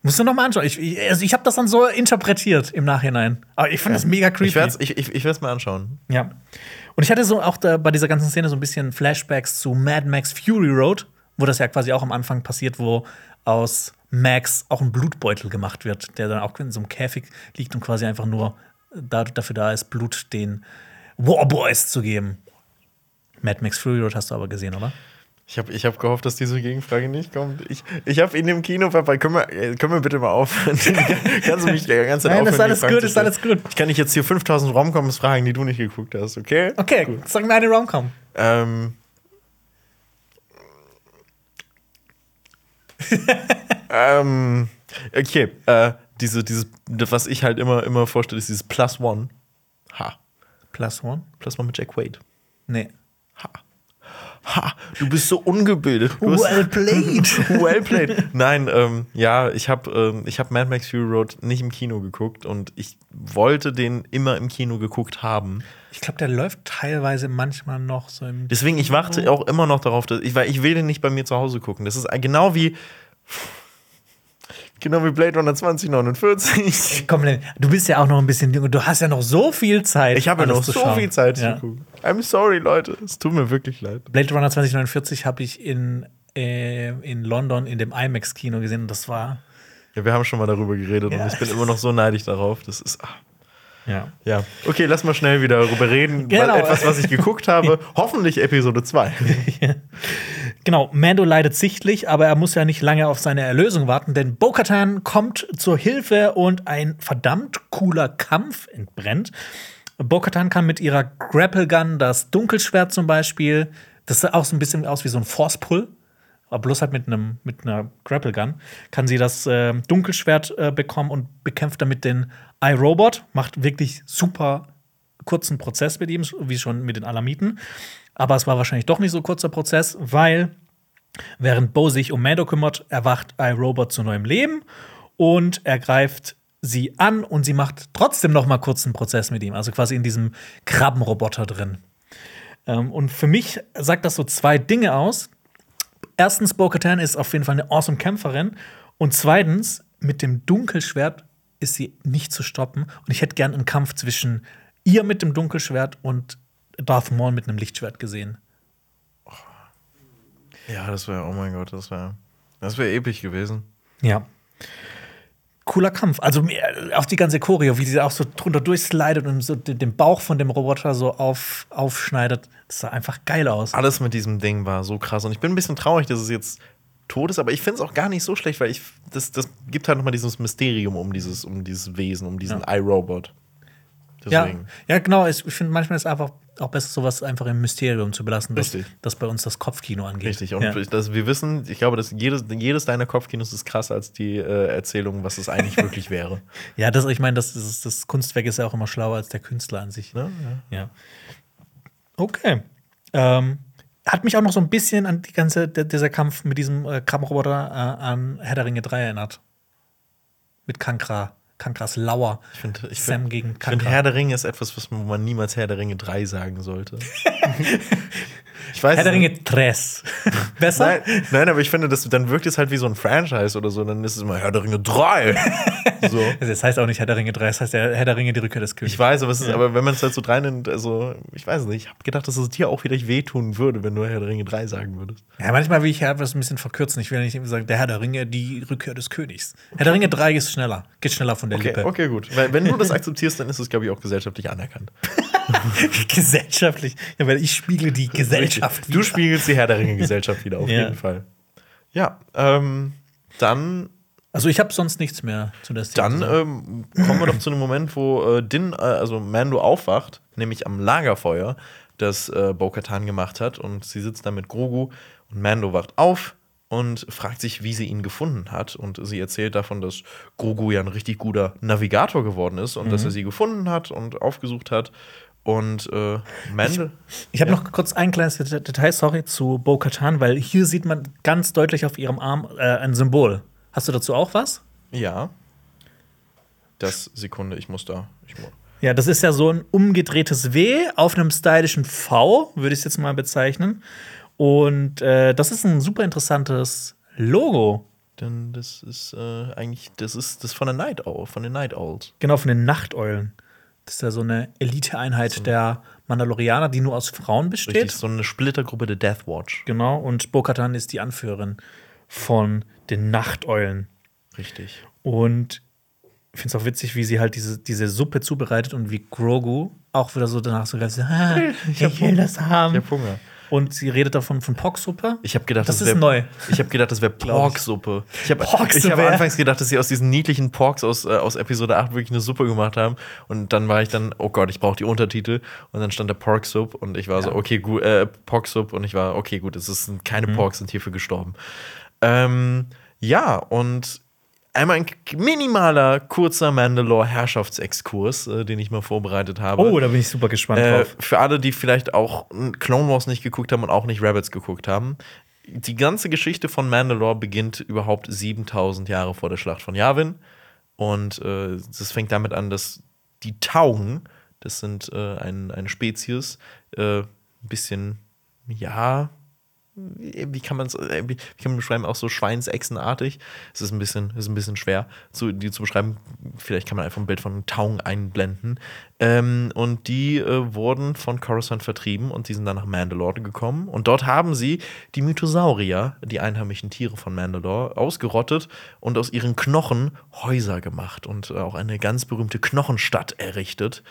Musst du noch mal anschauen. Ich, ich, also ich habe das dann so interpretiert im Nachhinein. Aber ich fand das mega creepy. Ich werde es ich, ich, ich mal anschauen. Ja. Und ich hatte so auch da, bei dieser ganzen Szene so ein bisschen Flashbacks zu Mad Max Fury Road, wo das ja quasi auch am Anfang passiert, wo aus Max auch ein Blutbeutel gemacht wird, der dann auch in so einem Käfig liegt und quasi einfach nur da, dafür da ist, Blut den Warboys zu geben. Mad Max Fury Road hast du aber gesehen, oder? Ich habe ich hab gehofft, dass diese Gegenfrage nicht kommt. Ich, ich habe in dem Kino, Papa, können wir, äh, können wir bitte mal aufhören? Kannst du mich die ganze Zeit Nein, ist alles gut, ist alles gut. Ich kann dich jetzt hier 5000 Romcoms fragen, die du nicht geguckt hast, okay? Okay, gut. sag mir eine Romcom. Ähm. ähm, okay, äh, diese, dieses, was ich halt immer, immer vorstelle, ist dieses Plus One. Ha. Plus One? Plus One mit Jack Wade. Nee. Ha. Ha, du bist so ungebildet. well played. well played. Nein, ähm, ja, ich habe ähm, hab Mad Max Fury Road nicht im Kino geguckt und ich wollte den immer im Kino geguckt haben. Ich glaube, der läuft teilweise manchmal noch so im. Deswegen, ich warte auch immer noch darauf, dass ich, weil ich will den nicht bei mir zu Hause gucken. Das ist genau wie. Genau wie Blade Runner 2049. Komm, du bist ja auch noch ein bisschen jung du hast ja noch so viel Zeit. Ich habe ja noch so schauen. viel Zeit ja. zu gucken. I'm sorry, Leute. Es tut mir wirklich leid. Blade Runner 2049 habe ich in, äh, in London in dem IMAX-Kino gesehen und das war. Ja, wir haben schon mal darüber geredet ja. und ich bin immer noch so neidisch darauf. Das ist. Ach. Ja. Ja. Okay, lass mal schnell wieder darüber reden. Genau. Etwas, was ich geguckt habe. Hoffentlich Episode 2. Genau, Mando leidet sichtlich, aber er muss ja nicht lange auf seine Erlösung warten, denn Bo-Katan kommt zur Hilfe und ein verdammt cooler Kampf entbrennt. Bo-Katan kann mit ihrer Grapple Gun das Dunkelschwert zum Beispiel, das sah auch so ein bisschen aus wie so ein Force-Pull, aber bloß halt mit, einem, mit einer Grapple Gun, kann sie das äh, Dunkelschwert äh, bekommen und bekämpft damit den iRobot, macht wirklich super kurzen Prozess mit ihm, wie schon mit den Alamiten. Aber es war wahrscheinlich doch nicht so kurzer Prozess, weil während Bo sich um Mando kümmert, erwacht iRobot zu neuem Leben und er greift sie an und sie macht trotzdem noch mal kurz einen Prozess mit ihm, also quasi in diesem Krabbenroboter drin. Ähm, und für mich sagt das so zwei Dinge aus. Erstens, Bo-Katan ist auf jeden Fall eine awesome Kämpferin. Und zweitens, mit dem Dunkelschwert ist sie nicht zu stoppen. Und ich hätte gern einen Kampf zwischen ihr mit dem Dunkelschwert und Darth Maul mit einem Lichtschwert gesehen. Ja, das wäre, oh mein Gott, das wäre das wär episch gewesen. Ja. Cooler Kampf. Also auch die ganze Choreo, wie sie auch so drunter durchslidet und so den Bauch von dem Roboter so auf, aufschneidet. Das sah einfach geil aus. Alles mit diesem Ding war so krass. Und ich bin ein bisschen traurig, dass es jetzt tot ist, aber ich finde es auch gar nicht so schlecht, weil ich, das, das gibt halt noch mal dieses Mysterium um dieses, um dieses Wesen, um diesen ja. iRobot. Deswegen. Ja, ja, genau. Ich finde, manchmal ist es einfach auch besser, sowas einfach im Mysterium zu belassen, dass, dass bei uns das Kopfkino angeht. Richtig. Und ja. das, wir wissen, ich glaube, dass jedes, jedes deiner Kopfkinos ist krasser als die äh, Erzählung, was es eigentlich wirklich wäre. Ja, das, ich meine, das, das, das, Kunstwerk ist ja auch immer schlauer als der Künstler an sich. Ja. ja. Okay. Ähm, hat mich auch noch so ein bisschen an die ganze, dieser Kampf mit diesem äh, Krabbenroboter äh, an Herr der Ringe 3 erinnert. Mit Kankra. Kankras Lauer. Ich finde, ich Sam find, gegen Kankra. Ich finde, Herr der Ringe ist etwas, was man, wo man niemals Herr der Ringe 3 sagen sollte. ich weiß Herr der Ringe 3. Besser? Nein, nein, aber ich finde, das, dann wirkt es halt wie so ein Franchise oder so. Dann ist es immer Herr der Ringe 3. so. Das heißt auch nicht Herr der Ringe 3, das heißt Herr der Ringe die Rückkehr des Königs. Ich weiß, aber, ist, ja. aber wenn man es halt so drei nennt, also ich weiß nicht, ich habe gedacht, dass es dir auch vielleicht wehtun würde, wenn du Herr der Ringe 3 sagen würdest. Ja, manchmal will ich ja etwas ein bisschen verkürzen. Ich will nicht sagen, der Herr der Ringe, die Rückkehr des Königs. Herr der Ringe 3 ist schneller, geht schneller von der okay, Lippe. Okay, gut. Weil, wenn du das akzeptierst, dann ist es, glaube ich, auch gesellschaftlich anerkannt. gesellschaftlich? Ja, weil ich spiegle die Gesellschaft Gesellschaft Du spiegelst die Herr der Ringe-Gesellschaft wieder, auf Ja. jeden Fall. Ja, ähm, dann Also ich habe sonst nichts mehr zu der Szene. Dann ähm, kommen wir doch zu einem Moment, wo äh, Din, äh, also Mando aufwacht, nämlich am Lagerfeuer, das äh, Bo-Katan gemacht hat. Und sie sitzt da mit Grogu und Mando wacht auf und fragt sich, wie sie ihn gefunden hat. Und sie erzählt davon, dass Grogu ja ein richtig guter Navigator geworden ist und dass er sie gefunden hat und aufgesucht hat. Und äh, Mando. Ich habe Ja. noch kurz ein kleines Det- Detail, sorry, zu Bo-Katan, weil hier sieht man ganz deutlich auf ihrem Arm äh, ein Symbol. Hast du dazu auch was? Ja. Das Sekunde, ich muss da. Ich mu Ja, das ist ja so ein umgedrehtes W auf einem stylischen V, würde ich es jetzt mal bezeichnen. Und äh, das ist ein super interessantes Logo. denn das ist äh, eigentlich, das ist das von der Night Owl, von den Night Owls. Genau, von den Nachteulen. Das ist ja so eine Eliteeinheit der Mandalorianer, die nur aus Frauen besteht. Richtig, so eine Splittergruppe der Death Watch. Genau, und Bo-Katan ist die Anführerin von den Nachteulen. Richtig. Und ich finde es auch witzig, wie sie halt diese, diese Suppe zubereitet und wie Grogu auch wieder so danach so ganz, ah, ich, will das haben. Ich hab Hunger. Und sie redet davon von Pocksuppe. Ich habe gedacht, Das das, ist wär, neu. Ich habe gedacht, das wäre. Porksuppe. Ich habe Porksuppe, hab anfangs gedacht, dass sie aus diesen niedlichen Porks aus, äh, aus Episode 8 wirklich eine Suppe gemacht haben. Und dann war ich dann, oh Gott, ich brauche die Untertitel. Und dann stand da Porksup und ich war so, Ja. okay, gut, äh, Porksup. Und ich war, okay, gut, es sind keine Mhm. Porks sind hierfür gestorben. Ähm, ja, und einmal ein minimaler, kurzer Mandalore-Herrschaftsexkurs, äh, den ich mal vorbereitet habe. Oh, da bin ich super gespannt Äh, drauf. für alle, die vielleicht auch Clone Wars nicht geguckt haben und auch nicht Rabbits geguckt haben. Die ganze Geschichte von Mandalore beginnt überhaupt 7000 Jahre vor der Schlacht von Yavin. Und äh, das fängt damit an, dass die Taugen, das sind äh, ein, eine Spezies, äh, ein bisschen, ja, wie kann man es, wie wie kann man beschreiben, auch so Schweinsechsenartig. Es ist ein bisschen, ist ein bisschen schwer, zu, die zu beschreiben. Vielleicht kann man einfach ein Bild von Taugen einblenden. Ähm, und die äh, wurden von Coruscant vertrieben und die sind dann nach Mandalore gekommen. Und dort haben sie die Mythosaurier, die einheimischen Tiere von Mandalore, ausgerottet und aus ihren Knochen Häuser gemacht und äh, auch eine ganz berühmte Knochenstadt errichtet.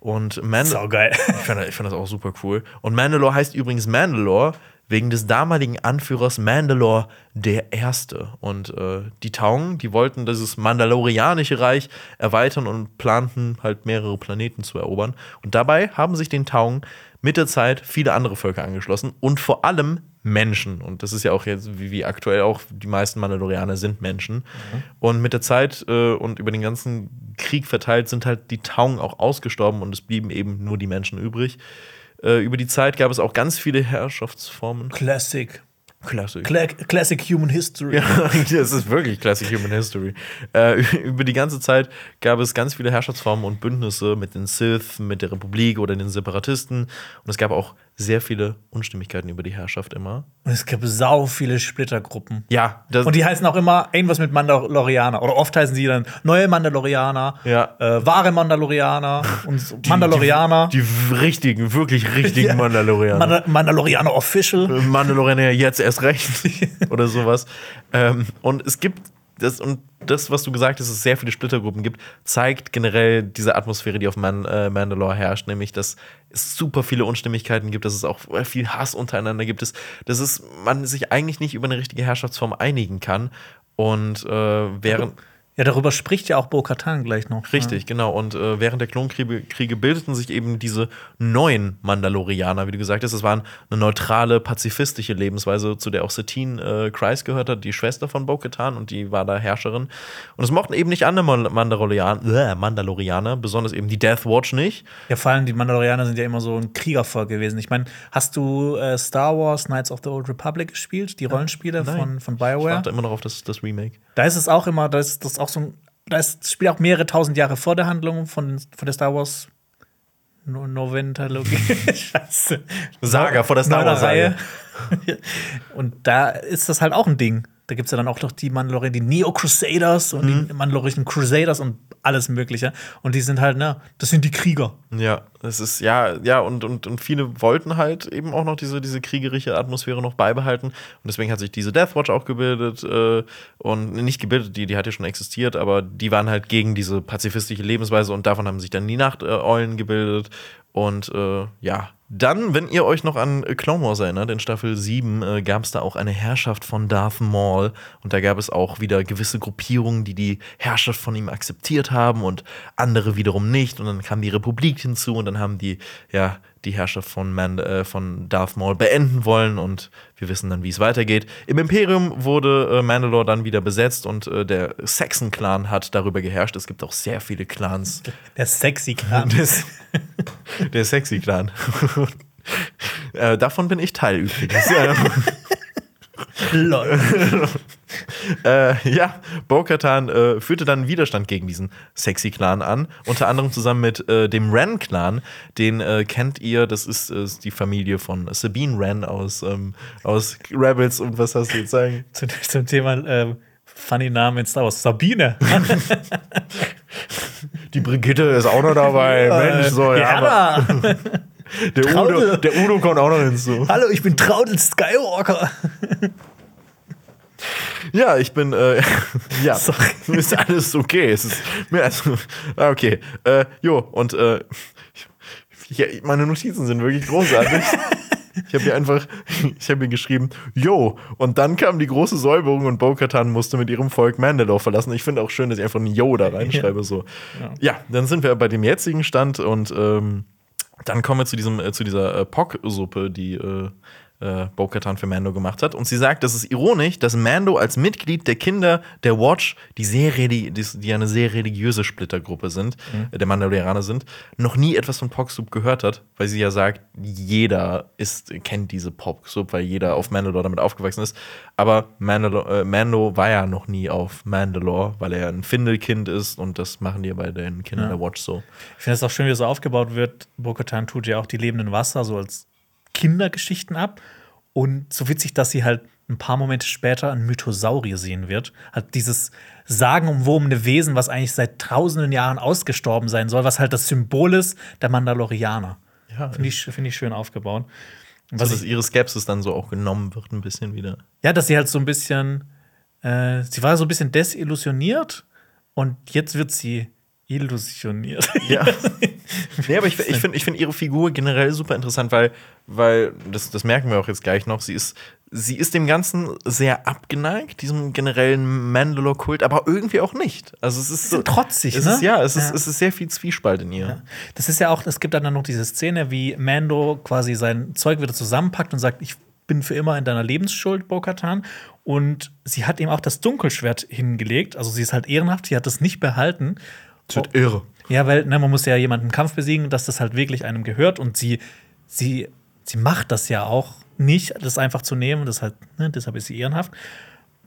Und Mandalore. Ich fand, ich fand das auch super cool. Und Mandalore heißt übrigens Mandalore wegen des damaligen Anführers Mandalore der Erste. Und äh, die Taugen, die wollten dieses mandalorianische Reich erweitern und planten halt mehrere Planeten zu erobern. Und dabei haben sich den Taugen mit der Zeit viele andere Völker angeschlossen und vor allem Menschen. Und das ist ja auch jetzt, wie, wie aktuell auch, die meisten Mandalorianer sind Menschen. Und mit der Zeit äh, und über den ganzen Krieg verteilt sind halt die Taugen auch ausgestorben und es blieben eben nur die Menschen übrig. Äh, über die Zeit gab es auch ganz viele Herrschaftsformen. Classic. Classic. Cla Classic Human History. Ja, das ist wirklich Classic Human History. Äh, über die ganze Zeit gab es ganz viele Herrschaftsformen und Bündnisse mit den Sith, mit der Republik oder den Separatisten. Und es gab auch sehr viele Unstimmigkeiten über die Herrschaft immer. Und es gibt sau viele Splittergruppen. Ja, das, Und die heißen auch immer irgendwas mit Mandalorianer. Oder oft heißen sie dann neue Mandalorianer, Ja. äh, wahre Mandalorianer und so Mandalorianer. Die, die richtigen, wirklich richtigen Ja. Mandalorianer. Manda Mandalorianer Official. Mandalorianer jetzt erst recht oder sowas. Ähm, und es gibt das und das, was du gesagt hast, dass es sehr viele Splittergruppen gibt, zeigt generell diese Atmosphäre, die auf Man äh, Mandalore herrscht, nämlich dass es super viele Unstimmigkeiten gibt, dass es auch viel Hass untereinander gibt, dass, dass es, man sich eigentlich nicht über eine richtige Herrschaftsform einigen kann. Und äh, während. Ja, darüber spricht ja auch Bo-Katan gleich noch. Richtig, genau. Und äh, während der Klonkriege Kriege bildeten sich eben diese neuen Mandalorianer, wie du gesagt hast. Es waren eine neutrale, pazifistische Lebensweise, zu der auch Satine äh, Kreis gehört hat, die Schwester von Bo-Katan, und die war da Herrscherin. Und es mochten eben nicht andere Mal- Mandalorian äh, Mandalorianer, besonders eben die Death Watch nicht. Ja, vor allem die Mandalorianer sind ja immer so ein Kriegervolk gewesen. Ich meine, hast du äh, Star Wars Knights of the Old Republic gespielt? Die Rollenspiele Nein. von, von Ich BioWare? warte immer noch auf das, das Remake. Da ist es auch immer, da ist das auch so ein, da ist, das spielt auch mehrere tausend Jahre vor der Handlung von, von der Star Wars no Noventalogie. Scheiße. Saga, vor der Star Wars Reihe. Und da ist das halt auch ein Ding. Da gibt es ja dann auch noch die Mandalorian, die Neo Crusaders und Mhm. die Mandalorian Crusaders und alles Mögliche. Und die sind halt, ne, das sind die Krieger. Ja, es ist, ja, ja, und, und, und viele wollten halt eben auch noch diese, diese kriegerische Atmosphäre noch beibehalten. Und deswegen hat sich diese Deathwatch auch gebildet äh, und nicht gebildet, die, die hat ja schon existiert, aber die waren halt gegen diese pazifistische Lebensweise und davon haben sich dann die Nachteulen gebildet. Und äh, ja, dann, wenn ihr euch noch an Clone Wars erinnert, in Staffel 7 äh, gab es da auch eine Herrschaft von Darth Maul. Und da gab es auch wieder gewisse Gruppierungen, die die Herrschaft von ihm akzeptiert haben und andere wiederum nicht. Und dann kam die Republik hinzu und dann haben die, ja, die Herrschaft von, Man äh, von Darth Maul beenden wollen. Und wir wissen dann, wie es weitergeht. Im Imperium wurde äh, Mandalore dann wieder besetzt und äh, der Saxon-Clan hat darüber geherrscht. Es gibt auch sehr viele Clans. Der Sexy-Clan. der Sexy-Clan. äh, davon bin ich Teil übrigens. Lol. äh, ja, Bo-Katan äh, führte dann Widerstand gegen diesen sexy Clan an, unter anderem zusammen mit äh, dem Ren Clan. Den äh, kennt ihr, das ist, ist, die Familie von Sabine Ren aus, ähm, aus Rebels und was hast du jetzt sagen? Zum, zum Thema ähm, funny Namen in Star Wars. Sabine. die Brigitte ist auch noch dabei. Mensch, so, ja. ja der Udo, der Udo kommt auch noch hinzu. Hallo, ich bin Traudel Skywalker. Ja, ich bin, äh, ja, Sorry. ist alles okay. Es ist mehr als, ah, okay. Äh, jo, und äh, ja, meine Notizen sind wirklich großartig. Ich habe hier einfach, ich habe hier geschrieben, yo, und dann kam die große Säuberung und Bo-Katan musste mit ihrem Volk Mandalore verlassen. Ich finde auch schön, dass ich einfach ein Yo da reinschreibe. So. Ja. ja, dann sind wir bei dem jetzigen Stand und ähm, dann kommen wir zu, diesem, äh, zu dieser äh, Pock-Suppe, die äh, äh, Bo-Katan für Mando gemacht hat. Und sie sagt, das ist ironisch, dass Mando als Mitglied der Kinder der Watch, die sehr die, die eine sehr religiöse Splittergruppe sind, mhm. äh, der Mandalorianer sind, noch nie etwas von Pog-Soup gehört hat, weil sie ja sagt, jeder ist, kennt diese Pog-Soup, weil jeder auf Mandalore damit aufgewachsen ist. Aber Mandalore, äh, Mando war ja noch nie auf Mandalore, weil er ein Findelkind ist und das machen die bei den Kindern ja. der Watch so. Ich finde es auch schön, wie es so aufgebaut wird. Bo-Katan tut ja auch die lebenden Wasser so als Kindergeschichten ab. Und so witzig, dass sie halt ein paar Momente später ein Mythosaurier sehen wird. Hat dieses sagenumwobene Wesen, was eigentlich seit tausenden Jahren ausgestorben sein soll, was halt das Symbol ist der Mandalorianer. Ja, Finde ich, find ich schön aufgebaut. Und was dass ihre Skepsis dann so auch genommen wird, ein bisschen wieder. Ja, dass sie halt so ein bisschen, äh, sie war so ein bisschen desillusioniert und jetzt wird sie illusioniert. Ja. nee, aber ich, ich finde ich find ihre Figur generell super interessant, weil, weil das, das merken wir auch jetzt gleich noch, sie ist, sie ist dem Ganzen sehr abgeneigt, diesem generellen Mandalore-Kult, aber irgendwie auch nicht. Also es ist so, trotzig, es ne? Ist, ja, es, ja. Ist, es ist sehr viel Zwiespalt in ihr. Ja. Das ist ja auch, es gibt dann noch diese Szene, wie Mando quasi sein Zeug wieder zusammenpackt und sagt, ich bin für immer in deiner Lebensschuld, Bo-Katan. Und sie hat ihm auch das Dunkelschwert hingelegt. Also sie ist halt ehrenhaft, sie hat es nicht behalten. Das wird irre. Ja, weil ne, man muss ja jemanden im Kampf besiegen, dass das halt wirklich einem gehört und sie, sie, sie macht das ja auch nicht, das einfach zu nehmen. Das halt, ne, deshalb ist sie ehrenhaft.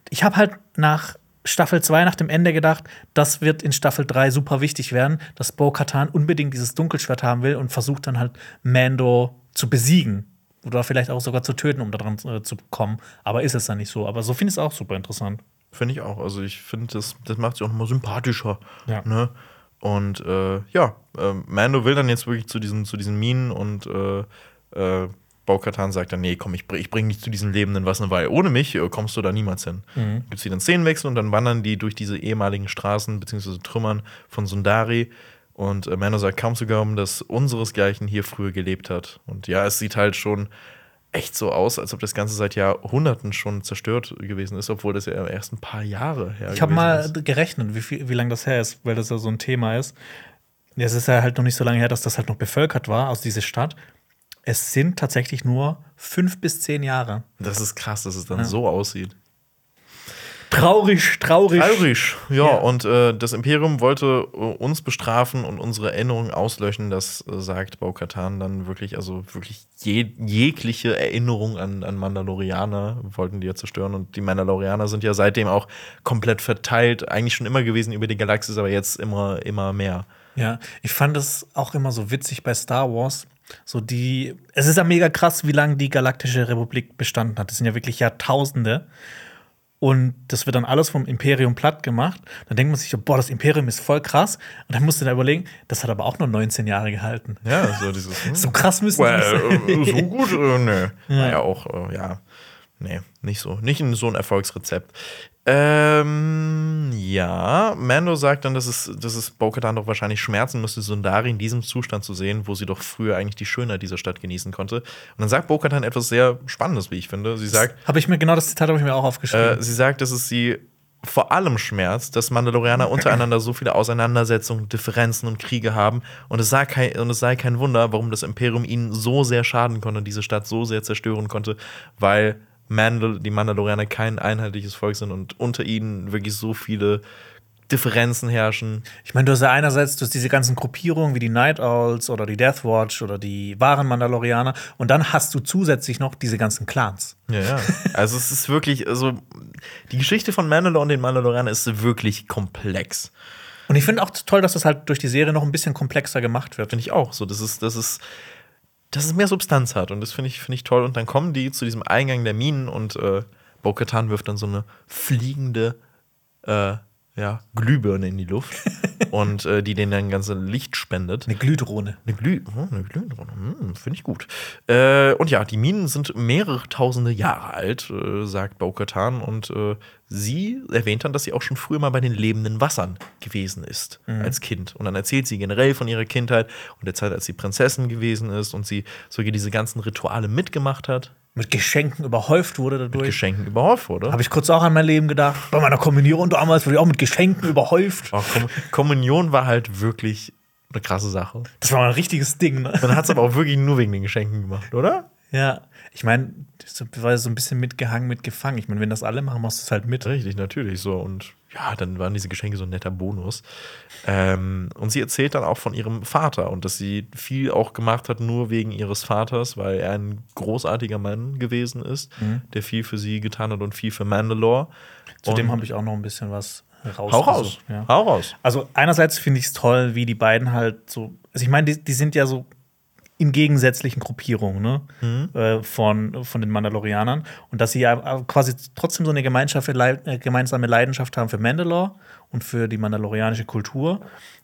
Ich habe halt nach Staffel 2 nach dem Ende gedacht, das wird in Staffel 3 super wichtig werden, dass Bo Katan unbedingt dieses Dunkelschwert haben will und versucht dann halt Mando zu besiegen. Oder vielleicht auch sogar zu töten, um daran äh, zu kommen. Aber ist es dann nicht so. Aber so finde ich es auch super interessant. Finde ich auch. Also ich finde, das, das macht sie auch nochmal sympathischer. Ja. Ne? Und äh, ja, äh, Mando will dann jetzt wirklich zu diesen, zu diesen Minen und äh, äh, Bo-Katan sagt dann, nee, komm, ich, ich bringe dich zu diesen Lebenden was eine Weile. Ohne mich äh, kommst du da niemals hin. Mhm. Gibt es wieder einen Szenenwechsel und dann wandern die durch diese ehemaligen Straßen bzw. Trümmern von Sundari. Und äh, Mando sagt kaum zu glauben, dass unseresgleichen hier früher gelebt hat. Und ja, es sieht halt schon echt so aus, als ob das Ganze seit Jahrhunderten schon zerstört gewesen ist, obwohl das ja erst ein paar Jahre her ist. Ich habe mal ist. gerechnet, wie, viel, wie lange das her ist, weil das ja so ein Thema ist. Es ist ja halt noch nicht so lange her, dass das halt noch bevölkert war aus dieser Stadt. Es sind tatsächlich nur fünf bis zehn Jahre. Das ist krass, dass es dann ja. so aussieht. Traurig, traurig. Traurig, ja. ja. Und äh, das Imperium wollte äh, uns bestrafen und unsere Erinnerungen auslöschen. Das äh, sagt Bo-Katan dann wirklich, also wirklich je, jegliche Erinnerung an, an Mandalorianer wollten die ja zerstören. Und die Mandalorianer sind ja seitdem auch komplett verteilt, eigentlich schon immer gewesen über die Galaxis, aber jetzt immer, immer mehr. Ja, ich fand es auch immer so witzig bei Star Wars. So die, es ist ja mega krass, wie lange die Galaktische Republik bestanden hat. Das sind ja wirklich Jahrtausende und das wird dann alles vom Imperium platt gemacht. Dann denkt man sich, boah, das Imperium ist voll krass. Und dann musst du da überlegen, das hat aber auch nur 19 Jahre gehalten. Ja, so dieses. Hm. so krass müssen well, äh, So gut, äh, nee. Ja. Naja, auch, äh, ja. Nee, nicht so. Nicht so ein Erfolgsrezept. Ähm, ja Mando sagt dann, dass es, dass es Bo-Katan doch wahrscheinlich schmerzen müsste, Sundari in diesem Zustand zu sehen, wo sie doch früher eigentlich die Schönheit dieser Stadt genießen konnte. Und dann sagt Bo-Katan etwas sehr Spannendes, wie ich finde. Sie sagt, Habe ich mir genau das Zitat habe ich mir auch aufgeschrieben. äh, sie sagt, dass es sie vor allem schmerzt, dass Mandalorianer untereinander so viele Auseinandersetzungen, Differenzen und Kriege haben. Und es, sei kein, und es sei kein Wunder, warum das Imperium ihnen so sehr schaden konnte und diese Stadt so sehr zerstören konnte, weil Mandal die Mandalorianer kein einheitliches Volk sind und unter ihnen wirklich so viele Differenzen herrschen. Ich meine, du hast ja einerseits du hast diese ganzen Gruppierungen wie die Night Owls oder die Death Watch oder die wahren Mandalorianer und dann hast du zusätzlich noch diese ganzen Clans. Ja, ja. Also es ist wirklich, also die Geschichte von Mandalore und den Mandalorianern ist wirklich komplex. Und ich finde auch toll, dass das halt durch die Serie noch ein bisschen komplexer gemacht wird. Finde ich auch so. Das ist, das ist, dass es mehr Substanz hat. Und das finde ich, finde ich toll. Und dann kommen die zu diesem Eingang der Minen und äh, Bo-Katan wirft dann so eine fliegende äh, ja, Glühbirne in die Luft. und äh, die denen dann ganze Licht spendet. Eine Glühdrohne. Eine, Glüh oh, eine Glühdrohne, hm, finde ich gut. Äh, und ja, die Minen sind mehrere tausende Jahre alt, äh, sagt Bo-Katan. Und äh, sie erwähnt dann, dass sie auch schon früher mal bei den lebenden Wassern gewesen ist, als Kind. Und dann erzählt sie generell von ihrer Kindheit und der Zeit, als sie Prinzessin gewesen ist und sie sogar diese ganzen Rituale mitgemacht hat, Mit Geschenken überhäuft wurde mit dadurch. Geschenken überhaupt wurde. Habe ich kurz auch an mein Leben gedacht. Bei meiner Kommunion damals wurde ich auch mit Geschenken überhäuft. Auch Kom Kommunion war halt wirklich eine krasse Sache. Das war mal ein richtiges Ding, ne? Man hat es aber auch wirklich nur wegen den Geschenken gemacht, oder? Ja. Ich meine, das war so ein bisschen mitgehangen, mitgefangen. Ich meine, wenn das alle machen, machst du es halt mit. Richtig, natürlich so. Und ja, dann waren diese Geschenke so ein netter Bonus. Ähm, und sie erzählt dann auch von ihrem Vater und dass sie viel auch gemacht hat, nur wegen ihres Vaters, weil er ein großartiger Mann gewesen ist, der viel für sie getan hat und viel für Mandalore. Zudem habe ich auch noch ein bisschen was raus. Hau raus. Ja. Hau raus. Also einerseits finde ich es toll, wie die beiden halt so, also ich meine, die, die sind ja so in gegensätzlichen Gruppierungen ne? äh, von, von den Mandalorianern. Und dass sie ja quasi trotzdem so eine Gemeinschaft, äh, gemeinsame Leidenschaft haben für Mandalore und für die mandalorianische Kultur.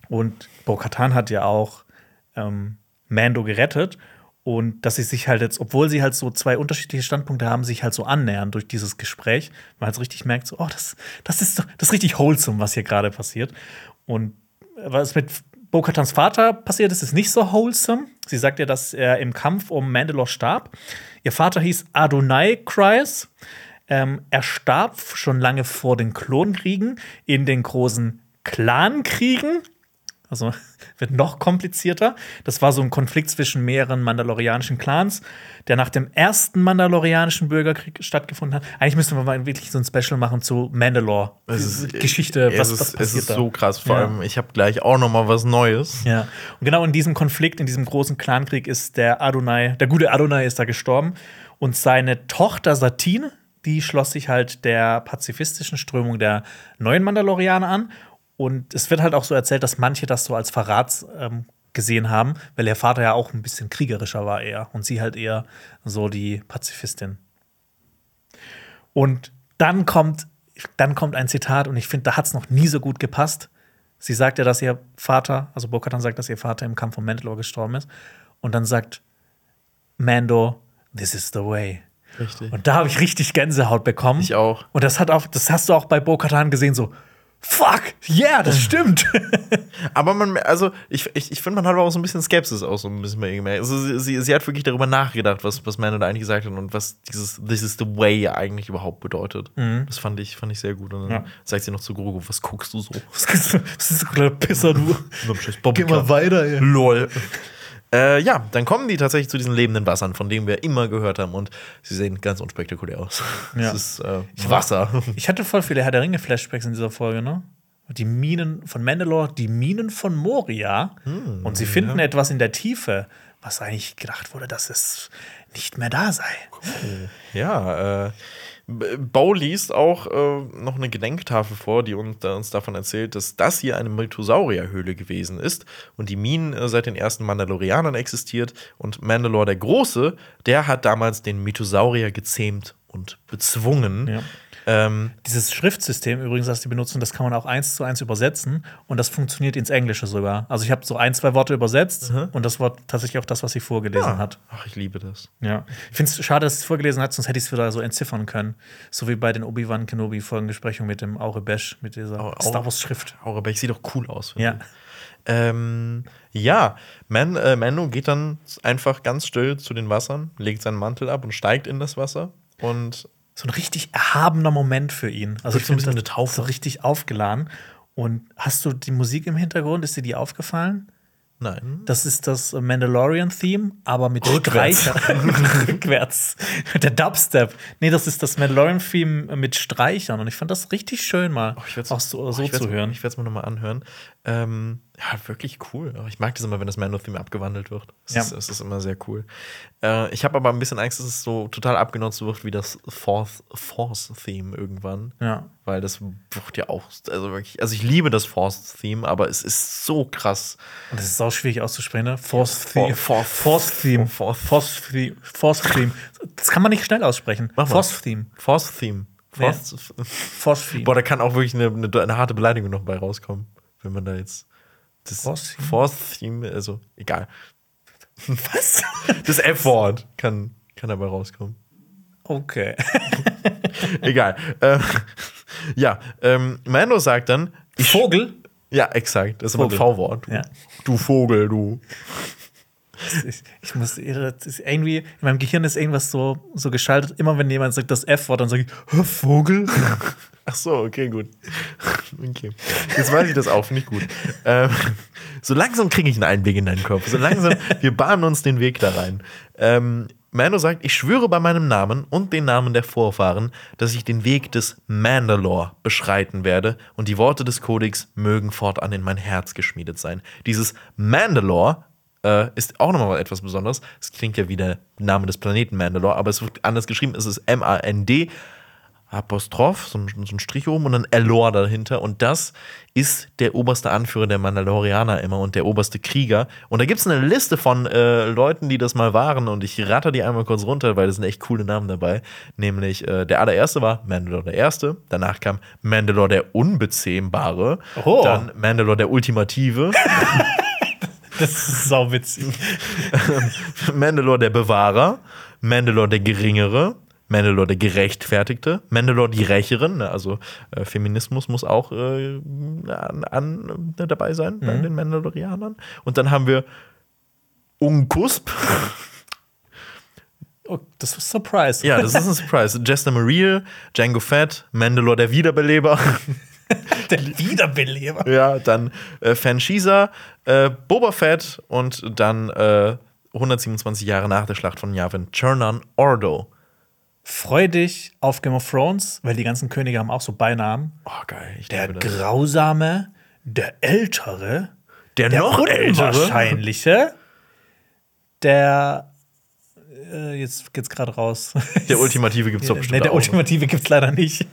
Und Bo-Katan hat ja auch ähm, Mando gerettet. Und dass sie sich halt jetzt, obwohl sie halt so zwei unterschiedliche Standpunkte haben, sich halt so annähern durch dieses Gespräch, man halt so richtig merkt, so, oh, das, das ist doch, das ist richtig wholesome, was hier gerade passiert. Und was mit Bo-Katans Vater passiert ist, ist nicht so wholesome. Sie sagt ja, dass er im Kampf um Mandalore starb. Ihr Vater hieß Adonai Kryes. Ähm, er starb schon lange vor den Klonkriegen in den großen Clankriegen. Also wird noch komplizierter. Das war so ein Konflikt zwischen mehreren mandalorianischen Clans, der nach dem ersten mandalorianischen Bürgerkrieg stattgefunden hat. Eigentlich müssten wir mal wirklich so ein Special machen zu Mandalore. Es ist, Geschichte, es was, ist, was es passiert ist da. so krass. Vor Ja. allem, ich habe gleich auch noch mal was Neues. Ja. Und genau in diesem Konflikt, in diesem großen Clankrieg ist der Adonai, der gute Adonai ist da gestorben. Und seine Tochter Satine, die schloss sich halt der pazifistischen Strömung der neuen Mandalorianer an. Und es wird halt auch so erzählt, dass manche das so als Verrats ähm, gesehen haben, weil ihr Vater ja auch ein bisschen kriegerischer war eher und sie halt eher so die Pazifistin. Und dann kommt, dann kommt ein Zitat und ich finde, da hat es noch nie so gut gepasst. Sie sagt ja, dass ihr Vater, also Bo-Katan sagt, dass ihr Vater im Kampf von Mandalore gestorben ist. Und dann sagt Mando, this is the way. Richtig. Und da habe ich richtig Gänsehaut bekommen. Ich auch. Und das hat auch, das hast du auch bei Bo-Katan gesehen, so, fuck, yeah, das stimmt. Aber man, also ich, ich, ich finde, man hat aber auch so ein bisschen Skepsis auch so ein bisschen mehr gemerkt. Also sie, sie, sie hat wirklich darüber nachgedacht, was, was Mando da eigentlich gesagt hat und was dieses This is the way eigentlich überhaupt bedeutet. Das fand ich, fand ich sehr gut. Und dann Ja. sagt sie noch zu Grogu, was guckst du so? Was ist das für ein kleiner Pisser, du? Geh mal weiter, ey. LOL. Äh, ja, dann kommen die tatsächlich zu diesen lebenden Wassern, von denen wir immer gehört haben. Und sie sehen ganz unspektakulär aus. Ja. Es ist äh, Wasser. Ich hatte voll viele Herr der Ringe-Flashbacks in dieser Folge, ne? Die Minen von Mandalore, die Minen von Moria. und sie finden etwas in der Tiefe, was eigentlich gedacht wurde, dass es nicht mehr da sei. Ja, äh, Bo liest auch äh, noch eine Gedenktafel vor, die uns, da uns davon erzählt, dass das hier eine Mythosaurierhöhle gewesen ist und die Minen äh, seit den ersten Mandalorianern existiert. Und Mandalore der Große, der hat damals den Mythosaurier gezähmt und bezwungen. Ja. Ähm, Dieses Schriftsystem übrigens, das die benutzen, das kann man auch eins zu eins übersetzen und das funktioniert ins Englische sogar. Also ich habe so ein, zwei Worte übersetzt und das war tatsächlich auch das, was sie vorgelesen ja. hat. Ach, ich liebe das. Ja. Ich finde es schade, dass sie es vorgelesen hat, sonst hätte ich es wieder so entziffern können. So wie bei den Obi-Wan Kenobi-Folgenbesprechungen mit dem Aure Besch, mit dieser Au- Star Wars-Schrift. Aurebeck sieht doch cool aus. Ja. ich. Ähm, ja, Man, äh, Mando geht dann einfach ganz still zu den Wassern, legt seinen Mantel ab und steigt in das Wasser. Und So ein richtig erhabener Moment für ihn. Also Wirkt so ein bisschen finde eine Taufe. So richtig aufgeladen. Und hast du die Musik im Hintergrund? Ist dir die aufgefallen? nein. Das ist das Mandalorian-Theme, aber mit Rückwärts. Streichern. Rückwärts. Der Dubstep. Nee, das ist das Mandalorian-Theme mit Streichern. Und ich fand das richtig schön, mal Ich werd's- auch so, oh, so ich zu hören. Ich werde es mir nochmal anhören. Ähm, ja, wirklich cool. Ich mag das immer, wenn das Mando-Theme abgewandelt wird. Es, Ja. ist, es ist immer sehr cool. Äh, ich habe aber ein bisschen Angst, dass es so total abgenutzt wird wie das Force-Theme irgendwann. Ja. Weil das wird ja auch, also wirklich, also ich liebe das Force-Theme, aber es ist so krass. Und das ist auch schwierig auszusprechen, ne? Force For- Theme. for- Force Theme. for- Force Theme. Force Theme. Das kann man nicht schnell aussprechen. Force-Theme. Ja. Force, Force Theme. Boah, da kann auch wirklich eine, eine, eine harte Beleidigung noch bei rauskommen, wenn man da jetzt. Das Force-Theme? Force-Theme, also egal. Was? Das F-Wort kann, kann dabei rauskommen. Okay. Egal. ähm, ja, ähm, Mando sagt dann, ich, Vogel? ja, exakt, das ist aber ein. V-Wort. Du, Ja. du Vogel, du. Ich, ich muss irre, irgendwie, in meinem Gehirn ist irgendwas so, so geschaltet. Immer wenn jemand sagt das F-Wort, dann sage ich, "Hä, Vogel? Ach so, okay, gut. Okay. Jetzt weiß ich das auch, finde ich gut. Ähm, so langsam kriege ich einen Einblick in deinen Kopf. So langsam, wir bahnen uns den Weg da rein. Ähm, Mando sagt, ich schwöre bei meinem Namen und den Namen der Vorfahren, dass ich den Weg des Mandalore beschreiten werde und die Worte des Kodex mögen fortan in mein Herz geschmiedet sein. Dieses Mandalore äh, ist auch nochmal etwas Besonderes. Es klingt ja wie der Name des Planeten Mandalore, aber es wird anders geschrieben. Es ist M-A-N-D. Apostroph, so ein, so ein Strich oben und dann Elor dahinter. Und das ist der oberste Anführer der Mandalorianer immer und der oberste Krieger. Und da gibt es eine Liste von äh, Leuten, die das mal waren. Und ich ratter die einmal kurz runter, weil da sind echt coole Namen dabei. Nämlich äh, der allererste war Mandalore der Erste. Danach kam Mandalore der Unbezähmbare. Oh. Dann Mandalore der Ultimative. Das ist sauwitzig. Mandalore der Bewahrer, Mandalore der Geringere, Mandalore der Gerechtfertigte, Mandalore die Rächerin, ne, also äh, Feminismus muss auch äh, an, an, äh, dabei sein bei den Mandalorianern. Und dann haben wir Unkusp. Oh, das ist Surprise. Ja, das ist ein Surprise. Jester Mariel, Django Fett, Mandalore der Wiederbeleber. der Wiederbeleber. ja, dann äh, Fanshisa, äh, Boba Fett und dann äh, 127 Jahre nach der Schlacht von Yavin, Chernan Ordo. Freu dich auf Game of Thrones, weil die ganzen Könige haben auch so Beinamen. Oh, geil. Ich Der. Grausame, der Ältere, Der, der noch ältere. Der äh, jetzt geht's gerade raus. Der Ultimative gibt's doch Nee, bestimmt der auch. Ultimative gibt's leider nicht.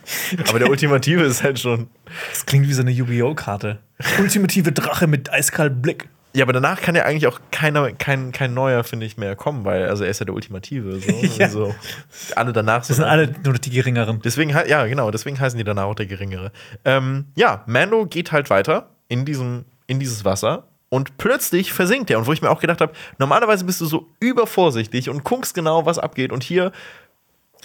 Aber der Ultimative ist halt schon. Das klingt wie so eine Yu-Gi-Oh-Karte. Ultimative Drache mit eiskaltem Blick. Ja, aber danach kann ja eigentlich auch keiner, kein, kein neuer, finde ich, mehr kommen, weil also er ist ja der Ultimative. So. Ja. Also, alle danach Das sind alle nur die geringeren. Deswegen, ja, genau, deswegen heißen die danach auch der Geringere. Ähm, ja, Mando geht halt weiter in, diesem, in dieses Wasser und plötzlich versinkt er. Und wo ich mir auch gedacht habe, normalerweise bist du so übervorsichtig und guckst genau, was abgeht. Und hier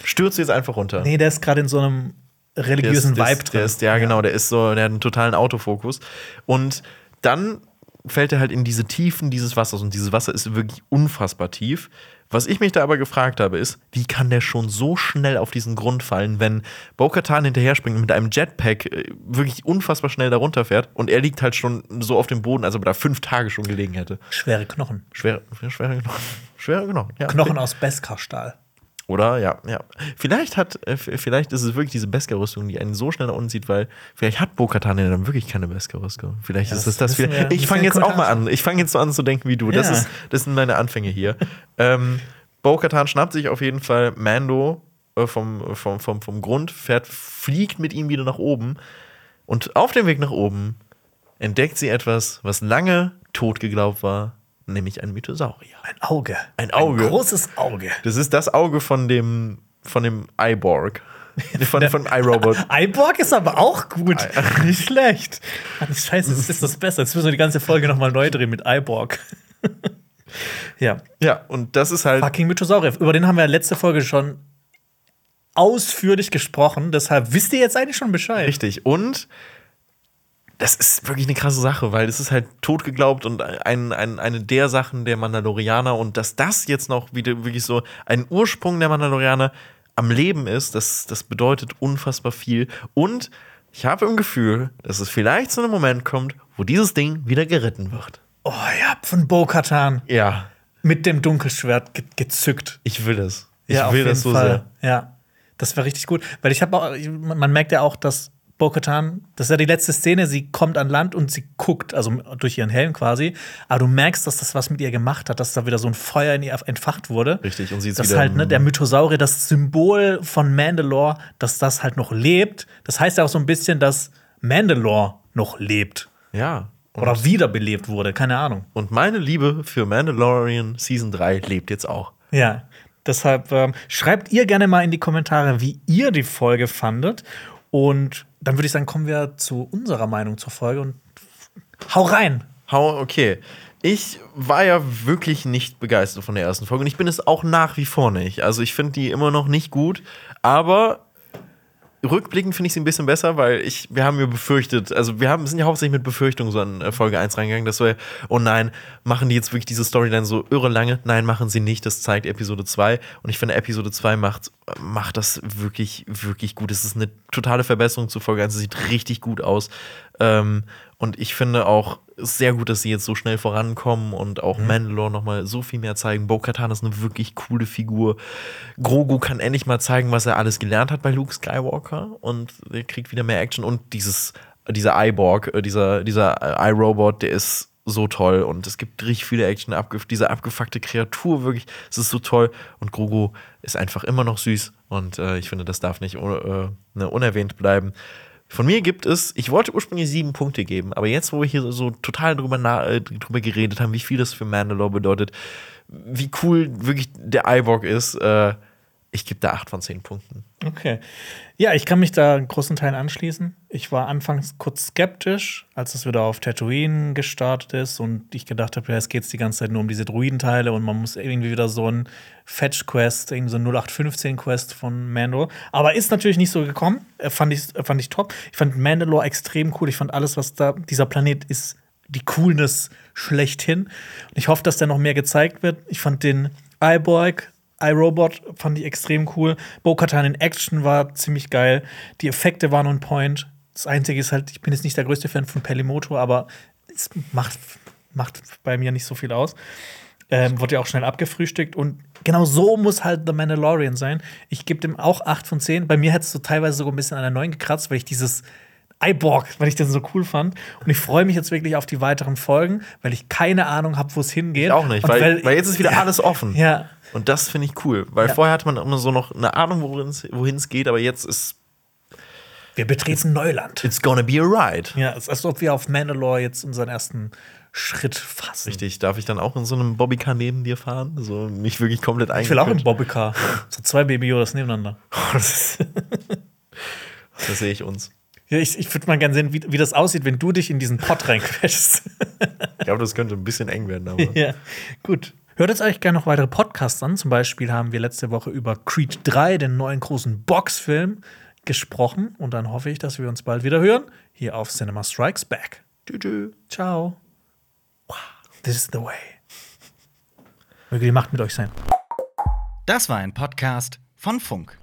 stürzt du jetzt einfach runter. Nee, der ist gerade in so einem religiösen der Vibe ist, der drin. ist, ja, genau, der ist so, der hat einen totalen Autofokus. Und dann fällt er halt in diese Tiefen dieses Wassers und dieses Wasser ist wirklich unfassbar tief. Was ich mich da aber gefragt habe, ist, wie kann der schon so schnell auf diesen Grund fallen, wenn Bo-Katan hinterher springt und mit einem Jetpack äh, wirklich unfassbar schnell da runterfährt und er liegt halt schon so auf dem Boden, als ob er da fünf Tage schon gelegen hätte. Schwere Knochen. Schwere, schwere Knochen. Schwere Knochen, ja. Knochen aus Beskar-Stahl. Oder? Ja, ja. Vielleicht hat, äh, vielleicht ist es wirklich diese Beskar-Rüstung, die einen so schnell nach unten zieht, weil vielleicht hat Bo-Katan ja dann wirklich keine Beskar-Rüstung. Vielleicht Ja, ist das es das. wieder- wir- ich fange jetzt auch mal an. Ich fange jetzt so an zu denken wie du. Das, ist, das sind meine Anfänge hier. ähm, Bo-Katan schnappt sich auf jeden Fall Mando äh, vom, vom, vom, vom Grund, fährt, fliegt mit ihm wieder nach oben. Und auf dem Weg nach oben entdeckt sie etwas, was lange tot geglaubt war, nämlich ein Mythosaurier. Ein Auge. Ein Auge. Ein großes Auge. Das ist das Auge von dem, von dem Iborg. von, von iRobot. iBorg ist aber auch gut. Nicht schlecht. Ach, Scheiße, das ist das Beste. Jetzt müssen wir die ganze Folge nochmal neu drehen mit iBorg. ja. Ja, und das ist halt. Fucking Mythosaurier. Über den haben wir letzte Folge schon ausführlich gesprochen. Deshalb wisst ihr jetzt eigentlich schon Bescheid. Richtig. Und das ist wirklich eine krasse Sache, weil es ist halt totgeglaubt und ein, ein, eine der Sachen der Mandalorianer und dass das jetzt noch wieder wirklich so ein Ursprung der Mandalorianer am Leben ist, das, das bedeutet unfassbar viel. Und ich habe im Gefühl, dass es vielleicht zu einem Moment kommt, wo dieses Ding wieder geritten wird. Oh ja, von Bo-Katan. Ja. Mit dem Dunkelschwert ge gezückt. Ich will es. Ich ja, will das so Fall. sehr. Ja. Das war richtig gut. Weil ich habe auch, man merkt ja auch, dass Bo-Katan, das ist ja die letzte Szene, sie kommt an Land und sie guckt, also durch ihren Helm quasi, aber du merkst, dass das was mit ihr gemacht hat, dass da wieder so ein Feuer in ihr entfacht wurde. Richtig, und sie ist wieder halt, ne, der Mythosaurier, das Symbol von Mandalore, dass das halt noch lebt. Das heißt ja auch so ein bisschen, dass Mandalore noch lebt. Ja. Oder wiederbelebt wurde, keine Ahnung. Und meine Liebe für Mandalorian Season 3 lebt jetzt auch. Ja. Deshalb ähm, schreibt ihr gerne mal in die Kommentare, wie ihr die Folge fandet. Und dann würde ich sagen, kommen wir zu unserer Meinung zur Folge und hau rein. Hau, okay. Ich war ja wirklich nicht begeistert von der ersten Folge und ich bin es auch nach wie vor nicht. Also ich finde die immer noch nicht gut, aber rückblickend finde ich sie ein bisschen besser, weil ich, wir haben ja befürchtet, also wir haben, sind ja hauptsächlich mit Befürchtungen so an äh, Folge 1 reingegangen, dass wir, oh nein, machen die jetzt wirklich diese Storyline so irre lange? Nein, machen sie nicht, das zeigt Episode 2 und ich finde, Episode 2 macht, macht das wirklich, wirklich gut. Es ist eine totale Verbesserung zu Folge 1, es sieht richtig gut aus ähm, und ich finde auch sehr gut, dass sie jetzt so schnell vorankommen und auch mhm. Mandalore noch mal so viel mehr zeigen. Bo-Katan ist eine wirklich coole Figur. Grogu kann endlich mal zeigen, was er alles gelernt hat bei Luke Skywalker und er kriegt wieder mehr Action und dieses dieser Iborg, äh, dieser dieser iRobot, der ist so toll und es gibt richtig viele Action, diese abgefuckte Kreatur wirklich, es ist so toll und Grogu ist einfach immer noch süß und äh, ich finde, das darf nicht uh, ne, unerwähnt bleiben. Von mir gibt es, ich wollte ursprünglich sieben Punkte geben, aber jetzt, wo wir hier so total drüber, äh, drüber geredet haben, wie viel das für Mandalore bedeutet, wie cool wirklich der Iborg ist, äh, ich gebe da acht von zehn Punkten. Okay. Ja, ich kann mich da in großen Teilen anschließen. Ich war anfangs kurz skeptisch, als es wieder auf Tatooine gestartet ist und ich gedacht habe, ja, es geht die ganze Zeit nur um diese Druidenteile und man muss irgendwie wieder so ein Fetch-Quest, irgendwie so ein 0815-Quest von Mandalore. Aber ist natürlich nicht so gekommen. Äh, fand ich, fand ich top. Ich fand Mandalore extrem cool. Ich fand alles, was da, dieser Planet ist, die Coolness schlechthin. Und ich hoffe, dass da noch mehr gezeigt wird. Ich fand den Iborg iRobot fand ich extrem cool. Bo-Katan in Action war ziemlich geil. Die Effekte waren on point. Das Einzige ist halt, ich bin jetzt nicht der größte Fan von Pelimoto, aber es macht, macht bei mir nicht so viel aus. Ähm, wurde ja auch schnell abgefrühstückt und genau so muss halt The Mandalorian sein. Ich gebe dem auch 8 von 10. Bei mir hätte es so teilweise sogar ein bisschen an der 9 gekratzt, weil ich dieses iBorg, weil ich den so cool fand. Und ich freue mich jetzt wirklich auf die weiteren Folgen, weil ich keine Ahnung habe, wo es hingeht. Ich auch nicht, weil, weil, weil, jetzt ist wieder alles offen. Ja. Und das finde ich cool, weil ja. vorher hatte man immer so noch eine Ahnung, wohin es geht, aber jetzt ist. Wir betreten Neuland. It's gonna be a ride. Ja, es ist, als ob wir auf Mandalore jetzt unseren ersten Schritt fassen. Richtig, darf ich dann auch in so einem Bobbycar neben dir fahren? So mich wirklich komplett eigentlich. Ich will auch im Bobbycar. so zwei Baby Yodas nebeneinander. das, das sehe ich uns. Ja, ich, ich würde mal gerne sehen, wie, wie das aussieht, wenn du dich in diesen Pott reinquetschst. ich glaube, das könnte ein bisschen eng werden. Aber. Ja, gut. Hört jetzt euch gerne noch weitere Podcasts an. Zum Beispiel haben wir letzte Woche über Creed 3, den neuen großen Boxfilm, gesprochen. Und dann hoffe ich, dass wir uns bald wieder hören. Hier auf Cinema Strikes Back. Tschüss. Ciao. This is the way. Möge die Macht mit euch sein. Das war ein Podcast von Funk.